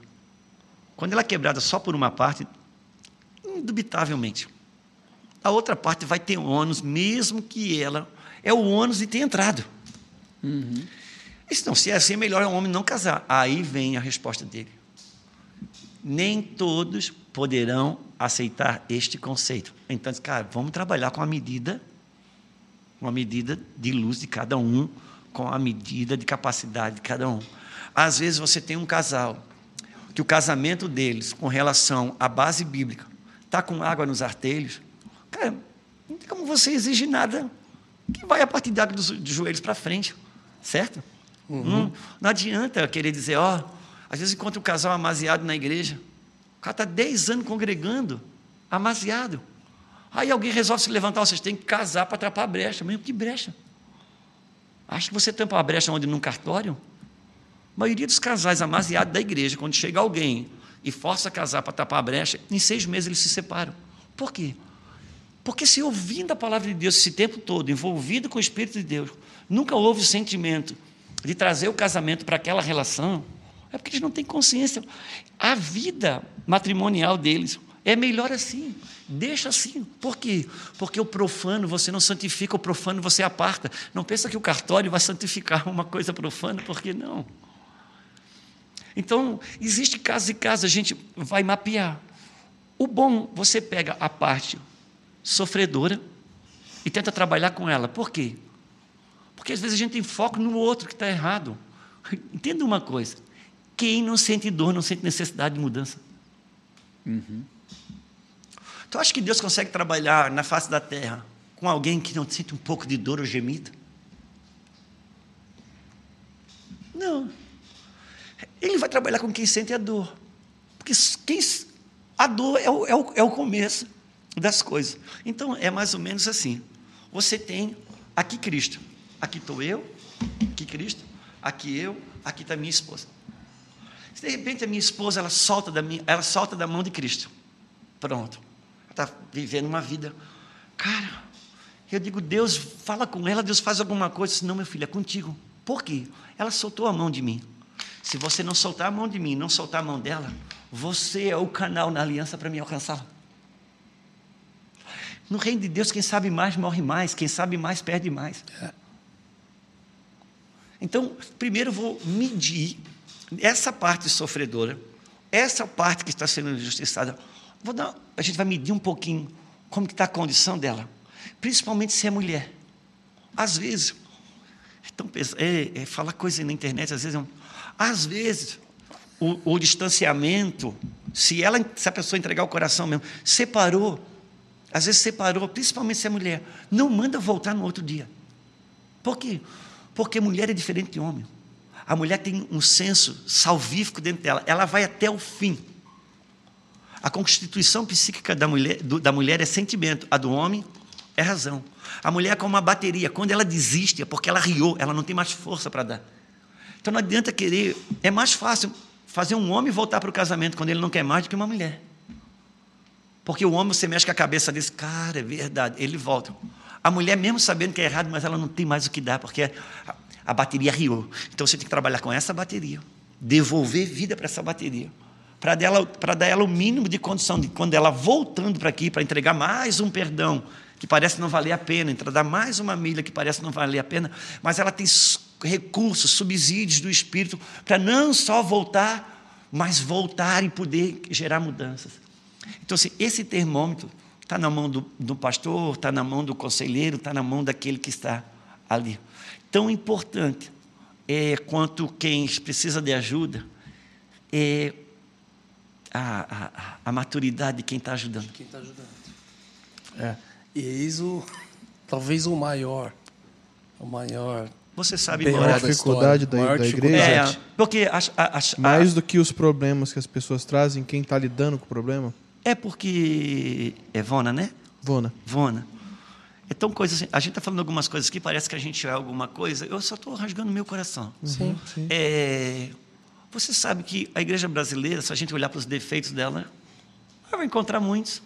quando ela é quebrada só por uma parte, indubitavelmente, a outra parte vai ter ônus, mesmo que ela é o ônus de ter entrado. Então, se é assim, é melhor o homem não casar. Aí vem a resposta dele. Nem todos poderão aceitar este conceito. Então, cara, vamos trabalhar com a medida uma medida de luz de cada um, com a medida de capacidade de cada um. Às vezes você tem um casal que o casamento deles com relação à base bíblica está com água nos artelhos. Cara, não tem como você exigir nada que vai a partir da água dos, dos joelhos para frente, certo? Não, não adianta querer dizer, ó, às vezes encontra um casal amaziado na igreja, o cara está 10 anos congregando, amaziado. Aí alguém resolve se levantar, vocês têm que casar para atrapar a brecha. Mesmo que brecha. Acha que você tampa uma brecha onde num cartório? A maioria dos casais amaziados da igreja, quando chega alguém e força a casar para tapar a brecha, em seis meses eles se separam. Por quê? Porque se ouvindo a palavra de Deus esse tempo todo, envolvido com o Espírito de Deus, nunca houve o sentimento de trazer o casamento para aquela relação, é porque eles não têm consciência. A vida matrimonial deles é melhor assim. Deixa assim. Por quê? Porque o profano você não santifica, o profano você aparta. Não pensa que o cartório vai santificar uma coisa profana, porque não. Então, existe casos e casos, a gente vai mapear. O bom, você pega a parte sofredora e tenta trabalhar com ela. Por quê? Porque às vezes a gente tem foco no outro que está errado. [LAUGHS] Entenda uma coisa: quem não sente dor não sente necessidade de mudança. Tu acha que Deus consegue trabalhar na face da terra com alguém que não sente um pouco de dor ou gemido? Não. Ele vai trabalhar com quem sente a dor. Porque quem, a dor é o, é, o, é o começo das coisas. Então, é mais ou menos assim. Você tem aqui Cristo. Aqui estou eu, aqui Cristo, aqui eu, aqui está minha esposa. Se de repente a minha esposa ela solta da, minha, ela solta da mão de Cristo. Pronto. Está vivendo uma vida. Cara, eu digo, Deus fala com ela, Deus faz alguma coisa. Não, meu filho, é contigo. Por quê? Ela soltou a mão de mim. Se você não soltar a mão de mim, não soltar a mão dela, você é o canal na aliança para me alcançar. No reino de Deus, quem sabe mais morre mais, quem sabe mais perde mais. Então, primeiro eu vou medir essa parte sofredora, essa parte que está sendo injustiçada. Vou dar, a gente vai medir um pouquinho como está a condição dela, principalmente se é mulher. Às vezes, então, é, é, falar coisa na internet, às vezes, é um, às vezes, o, o distanciamento, se ela, se a pessoa entregar o coração mesmo, separou, às vezes separou, principalmente se é mulher, não manda voltar no outro dia. Por quê? Porque mulher é diferente de homem. A mulher tem um senso salvífico dentro dela, ela vai até o fim. A constituição psíquica da mulher, do, da mulher é sentimento, a do homem é razão. A mulher é como uma bateria, quando ela desiste é porque ela riou, ela não tem mais força para dar. Então não adianta querer, é mais fácil fazer um homem voltar para o casamento quando ele não quer mais do que uma mulher. Porque o homem, você mexe com a cabeça desse, cara, é verdade, ele volta. A mulher, mesmo sabendo que é errado, mas ela não tem mais o que dar, porque a, bateria riou. Então você tem que trabalhar com essa bateria, devolver vida para essa bateria para dar ela o mínimo de condição de quando ela voltando para aqui para entregar mais um perdão que parece não valer a pena, entregar mais uma milha que parece não valer a pena, mas ela tem recursos, subsídios do Espírito para não só voltar, mas voltar e poder gerar mudanças. Então, assim, esse termômetro está na mão do, do pastor, está na mão do conselheiro, está na mão daquele que está ali. Tão importante é quanto quem precisa de ajuda é a, a, a maturidade de quem está ajudando. Quem está ajudando. É. E eis o, [LAUGHS] talvez o maior, o maior. Você sabe a maior dificuldade da, da, da igreja. É, porque as, mais do que os problemas que as pessoas trazem, quem está lidando com o problema? É porque é Vona, né? Vona. Vona. Então, coisas assim, a gente está falando algumas coisas que parece que a gente é alguma coisa, eu só estou rasgando meu coração. Sim, sim. É, você sabe que a igreja brasileira, se a gente olhar para os defeitos dela, ela vai encontrar muitos.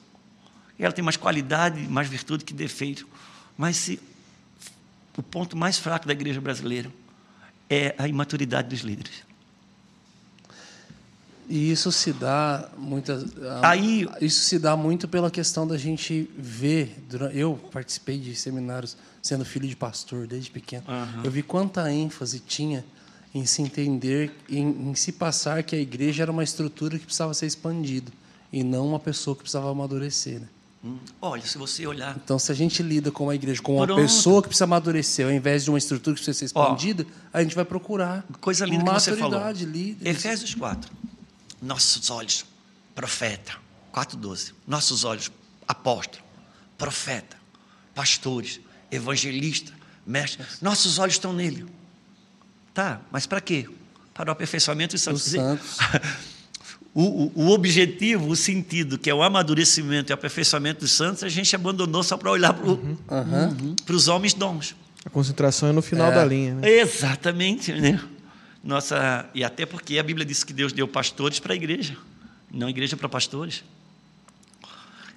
Ela tem mais qualidade, mais virtude que defeito. Mas se, o ponto mais fraco da igreja brasileira é a imaturidade dos líderes. E isso se dá muitas aí isso se dá muito pela questão da gente ver eu participei de seminários sendo filho de pastor desde pequeno uhum. eu vi quanta ênfase tinha em se entender, em, em, se passar que a igreja era uma estrutura que precisava ser expandida e não uma pessoa que precisava amadurecer. Né? Hum, olha, se você olhar. Então, se a gente lida com a igreja como uma pessoa que precisa amadurecer, ao invés de uma estrutura que precisa ser expandida, Ó, a gente vai procurar coisa linda que você falou. Líderes. Efésios 4. Nossos olhos, profeta. 4,12. Nossos olhos, apóstolo, profeta, pastores, evangelista, mestre. Nossos olhos estão nele. Tá, mas para quê? Para o aperfeiçoamento dos santos. santos. [LAUGHS] o, o, o, objetivo, o sentido, que é o amadurecimento e o aperfeiçoamento dos santos, a gente abandonou só para olhar para uhum. uhum. os homens dons. A concentração é no final é. da linha. Né? Exatamente. Né? Nossa, e até porque a Bíblia diz que Deus deu pastores para a igreja, não a igreja para pastores.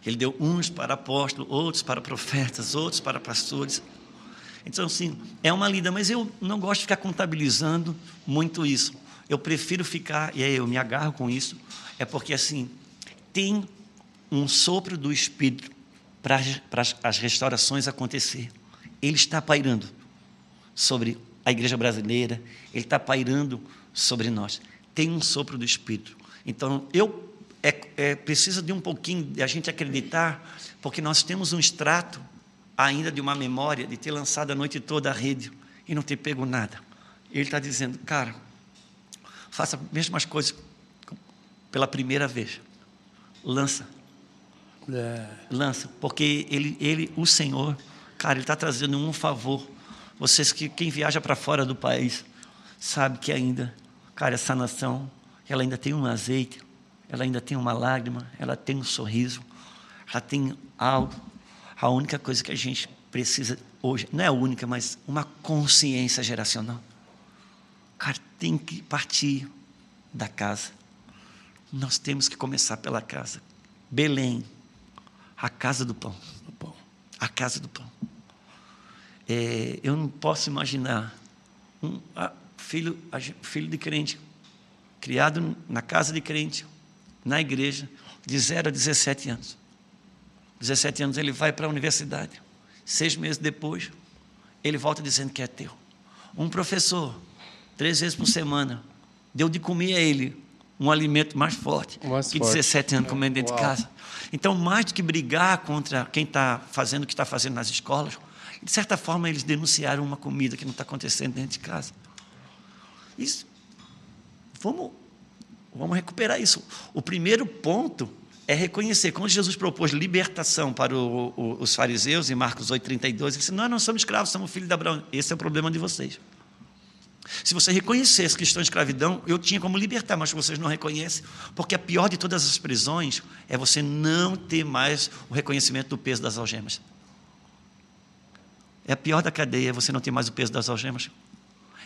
Ele deu uns para apóstolos, outros para profetas, outros para pastores. Então, assim, é uma lida, mas eu não gosto de ficar contabilizando muito isso. Eu prefiro ficar, e aí eu me agarro com isso, é porque, assim, tem um sopro do Espírito para as restaurações acontecer. Ele está pairando sobre a igreja brasileira, ele está pairando sobre nós. Tem um sopro do Espírito. Então, eu é, é, precisa de um pouquinho de a gente acreditar, porque nós temos um extrato ainda de uma memória de ter lançado a noite toda a rede e não ter pego nada. Ele está dizendo, cara, faça as mesmas coisas pela primeira vez. Lança. É. Lança. Porque ele, ele, o Senhor, cara, ele está trazendo um favor. Vocês que quem viaja para fora do país sabe que ainda, cara, essa nação, ela ainda tem um azeite, ela ainda tem uma lágrima, ela tem um sorriso, ela tem algo a única coisa que a gente precisa hoje, não é a única, mas uma consciência geracional. Cara, tem que partir da casa. Nós temos que começar pela casa. Belém, a casa do pão. A casa do pão. É, eu não posso imaginar um a, filho, a, filho de crente, criado na casa de crente, na igreja, de 0 a 17 anos 17 anos, ele vai para a universidade. Seis meses depois, ele volta dizendo que é teu. Um professor, três vezes por semana, deu de comer a ele um alimento mais forte mais que forte. 17 anos comendo dentro Uau. de casa. Então, mais do que brigar contra quem está fazendo o que está fazendo nas escolas, de certa forma, eles denunciaram uma comida que não está acontecendo dentro de casa. Isso, vamos Vamos recuperar isso. O primeiro ponto é reconhecer. Quando Jesus propôs libertação para o, o, os fariseus, em Marcos 8,32, ele disse: Nós não somos escravos, somos filhos de Abraão. Esse é o problema de vocês. Se você reconhecesse que estão em escravidão, eu tinha como libertar, mas vocês não reconhecem, porque a pior de todas as prisões é você não ter mais o reconhecimento do peso das algemas. É a pior da cadeia, você não ter mais o peso das algemas.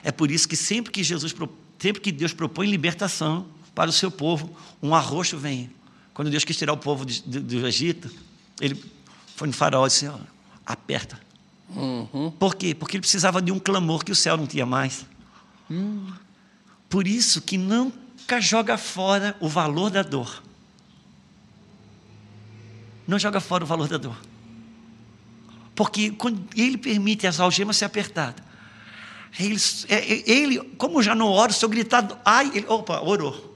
É por isso que sempre que Jesus, sempre que Deus propõe libertação para o seu povo, um arroxo vem. Quando Deus quis tirar o povo do, do, do Egito, ele foi no faraó e disse: ó, aperta. Uhum. Por quê? Porque ele precisava de um clamor que o céu não tinha mais. Hum. Por isso que nunca joga fora o valor da dor. Não joga fora o valor da dor. Porque quando ele permite as algemas ser apertadas, ele, é, é, ele, como já não ora, se eu gritar, ai, ele, opa, orou.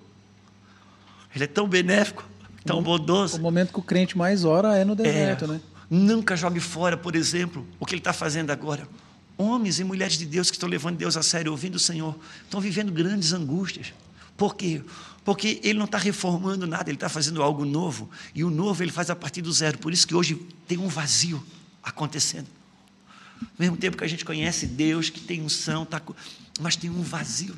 Ele é tão benéfico, tão o, bondoso. O momento que o crente mais ora é no deserto, é, né? Nunca jogue fora, por exemplo, o que ele está fazendo agora. Homens e mulheres de Deus que estão levando Deus a sério, ouvindo o Senhor, estão vivendo grandes angústias. Por quê? Porque ele não está reformando nada, ele está fazendo algo novo. E o novo ele faz a partir do zero. Por isso que hoje tem um vazio acontecendo. Ao mesmo tempo que a gente conhece Deus, que tem unção, tá, mas tem um vazio.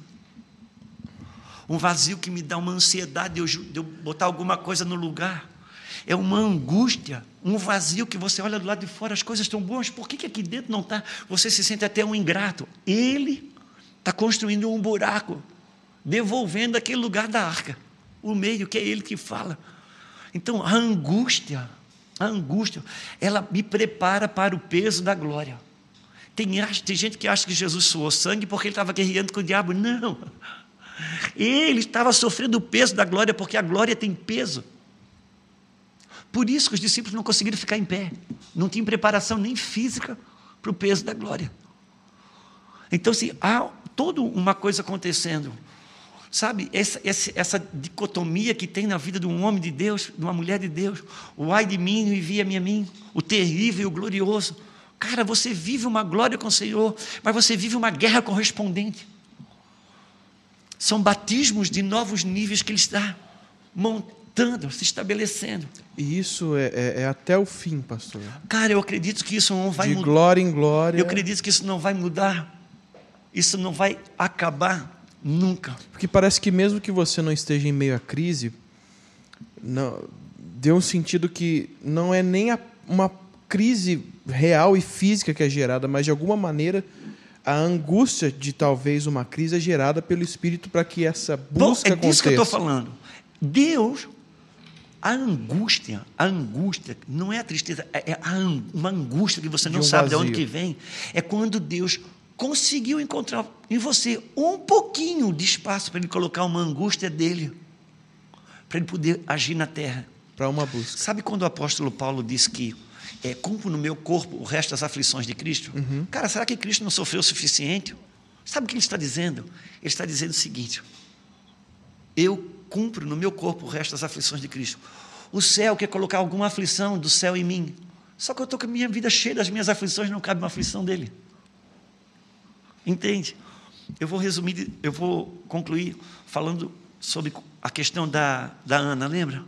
Um vazio que me dá uma ansiedade de eu, de eu botar alguma coisa no lugar. É uma angústia, um vazio que você olha do lado de fora, as coisas estão boas, por que, que aqui dentro não está? Você se sente até um ingrato. Ele está construindo um buraco, devolvendo aquele lugar da arca, o meio que é ele que fala. Então, a angústia, a angústia, ela me prepara para o peso da glória. Tem, tem gente que acha que Jesus suou sangue porque ele estava guerreando com o diabo. Não. Ele estava sofrendo o peso da glória, porque a glória tem peso. Por isso que os discípulos não conseguiram ficar em pé. Não tinham preparação nem física para o peso da glória. Então, assim, há toda uma coisa acontecendo. Sabe, essa, essa, essa, dicotomia que tem na vida de um homem de Deus, de uma mulher de Deus. O ai de mim e envia-me a mim. O terrível e o glorioso. Cara, você vive uma glória com o Senhor, mas você vive uma guerra correspondente. São batismos de novos níveis que Ele está montando montando, se estabelecendo. E isso é, é, é, até o fim, pastor. Cara, eu acredito que isso não vai mudar. De glória em glória. Eu acredito que isso não vai mudar. Isso não vai acabar nunca. Porque parece que mesmo que você não esteja em meio à crise, não, deu um sentido que não é nem a, uma crise real e física que é gerada, mas de alguma maneira a angústia de talvez uma crise é gerada pelo Espírito para que essa busca Bom, é disso aconteça. que eu estou falando. Deus a angústia, a angústia não é a tristeza, é, é uma angústia que você não um sabe vazio. de onde que vem. É quando Deus conseguiu encontrar em você um pouquinho de espaço para ele colocar uma angústia dele, para ele poder agir na terra. Para uma busca. Sabe quando o apóstolo Paulo diz que é, cumpro no meu corpo o resto das aflições de Cristo? Uhum. Cara, será que Cristo não sofreu o suficiente? Sabe o que ele está dizendo? Ele está dizendo o seguinte: eu cumpro no meu corpo o resto das aflições de Cristo. O céu quer colocar alguma aflição do céu em mim. Só que eu estou com a minha vida cheia das minhas aflições, não cabe uma aflição dele. Entende? Eu vou resumir, eu vou concluir falando sobre a questão da, da Ana, lembra?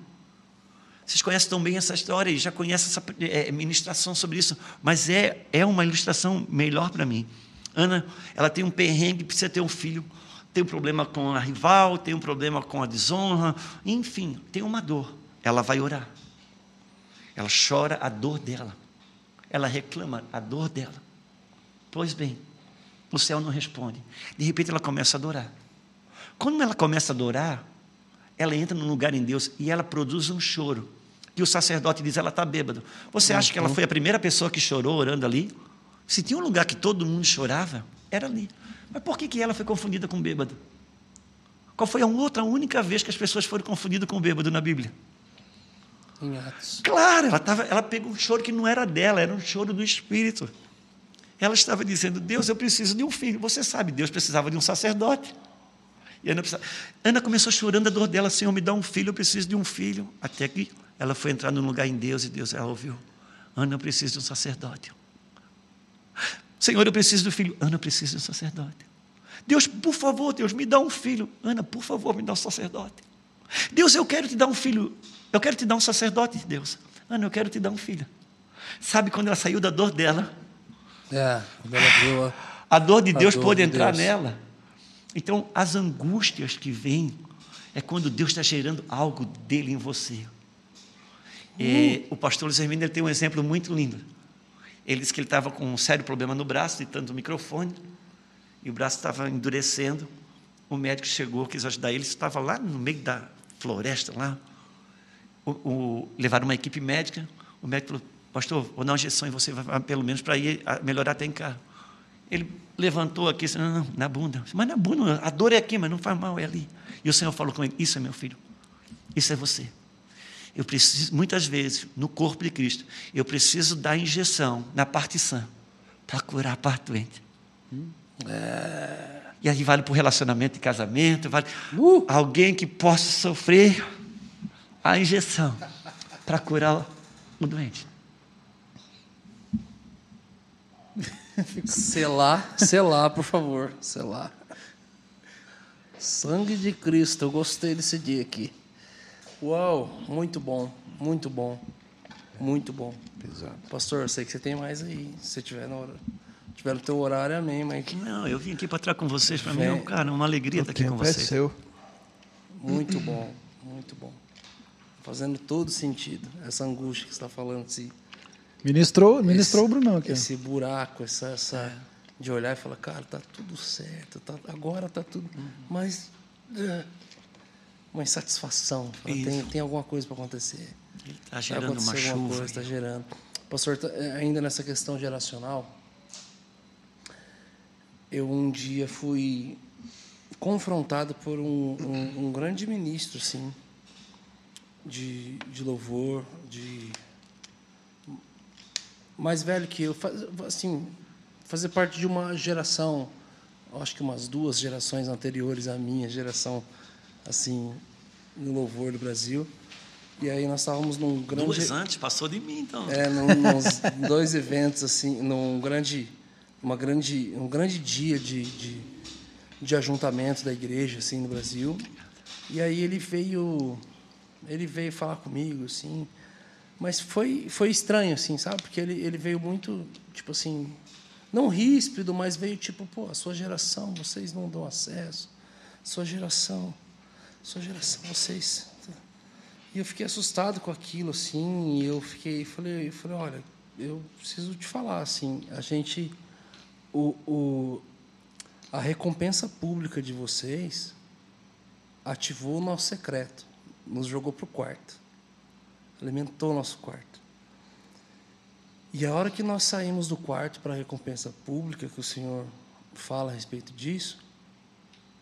Vocês conhecem tão bem essa história e já conhecem essa é, ministração sobre isso, mas é, é uma ilustração melhor para mim. Ana, ela tem um perrengue, precisa ter um filho tem um problema com a rival, tem um problema com a desonra, enfim, tem uma dor. Ela vai orar. Ela chora a dor dela. Ela reclama a dor dela. Pois bem, o céu não responde. De repente ela começa a adorar. Quando ela começa a adorar, ela entra num lugar em Deus e ela produz um choro. E o sacerdote diz: ela está bêbada. Você acha que ela foi a primeira pessoa que chorou orando ali? Se tinha um lugar que todo mundo chorava, era ali. Mas por que, que ela foi confundida com bêbado? Qual foi a outra única vez que as pessoas foram confundidas com bêbado na Bíblia? Em Atos. Claro, ela, tava, ela pegou um choro que não era dela, era um choro do Espírito. Ela estava dizendo: Deus, eu preciso de um filho. Você sabe, Deus precisava de um sacerdote. E Ana, precisava... Ana começou chorando a dor dela: Senhor, me dá um filho, eu preciso de um filho. Até que ela foi entrar num lugar em Deus e Deus ela ouviu: Ana, eu preciso de um sacerdote. Senhor, eu preciso do filho. Ana, eu preciso de um sacerdote. Deus, por favor, Deus, me dá um filho. Ana, por favor, me dá um sacerdote. Deus, eu quero te dar um filho. Eu quero te dar um sacerdote, Deus. Ana, eu quero te dar um filho. Sabe quando ela saiu da dor dela? É, quando ela viu a... A dor de A Deus dor pôde de entrar Deus. nela. Então, as angústias que vêm é quando Deus está gerando algo dele em você. É, o pastor Luiz Hermínio tem um exemplo muito lindo. Ele disse que ele estava com um sério problema no braço, de tanto microfone, e o braço estava endurecendo. O médico chegou, quis ajudar ele, estava lá no meio da floresta, lá. O, o- levaram uma equipe médica. O médico falou: Pastor, vou dar uma injeção em você, vai- pelo menos para ir melhorar até em casa. Ele levantou aqui, disse, não, não, na bunda. Mas na bunda, a dor é aqui, mas não faz mal, é ali. E o Senhor falou com ele: Isso é meu filho, isso é você. Eu preciso, muitas vezes, no corpo de Cristo, eu preciso dar injeção na parte sã para curar a parte doente. E aí vale para o relacionamento de casamento, vale alguém que possa sofrer a injeção para curar o doente. Selar, selar, por favor, selar. Sangue de Cristo, eu gostei desse dia aqui. Uau, muito bom, muito bom, muito bom. Pastor, eu sei que você tem mais aí. Se você tiver no, hora- tiver no teu horário, amém, mas Não, eu vim aqui para estar com vocês. Para mim, é um- cara, uma alegria estar aqui com é vocês. seu. muito bom, muito bom. Fazendo todo sentido, essa angústia que você está falando, esse, Ministrou, ministrou o Brunão aqui. esse buraco, essa, essa de olhar e falar, cara, tá tudo certo, tá, agora tá tudo, mas é, uma insatisfação, fala, tem, tem alguma coisa para acontecer. Está gerando uma chuva. coisa, está gerando. Pastor, tá- é, ainda nessa questão geracional, eu um dia fui confrontado por um, um, um grande ministro, assim, de, de louvor, de mais velho que eu, assim, fazer parte de uma geração, acho que umas duas gerações anteriores à minha geração, assim, no louvor do Brasil. E aí nós estávamos num grande Duas antes, passou de mim, então. é, num, nos [LAUGHS] dois eventos assim, num grande, uma grande, um grande dia de, de, de ajuntamento da igreja assim no Brasil. E aí ele veio, ele veio falar comigo assim, mas foi foi estranho assim, sabe? Porque ele ele veio muito tipo assim, não ríspido, mas veio tipo, pô, a sua geração, vocês não dão acesso, sua geração, sua geração, vocês e eu fiquei assustado com aquilo, assim, e eu fiquei, falei, eu falei, olha, eu preciso te falar, assim, a gente, o, o, a recompensa pública de vocês ativou o nosso secreto, nos jogou para o quarto, alimentou o nosso quarto. E a hora que nós saímos do quarto para a recompensa pública, que o Senhor fala a respeito disso,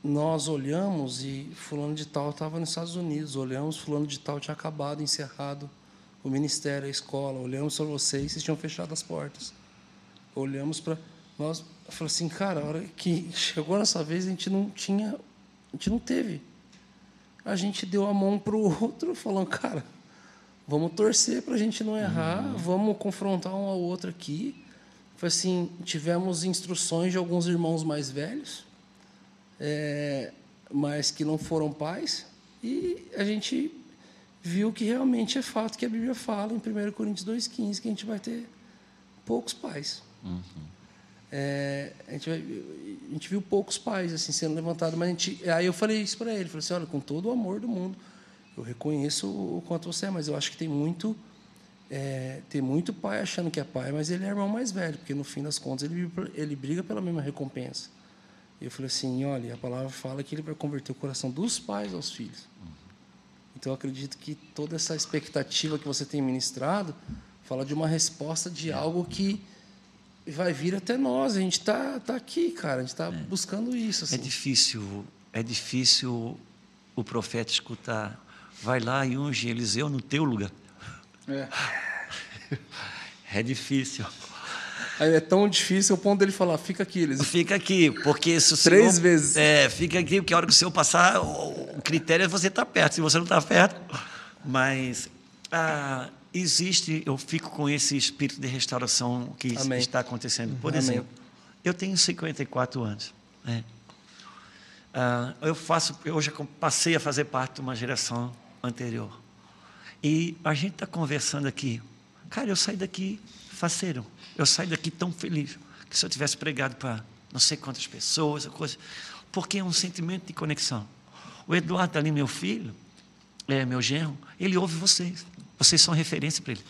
nós olhamos e fulano de tal estava nos Estados Unidos, olhamos fulano de tal tinha acabado, encerrado o ministério, a escola, olhamos para vocês, vocês tinham fechado as portas. Olhamos para nós, falei assim, cara, a hora que chegou nessa vez a gente não tinha, a gente não teve. A gente deu a mão para o outro, [LAUGHS] falando, cara, vamos torcer para a gente não errar, vamos confrontar um ao outro aqui. Foi assim, tivemos instruções de alguns irmãos mais velhos, é, mas que não foram pais, e a gente viu que realmente é fato que a Bíblia fala em 1 Coríntios 2,15 que a gente vai ter poucos pais. É, a, gente vai- a gente viu poucos pais assim sendo levantados, mas a gente, aí eu falei isso para ele, falei assim, olha, com todo o amor do mundo, eu reconheço o quanto você é, mas eu acho que tem muito é, tem muito pai achando que é pai, mas ele é irmão mais velho, porque no fim das contas ele, ele briga pela mesma recompensa. Eu falei assim, olha, a palavra fala que ele vai converter o coração dos pais aos filhos. Então eu acredito que toda essa expectativa que você tem ministrado fala de uma resposta de algo que vai vir até nós. A gente está tá aqui, cara. A gente está buscando isso. É Assim. difícil, é difícil o profeta escutar. Vai lá e unge Eliseu no teu lugar. É. É difícil. Aí é tão difícil o ponto dele falar, fica aqui, eles. Fica aqui, porque se o Três senhor- vezes. É, fica aqui, porque a hora que o senhor passar, o, o critério é você estar perto. Se você não está perto. Mas ah, existe, eu fico com esse espírito de restauração que Amém. está acontecendo. Por Amém. exemplo, eu tenho 54 anos. Né? Ah, eu faço, eu já passei a fazer parte de uma geração anterior. E a gente está conversando aqui. Cara, eu saí daqui faceiro. Eu saí daqui tão feliz que se eu tivesse pregado para não sei quantas pessoas, coisa, porque é um sentimento de conexão. O Eduardo está ali, meu filho, é meu genro, ele ouve vocês. Vocês são referência para ele.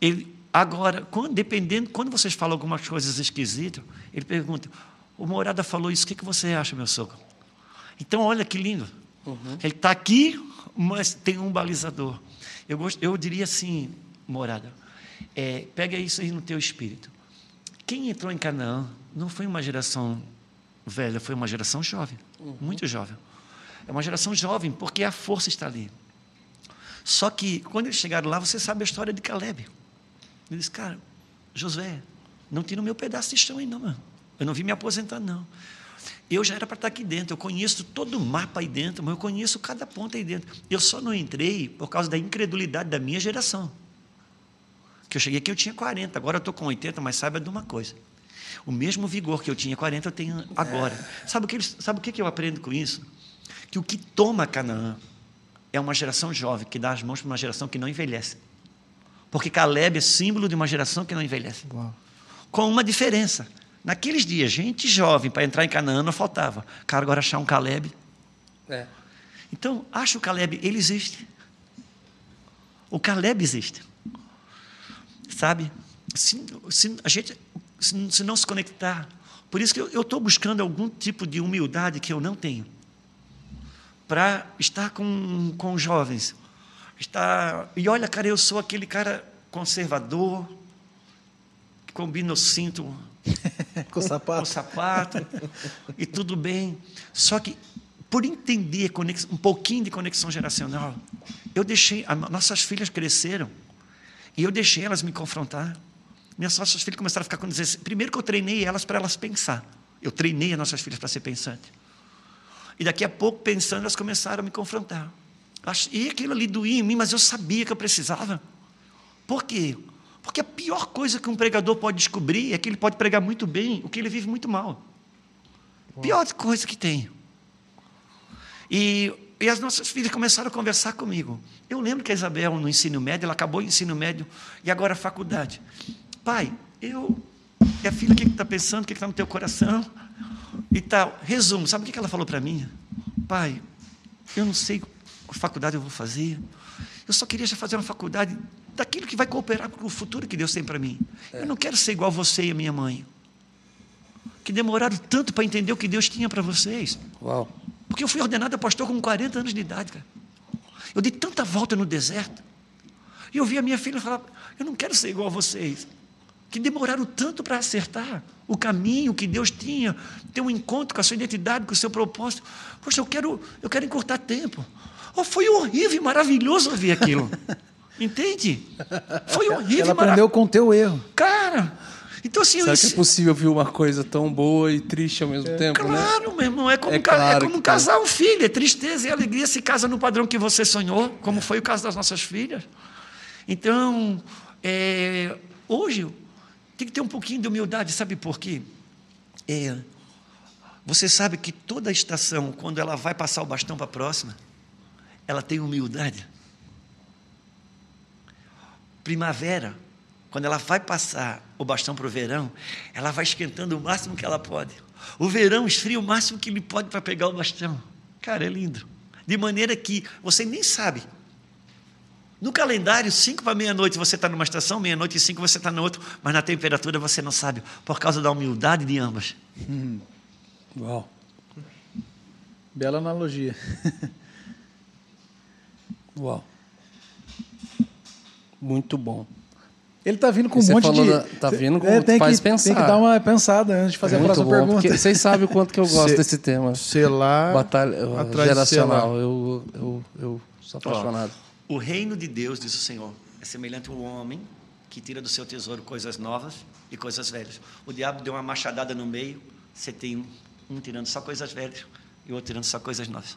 Ele agora, quando, dependendo, quando vocês falam algumas coisas esquisitas, ele pergunta: "O Morada falou isso, o que, que você acha, meu sogro?" Então, olha que lindo. Uhum. Ele está aqui, mas tem um balizador. Eu, gost, eu diria assim, Morada, é, pega isso aí no teu espírito. Quem entrou em Canaã não foi uma geração velha, foi uma geração jovem, uhum. muito jovem. É uma geração jovem, porque a força está ali. Só que, quando eles chegaram lá, você sabe a história de Caleb. Ele disse, cara, Josué, não tira o meu pedaço de chão aí, não, mano. Eu não vim me aposentar, não. Eu já era para estar aqui dentro, eu conheço todo o mapa aí dentro, mas eu conheço cada ponta aí dentro. Eu só não entrei por causa da incredulidade da minha geração. Que eu cheguei aqui, eu tinha 40, agora eu estou com 80, mas saiba de uma coisa. O mesmo vigor que eu tinha 40, eu tenho agora. Sabe o que, sabe o que eu aprendo com isso? Que o que toma Canaã é uma geração jovem, que dá as mãos para uma geração que não envelhece. Porque Caleb é símbolo de uma geração que não envelhece. Uau. Com uma diferença. Naqueles dias, gente jovem para entrar em Canaã não faltava. Cara, agora achar um Caleb. É. Então, acha o Caleb, ele existe. O Caleb existe. Sabe? Se, se a gente se, se, não se conectar. Por isso que eu estou buscando algum tipo de humildade que eu não tenho para estar com, com os jovens. Estar, e olha, cara, eu sou aquele cara conservador, que combina o cinto [LAUGHS] com sapato. com sapato, e tudo bem. Só que, por entender um pouquinho de conexão geracional, eu deixei, nossas filhas cresceram, e eu deixei elas me confrontar. Minhas nossas filhas começaram a ficar com 16. Primeiro que eu treinei elas para elas pensar. Eu treinei as nossas filhas para ser pensante. E daqui a pouco, pensando, elas começaram a me confrontar. E aquilo ali doía em mim, mas eu sabia que eu precisava. Por quê? Porque a pior coisa que um pregador pode descobrir é que ele pode pregar muito bem o que ele vive muito mal. Pior coisa que tem. E, e as nossas filhas começaram a conversar comigo. Eu lembro que a Isabel, no ensino médio, ela acabou o ensino médio e agora a faculdade. Pai, eu. E a filha, o que está pensando? O que está no teu coração? e tal. Resumo, sabe o que ela falou para mim? Pai, eu não sei qual faculdade eu vou fazer. Eu só queria já fazer uma faculdade daquilo que vai cooperar com o futuro que Deus tem para mim. É. Eu não quero ser igual você e a minha mãe. Que demoraram tanto para entender o que Deus tinha para vocês. Uau. Porque eu fui ordenado pastor com 40 anos de idade, cara. Eu dei tanta volta no deserto. E eu vi a minha filha falar: Eu não quero ser igual a vocês que demoraram tanto para acertar o caminho que Deus tinha, ter um encontro com a sua identidade, com o seu propósito. Poxa, eu quero, eu quero encurtar tempo. Oh, foi horrível e maravilhoso ouvir aquilo. [LAUGHS] Entende? [LAUGHS] Foi horrível. Ela aprendeu com o teu erro. Cara, então assim... Será que é possível ouvir uma coisa tão boa e triste ao mesmo é, tempo, né? Claro, né? meu irmão. É como, é claro é como casar um filho. É tristeza e alegria se casa no padrão que você sonhou, como foi o caso das nossas filhas. Então, é, hoje, tem que ter um pouquinho de humildade, sabe por quê? É, você sabe que toda estação, quando ela vai passar o bastão para a próxima, ela tem humildade. Primavera, quando ela vai passar o bastão para o verão, ela vai esquentando o máximo que ela pode. O verão esfria o máximo que ele pode para pegar o bastão. Cara, é lindo. De maneira que você nem sabe no calendário, 5 para meia-noite você está numa estação, meia-noite e 5 você está na outra, mas na temperatura você não sabe, por causa da humildade de ambas. Hum. Uau. Bela analogia. [LAUGHS] Uau. Muito bom. Ele está vindo com um monte de. Da, tá vindo com. É, tem faz que, pensar. Tem que dar uma pensada antes de fazer é a próxima bom, pergunta. Vocês sabem o quanto que eu [LAUGHS] gosto desse tema. Selar. Batalha geracional. Eu, eu, eu sou apaixonado. O reino de Deus, diz o Senhor, é semelhante a um homem que tira do seu tesouro coisas novas e coisas velhas. O diabo deu uma machadada no meio, você tem um, um tirando só coisas velhas e o outro tirando só coisas novas.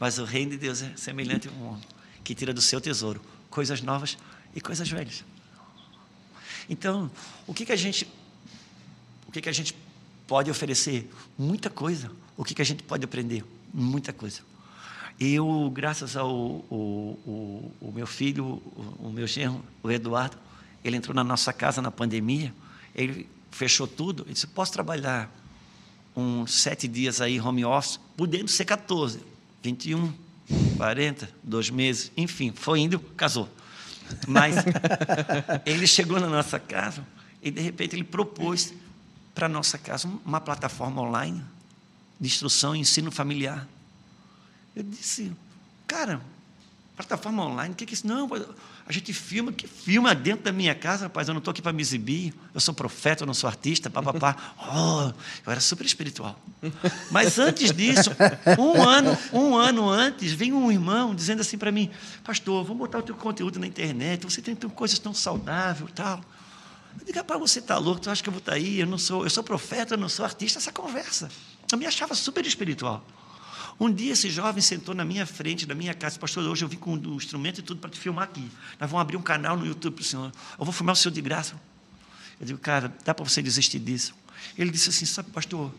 Mas o reino de Deus é semelhante a um homem que tira do seu tesouro coisas novas e coisas velhas. Então, o que, que a gente o que, que a gente pode oferecer muita coisa. O que, que a gente pode aprender? Muita coisa. Eu, graças ao o, o, o meu filho, o, o meu genro, o Eduardo, ele entrou na nossa casa na pandemia, ele fechou tudo, ele disse, posso trabalhar uns sete dias aí home office, podendo ser 14, 21, 40, dois meses, enfim, foi indo, casou. Mas [LAUGHS] ele chegou na nossa casa e, de repente, ele propôs para a nossa casa uma plataforma online de instrução e ensino familiar. Eu disse, cara, plataforma online, o que é isso? Não, a gente filma, que filma dentro da minha casa, rapaz, eu não estou aqui para me exibir, eu sou profeta, eu não sou artista, papapá. [LAUGHS] Oh, eu era super espiritual. Mas antes disso, um ano, um ano antes, vem um irmão dizendo assim para mim, pastor, vamos botar o teu conteúdo na internet, você tem coisas tão saudáveis e tal. Eu digo, rapaz, você está louco, tu acha que eu vou estar tá aí? Eu não sou, eu sou profeta, eu não sou artista, essa conversa. Eu me achava super espiritual. Um dia esse jovem sentou na minha frente, na minha casa, pastor, hoje eu vim com o instrumento e tudo para te filmar aqui. Nós vamos abrir um canal no YouTube para o senhor. Eu vou filmar o senhor de graça. Eu digo, cara, dá para você desistir disso. Ele disse assim, sabe, pastor,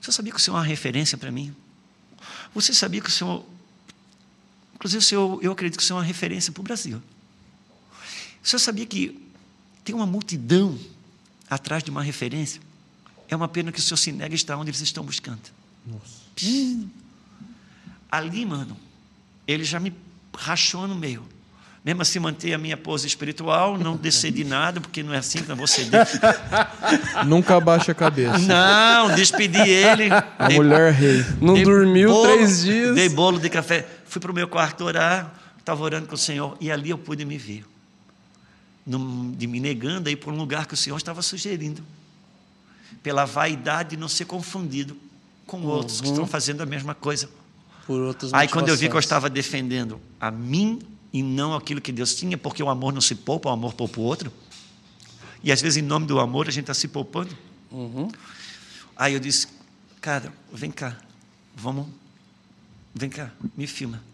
você sabia que o senhor é uma referência para mim? Você sabia que o senhor. Inclusive, o senhor, eu acredito que o senhor é uma referência para o Brasil. O senhor sabia que tem uma multidão atrás de uma referência? É uma pena que o senhor se nega a estar onde eles estão buscando. Nossa. Hum. Ali, mano, ele já me rachou no meio. Mesmo assim, manter a minha pose espiritual, não [LAUGHS] descer de nada, porque não é assim que eu vou ceder. [LAUGHS] Nunca abaixa a cabeça. Não, despedi ele. A dei, mulher rei. Não dormiu bolo, três dias. Dei bolo de café. Fui para o meu quarto orar, estava orando com o Senhor, e ali eu pude me ver. de me negando a ir para um lugar que o Senhor estava sugerindo. Pela vaidade de não ser confundido com outros uhum. que estão fazendo a mesma coisa por outras Aí quando eu vi que eu estava defendendo a mim e não aquilo que Deus tinha, porque o amor não se poupa, o amor poupa o outro. E às vezes, em nome do amor, a gente está se poupando. Uhum. Aí eu disse, cara, vem cá, vamos, vem cá, me filma.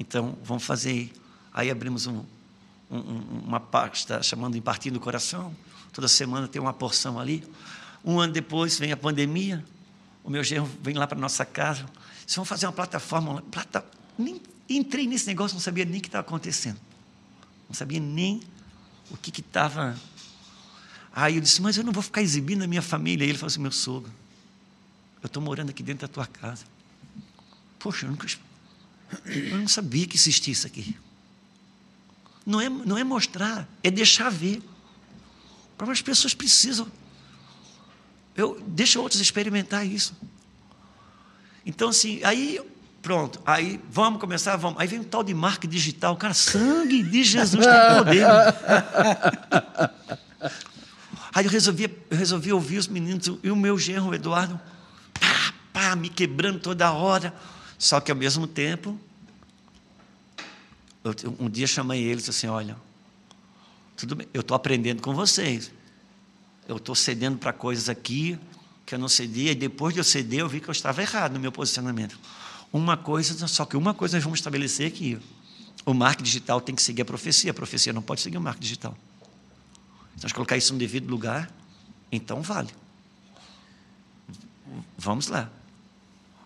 Então, vamos fazer aí. Aí abrimos um, um, uma pasta chamando Impartindo do Coração. Toda semana tem uma porção ali. Um ano depois vem a pandemia. O meu genro vem lá para nossa casa. Vocês vão fazer uma plataforma. Plata... Nem entrei nesse negócio, não sabia nem o que estava acontecendo. Não sabia nem o que estava. Aí eu disse, mas eu não vou ficar exibindo a minha família. E ele falou assim: meu sogro, eu estou morando aqui dentro da tua casa. Poxa, eu, nunca... eu não sabia que existia isso aqui. Não é, não é mostrar, é deixar ver. Para as pessoas precisam. Eu, deixa outros experimentar isso. Então, assim, aí, pronto, aí vamos começar, vamos. Aí vem um tal de marca digital, cara, sangue de Jesus tem poder. aí eu resolvi, eu resolvi ouvir os meninos, e o meu genro, o Eduardo, pá, pá, me quebrando toda hora. Só que ao mesmo tempo, eu, um dia chamei eles assim: olha, tudo bem, eu estou aprendendo com vocês. Eu estou cedendo para coisas aqui, que eu não cedia, e depois de eu ceder, eu vi que eu estava errado no meu posicionamento. Uma coisa, só que uma coisa nós vamos estabelecer aqui. O marketing digital tem que seguir a profecia, a profecia não pode seguir o marketing digital. Se nós colocar isso no devido lugar, então vale. Vamos lá.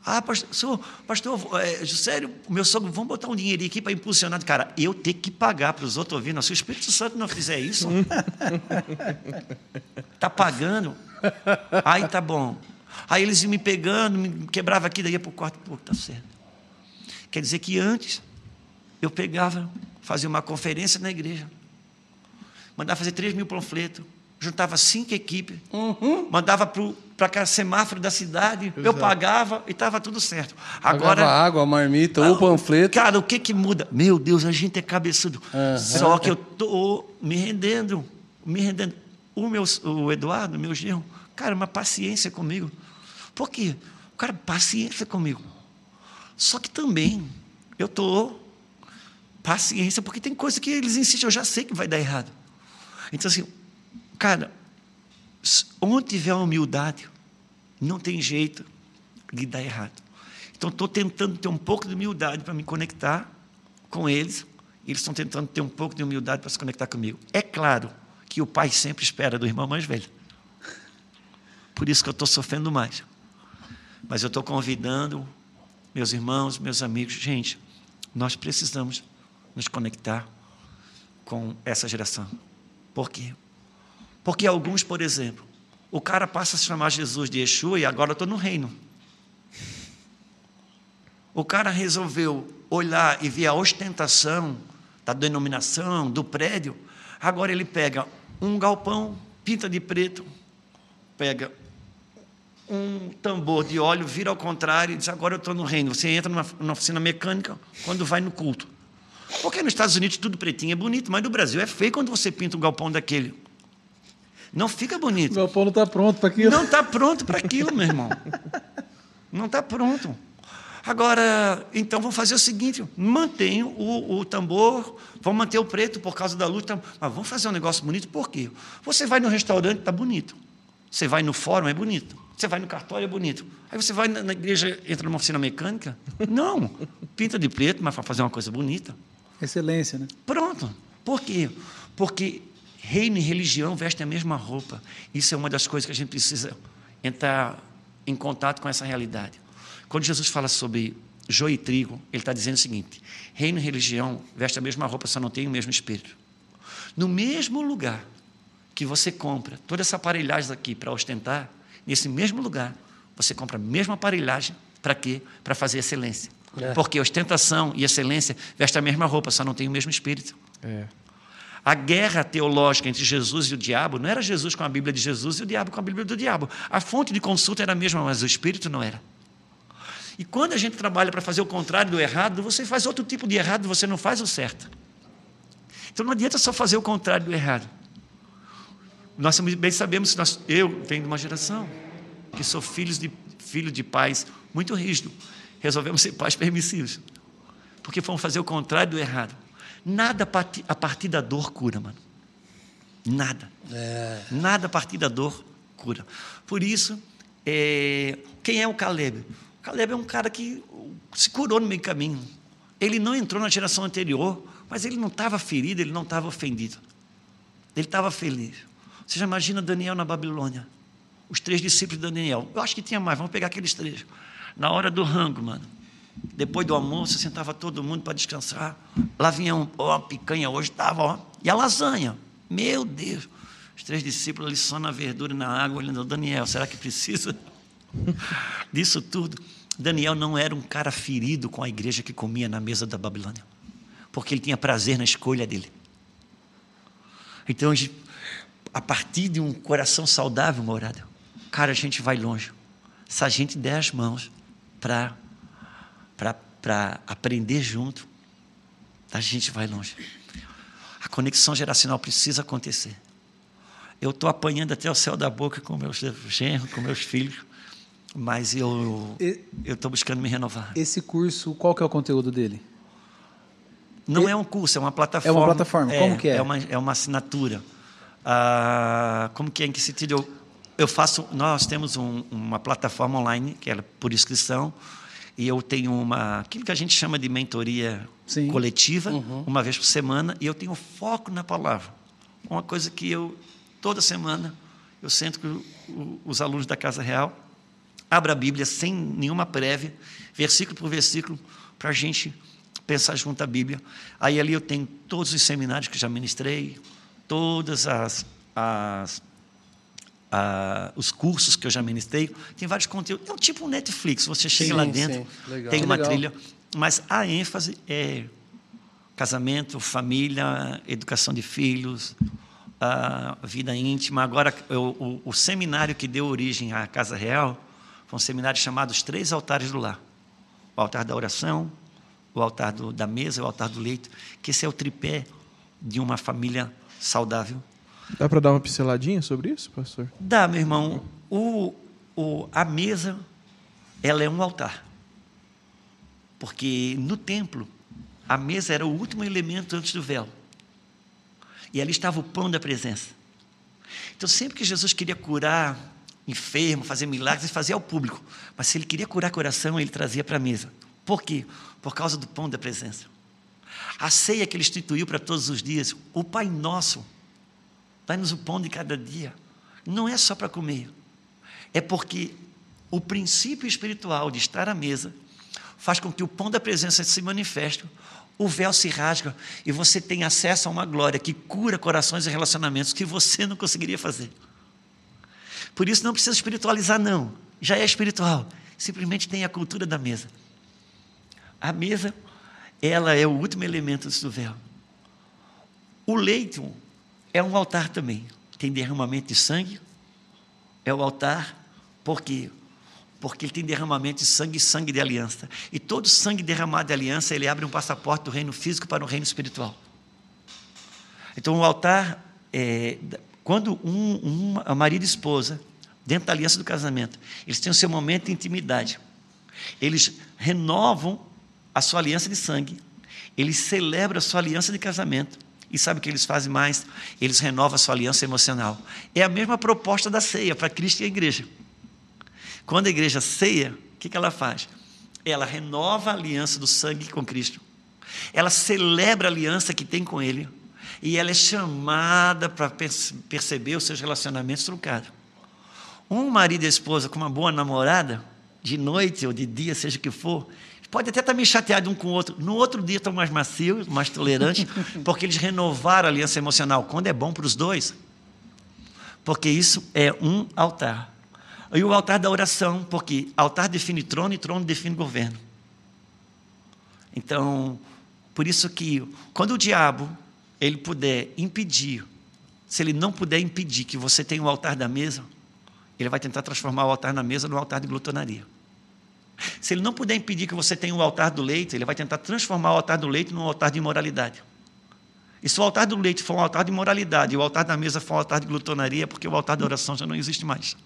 Ah, pastor, pastor é, sério, meu sogro, vamos botar um dinheirinho aqui para impulsionar. Cara, eu tenho que pagar para os outros ouvindo. Se o Espírito Santo não fizer isso, está [LAUGHS] pagando. Aí tá bom. Aí eles iam me pegando, me quebrava aqui, daí ia para o quarto, pô, tá certo. Quer dizer que antes eu pegava, fazia uma conferência na igreja, mandava fazer 3 mil panfletos, juntava cinco equipes, uhum. mandava para cada semáforo da cidade, Exato. eu pagava e estava tudo certo. Agora Pagava água, marmita ou panfleto. Cara, o que que muda? Meu Deus, a gente é cabeçudo. Uhum. Só que eu tô me rendendo, me rendendo. O meu, o Eduardo, meu genro, cara, uma paciência comigo. Por quê? Cara, paciência comigo. Só que também eu tô paciência porque tem coisa que eles insistem, eu já sei que vai dar errado. Então assim, Cara, onde tiver humildade, não tem jeito de dar errado. Então, estou tentando ter um pouco de humildade para me conectar com eles. E eles estão tentando ter um pouco de humildade para se conectar comigo. É claro que o pai sempre espera do irmão mais velho. Por isso que eu estou sofrendo mais. Mas eu estou convidando meus irmãos, meus amigos, gente, nós precisamos nos conectar com essa geração. Por quê? Porque alguns, por exemplo, o cara passa a se chamar Jesus de Yeshua e agora eu estou no reino. O cara resolveu olhar e ver a ostentação da denominação, do prédio. Agora ele pega um galpão, pinta de preto, pega um tambor de óleo, vira ao contrário e diz: Agora eu estou no reino. Você entra numa, numa, oficina mecânica quando vai no culto. Porque nos Estados Unidos tudo pretinho é bonito, mas no Brasil é feio quando você pinta um galpão daquele. Não fica bonito. O galpão não está pronto para aquilo. Não está pronto para aquilo, meu irmão. Não está pronto. Agora, então vamos fazer o seguinte: mantém o, o, tambor, vamos manter o preto por causa da luz, mas vamos fazer um negócio bonito, por quê? Você vai no restaurante, está bonito. Você vai no fórum, é bonito. Você vai no cartório, é bonito. Aí você vai na, na igreja, entra numa oficina mecânica. Não, pinta de preto, mas para fazer uma coisa bonita. Excelência, né? Pronto. Por quê? Porque reino e religião vestem a mesma roupa. Isso é uma das coisas que a gente precisa entrar em contato com essa realidade. Quando Jesus fala sobre joio e trigo, ele está dizendo o seguinte: reino e religião vestem a mesma roupa, só não tem o mesmo espírito. No mesmo lugar que você compra toda essa aparelhagem aqui para ostentar, nesse mesmo lugar você compra a mesma aparelhagem para quê? Para fazer excelência. É. Porque ostentação e excelência vestem a mesma roupa, só não tem o mesmo espírito. É. A guerra teológica entre Jesus e o diabo não era Jesus com a Bíblia de Jesus e o diabo com a Bíblia do diabo. A fonte de consulta era a mesma, mas o espírito não era. E quando a gente trabalha para fazer o contrário do errado, você faz outro tipo de errado, você não faz o certo. Então não adianta só fazer o contrário do errado. Nós bem sabemos, nós, eu venho de uma geração que sou filho de, filho de pais muito rígidos. Resolvemos ser pais permissivos. Porque fomos fazer o contrário do errado. Nada a partir da dor cura, mano. Nada. É. Nada a partir da dor cura. Por isso, é, quem é o Caleb? Caleb é um cara que se curou no meio do caminho. Ele não entrou na geração anterior, mas ele não estava ferido, ele não estava ofendido. Ele estava feliz. Você já imagina Daniel na Babilônia? Os três discípulos de Daniel. Eu acho que tinha mais, vamos pegar aqueles três. Na hora do rango, mano. Depois do almoço, sentava todo mundo para descansar. Lá vinha um, ó, a picanha hoje estava, ó. E a lasanha. Meu Deus. Os três discípulos ali só na verdura e na água, olhando, Daniel, será que precisa? [LAUGHS] disso tudo. Daniel não era um cara ferido com a igreja que comia na mesa da Babilônia, porque ele tinha prazer na escolha dele. Então, a partir de um coração saudável, morada, cara, a gente vai longe. Se a gente der as mãos para aprender junto, a gente vai longe. A conexão geracional precisa acontecer. Eu estou apanhando até o céu da boca com meus genros, com meus filhos, mas eu eu estou buscando me renovar. Esse curso, qual que é o conteúdo dele? Não é um curso, é uma plataforma. É uma plataforma. Como que é? É uma, é uma assinatura. Ah, como que é? Em que sentido? Eu, eu faço. Nós temos um, uma plataforma online que é por inscrição e eu tenho uma aquilo que a gente chama de mentoria Sim. coletiva uhum. uma vez por semana e eu tenho foco na palavra. Uma coisa que eu toda semana eu sento com os alunos da Casa Real Abra a Bíblia sem nenhuma prévia, versículo por versículo, para a gente pensar junto à Bíblia. Aí ali eu tenho todos os seminários que já ministrei, todas as, as os cursos que eu já ministrei, tem vários conteúdos. É um tipo um Netflix, você chega sim, lá dentro, tem uma trilha, mas a ênfase é casamento, família, educação de filhos, vida íntima. Agora, o, o, o seminário que deu origem à Casa Real foi um seminário chamado Os Três Altares do Lar. O altar da oração, o altar do, da mesa, o altar do leito, que esse é o tripé de uma família saudável. Dá para dar uma pinceladinha sobre isso, pastor? Dá, meu irmão. O, o, a mesa, ela é um altar. Porque no templo, a mesa era o último elemento antes do véu. E ali estava o pão da presença. Então, sempre que Jesus queria curar enfermo, fazer milagres, ele fazia ao público. Mas se ele queria curar coração, ele trazia para a mesa. Por quê? Por causa do pão da presença. A ceia que ele instituiu para todos os dias, o Pai Nosso, dá-nos o pão de cada dia. Não é só para comer, É porque o princípio espiritual de estar à mesa faz com que o pão da presença se manifeste, o véu se rasga e você tem acesso a uma glória que cura corações e relacionamentos que você não conseguiria fazer. Por isso não precisa espiritualizar, não. Já é espiritual. Simplesmente tem a cultura da mesa. A mesa, ela é o último elemento do véu. O leito é um altar também. Tem derramamento de sangue. É o altar porque porque ele tem derramamento de sangue e sangue de aliança. E todo sangue derramado de aliança, ele abre um passaporte do reino físico para o reino espiritual. Então, o altar, é, quando um, um marido e esposa, dentro da aliança do casamento, eles têm o seu momento de intimidade, eles renovam a sua aliança de sangue, eles celebram a sua aliança de casamento, e sabe o que eles fazem mais? Eles renovam a sua aliança emocional. É a mesma proposta da ceia para Cristo e a igreja. Quando a igreja ceia, o que, ela faz? Ela renova a aliança do sangue com Cristo. Ela celebra a aliança que tem com Ele. E ela é chamada para perceber os seus relacionamentos truncados. Um marido e esposa com uma boa namorada, de noite ou de dia, seja o que for, pode até estar meio chateado um com o outro. No outro dia estão mais macios, mais tolerantes, [LAUGHS] porque eles renovaram a aliança emocional. Quando é bom para os dois, porque isso é um altar. E o altar da oração, porque altar define trono e trono define governo. Então, por isso que quando o diabo ele puder impedir, se ele não puder impedir que você tenha o altar da mesa, ele vai tentar transformar o altar na mesa no altar de glutonaria. Se ele não puder impedir que você tenha o altar do leite, ele vai tentar transformar o altar do leite num altar de imoralidade. E se o altar do leite for um altar de imoralidade e o altar da mesa for um altar de glutonaria, porque o altar da oração já não existe mais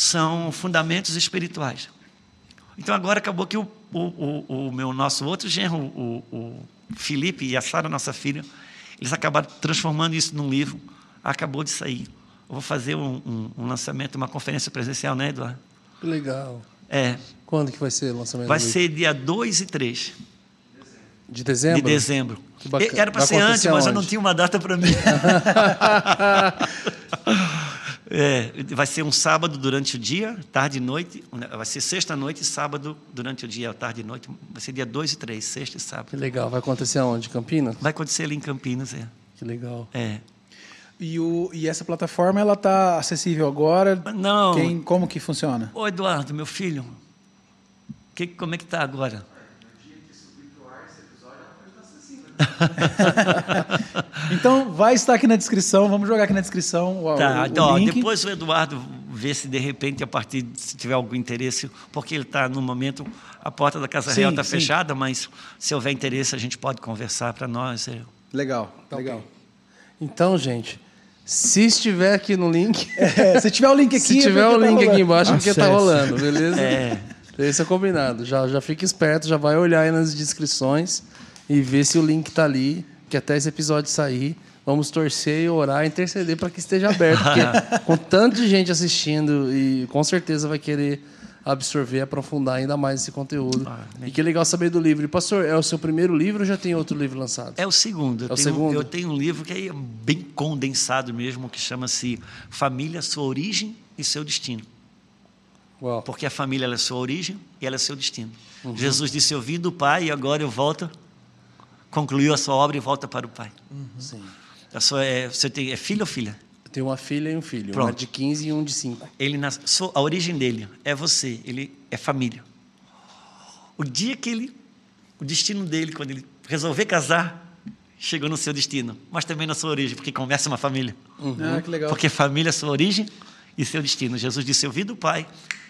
são fundamentos espirituais. Então agora acabou que o, o, o, o meu nosso outro genro, o, Felipe e a Sara, nossa filha, eles acabaram transformando isso num livro. Acabou de sair. Eu vou fazer um, um, um lançamento, uma conferência presencial, né, Eduardo? Legal. É. Quando que vai ser o lançamento? Vai ser dia 2 e 3. De dezembro? De dezembro. Era para ser antes, mas eu não tinha uma data para mim. [LAUGHS] É, vai ser um sábado durante o dia, tarde e noite. Vai ser sexta-noite e sábado durante o dia, tarde e noite. Vai ser dia 2 e 3, sexta e sábado. Que legal. Vai acontecer onde? Campinas? Vai acontecer ali em Campinas, é. Que legal. É. E, o, e essa plataforma, ela está acessível agora? Não. Quem, como que funciona? Ô, Eduardo, meu filho, que, como é que está agora? [LAUGHS] então vai estar aqui na descrição, vamos jogar aqui na descrição o, tá, o, então, o link. Depois o Eduardo vê se de repente, a partir, se tiver algum interesse, porque ele está no momento, a porta da Casa sim, Real está fechada, mas se houver interesse a gente pode conversar para nós. É... Legal, tá legal. Okay. Então, gente, se estiver aqui no link. [LAUGHS] É, se tiver o link aqui. se tiver o tá link aqui embaixo, porque está rolando, beleza? É. Esse é combinado. Já, já fica esperto, já vai olhar aí nas descrições e ver se o link está ali, que até esse episódio sair, vamos torcer, orar, interceder para que esteja aberto, porque [LAUGHS] com tanto de gente assistindo e com certeza vai querer absorver, aprofundar ainda mais esse conteúdo. Ah, e que legal saber do livro. E, pastor, é o seu primeiro livro ou já tem outro livro lançado? É o segundo. Eu, é o tenho, segundo? eu tenho um livro que é bem condensado mesmo, que chama-se Família, Sua Origem e Seu Destino. Uau. Porque a família é sua origem e ela é seu destino. Uhum. Jesus disse: Eu vim do Pai e agora eu volto concluiu a sua obra e volta para o pai. Uhum. Sim. Sua, é, você tem, é filho ou filha? Eu tenho uma filha e um filho, Pronto. uma de 15 e um de 5. Ele nas, a origem dele é você, ele é família. O dia que ele, o destino dele, quando ele resolver casar, chegou no seu destino, mas também na sua origem, porque começa uma família. Uhum. Ah, que legal. Porque família é sua origem e seu destino. Jesus disse: Eu vi do Pai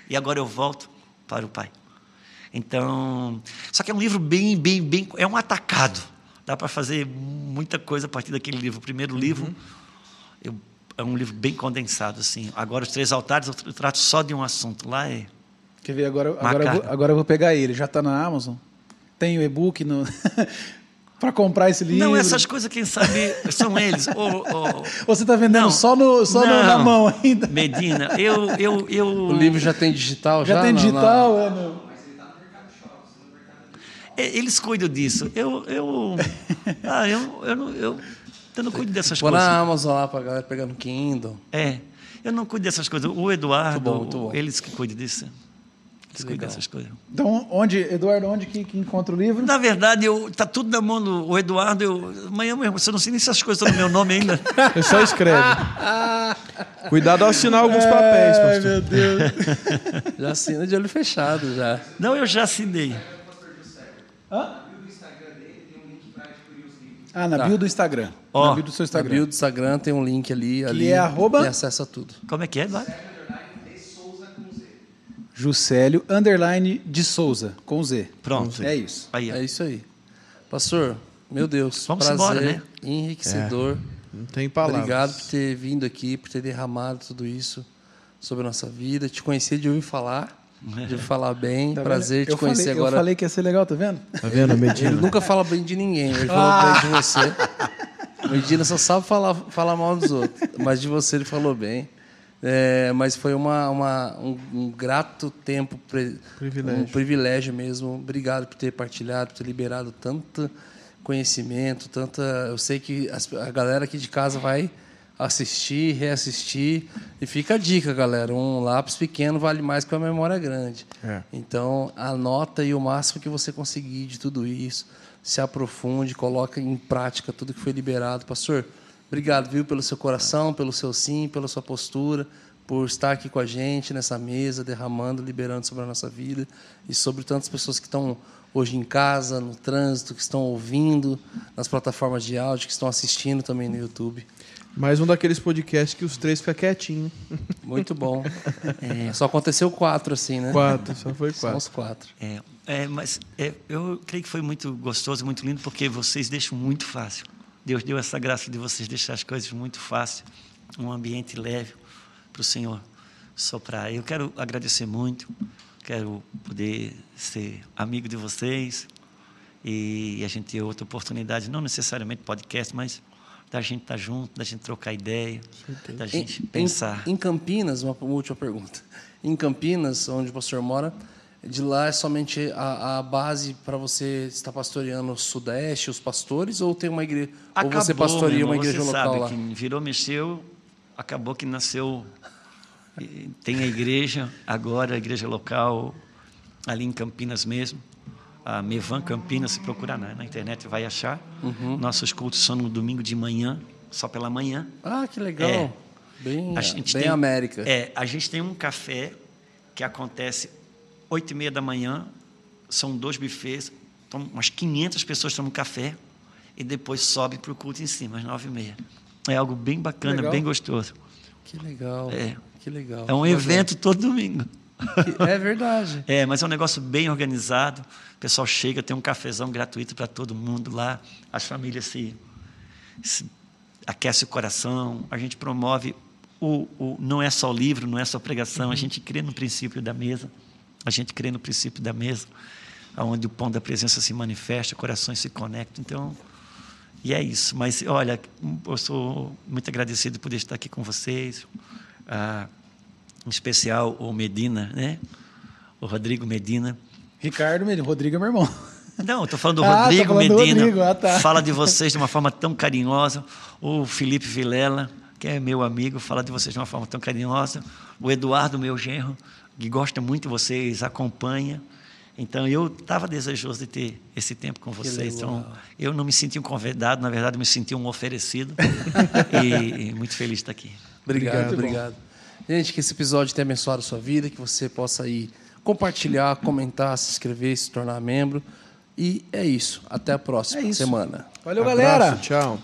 e agora eu volto para o Pai. Então, só que é um livro bem, bem, bem, é um atacado dá para fazer muita coisa a partir daquele livro. O primeiro uhum. livro eu, é um livro bem condensado, assim. Agora, os três altares, eu trato só de um assunto. Lá é. Quer ver? Agora, agora, eu, vou, agora eu vou pegar ele. Já está na Amazon? Tem o e-book no. [LAUGHS] para comprar esse livro? Não, essas coisas, quem sabe, são eles. [LAUGHS] ou, ou... Você está vendendo não, só, no, só não, na mão ainda? Medina, eu, eu, eu. [LAUGHS] O livro já tem digital? Já, já tem digital, na... é. No... É, eles cuidam disso. Eu, eu, ah, eu, eu, não, eu, eu não cuido dessas Vou coisas. na Amazon lá para galera pegar no Kindle. É. Eu não cuido dessas coisas. O Eduardo, Muito bom, muito bom. eles que cuidam disso. Eles cuidam dessas coisas. Então, onde, Eduardo, onde que, que encontra o livro? Na verdade, eu, tá tudo na mão do o Eduardo. Eu, amanhã mesmo, você não sei nem se as coisas estão no meu nome ainda. [LAUGHS] Você só escreve. [LAUGHS] Cuidado ao assinar alguns papéis, Ai, pastor. meu Deus. [LAUGHS] Já assina de olho fechado já. Não, eu já assinei. Ah, na Tá. bio do Instagram. Ó, na bio do seu Na Instagram. bio do Instagram tem um link ali. ali é arroba? Tem acesso a tudo. Como é que é, Eduardo? Juscelio, underline de Souza, com Z. Pronto. É isso. Aí. É isso aí. Pastor, meu Deus, Vamos prazer, embora, né? enriquecedor. Não tem palavras. Obrigado por ter vindo aqui, por ter derramado tudo isso sobre a nossa vida. Te conhecer de ouvir falar, de falar bem. Tá prazer te eu conhecer falei, agora. Eu falei que ia ser legal, tá vendo? Tá vendo, Ele Medina? nunca fala bem de ninguém, ele Ah. falou bem de você. Medina só sabe falar, falar mal dos outros, mas de você ele falou bem. É, mas foi uma, uma- um, um grato tempo, pre- Privilégio. um privilégio mesmo. Obrigado por ter partilhado, por ter liberado tanto conhecimento, tanta. Eu sei que as- a galera aqui de casa vai assistir, reassistir. E fica a dica, galera: um lápis pequeno vale mais que uma memória grande. É. Então, anota aí o máximo que você conseguir de tudo isso. Se aprofunde, coloca em prática tudo que foi liberado. Pastor, obrigado, viu, pelo seu coração, pelo seu sim, pela sua postura, por estar aqui com a gente nessa mesa, derramando, liberando sobre a nossa vida e sobre tantas pessoas que estão hoje em casa, no trânsito, que estão ouvindo nas plataformas de áudio, que estão assistindo também no YouTube. Mais um daqueles podcasts que os três ficam quietinhos. Muito bom. [LAUGHS] É, só aconteceu quatro, assim, né? Quatro, só foi São quatro. os quatro. É, é, mas é, eu creio que foi muito gostoso, muito lindo, porque vocês deixam muito fácil. Deus deu essa graça de vocês deixar as coisas muito fácil, um ambiente leve para o Senhor soprar. Eu quero agradecer muito, quero poder ser amigo de vocês e a gente ter outra oportunidade, não necessariamente podcast, mas da gente estar junto, da gente trocar ideia, da gente Em- pensar. Em, em Campinas, uma última pergunta. [LAUGHS] Em Campinas, onde o pastor mora, de lá é somente a, a base para você estar pastoreando o Sudeste, os pastores, ou tem uma igreja, ou você Acabou, pastoreia meu uma irmão, igreja você local sabe lá? Que virou, mexeu, acabou que nasceu. Tem a igreja agora, a igreja local, ali em Campinas mesmo. A Mevan Campinas, se procurar na, na internet vai achar. Uhum. Nossos cultos são no domingo de manhã, só pela manhã. Ah, que legal. É. Bem, A gente bem tem- América. É, a gente tem um café que acontece oito e meia da manhã, são dois bufês, então umas 500 pessoas tomam café e depois sobe para o culto em cima, às nove e meia. É algo bem bacana, bem gostoso. Que legal. É. Que legal. É um Que evento todo domingo. É verdade. [LAUGHS] É, mas é um negócio bem organizado. O pessoal chega, tem um cafezão gratuito para todo mundo lá. As famílias se, se aquecem o coração. A gente promove o, o não é só livro, não é só pregação. A gente crê no princípio da mesa. A gente crê no princípio da mesa, onde o pão da presença se manifesta, corações se conectam. Então, e é isso. Mas olha, eu sou muito agradecido por estar aqui com vocês. Ah, em especial o Medina, né? O Rodrigo Medina. Ricardo Medina. Rodrigo é meu irmão. Não, estou falando do [LAUGHS] Ah, Rodrigo falando do Medina. Rodrigo, ah, tá. Fala de vocês de uma forma tão carinhosa. O Felipe Vilela, que é meu amigo, fala de vocês de uma forma tão carinhosa. O Eduardo, meu genro, que gosta muito de vocês, acompanha. Então, eu estava desejoso de ter esse tempo com vocês. Então, eu não me senti um convidado, na verdade, eu me senti um oferecido. [LAUGHS] e, e muito feliz de estar aqui. Obrigado, Obrigado. obrigado. Gente, que esse episódio tenha abençoado a sua vida, que você possa aí compartilhar, comentar, se inscrever, se tornar membro. E é isso. Até a próxima É semana. Valeu, Abraço, galera. Tchau.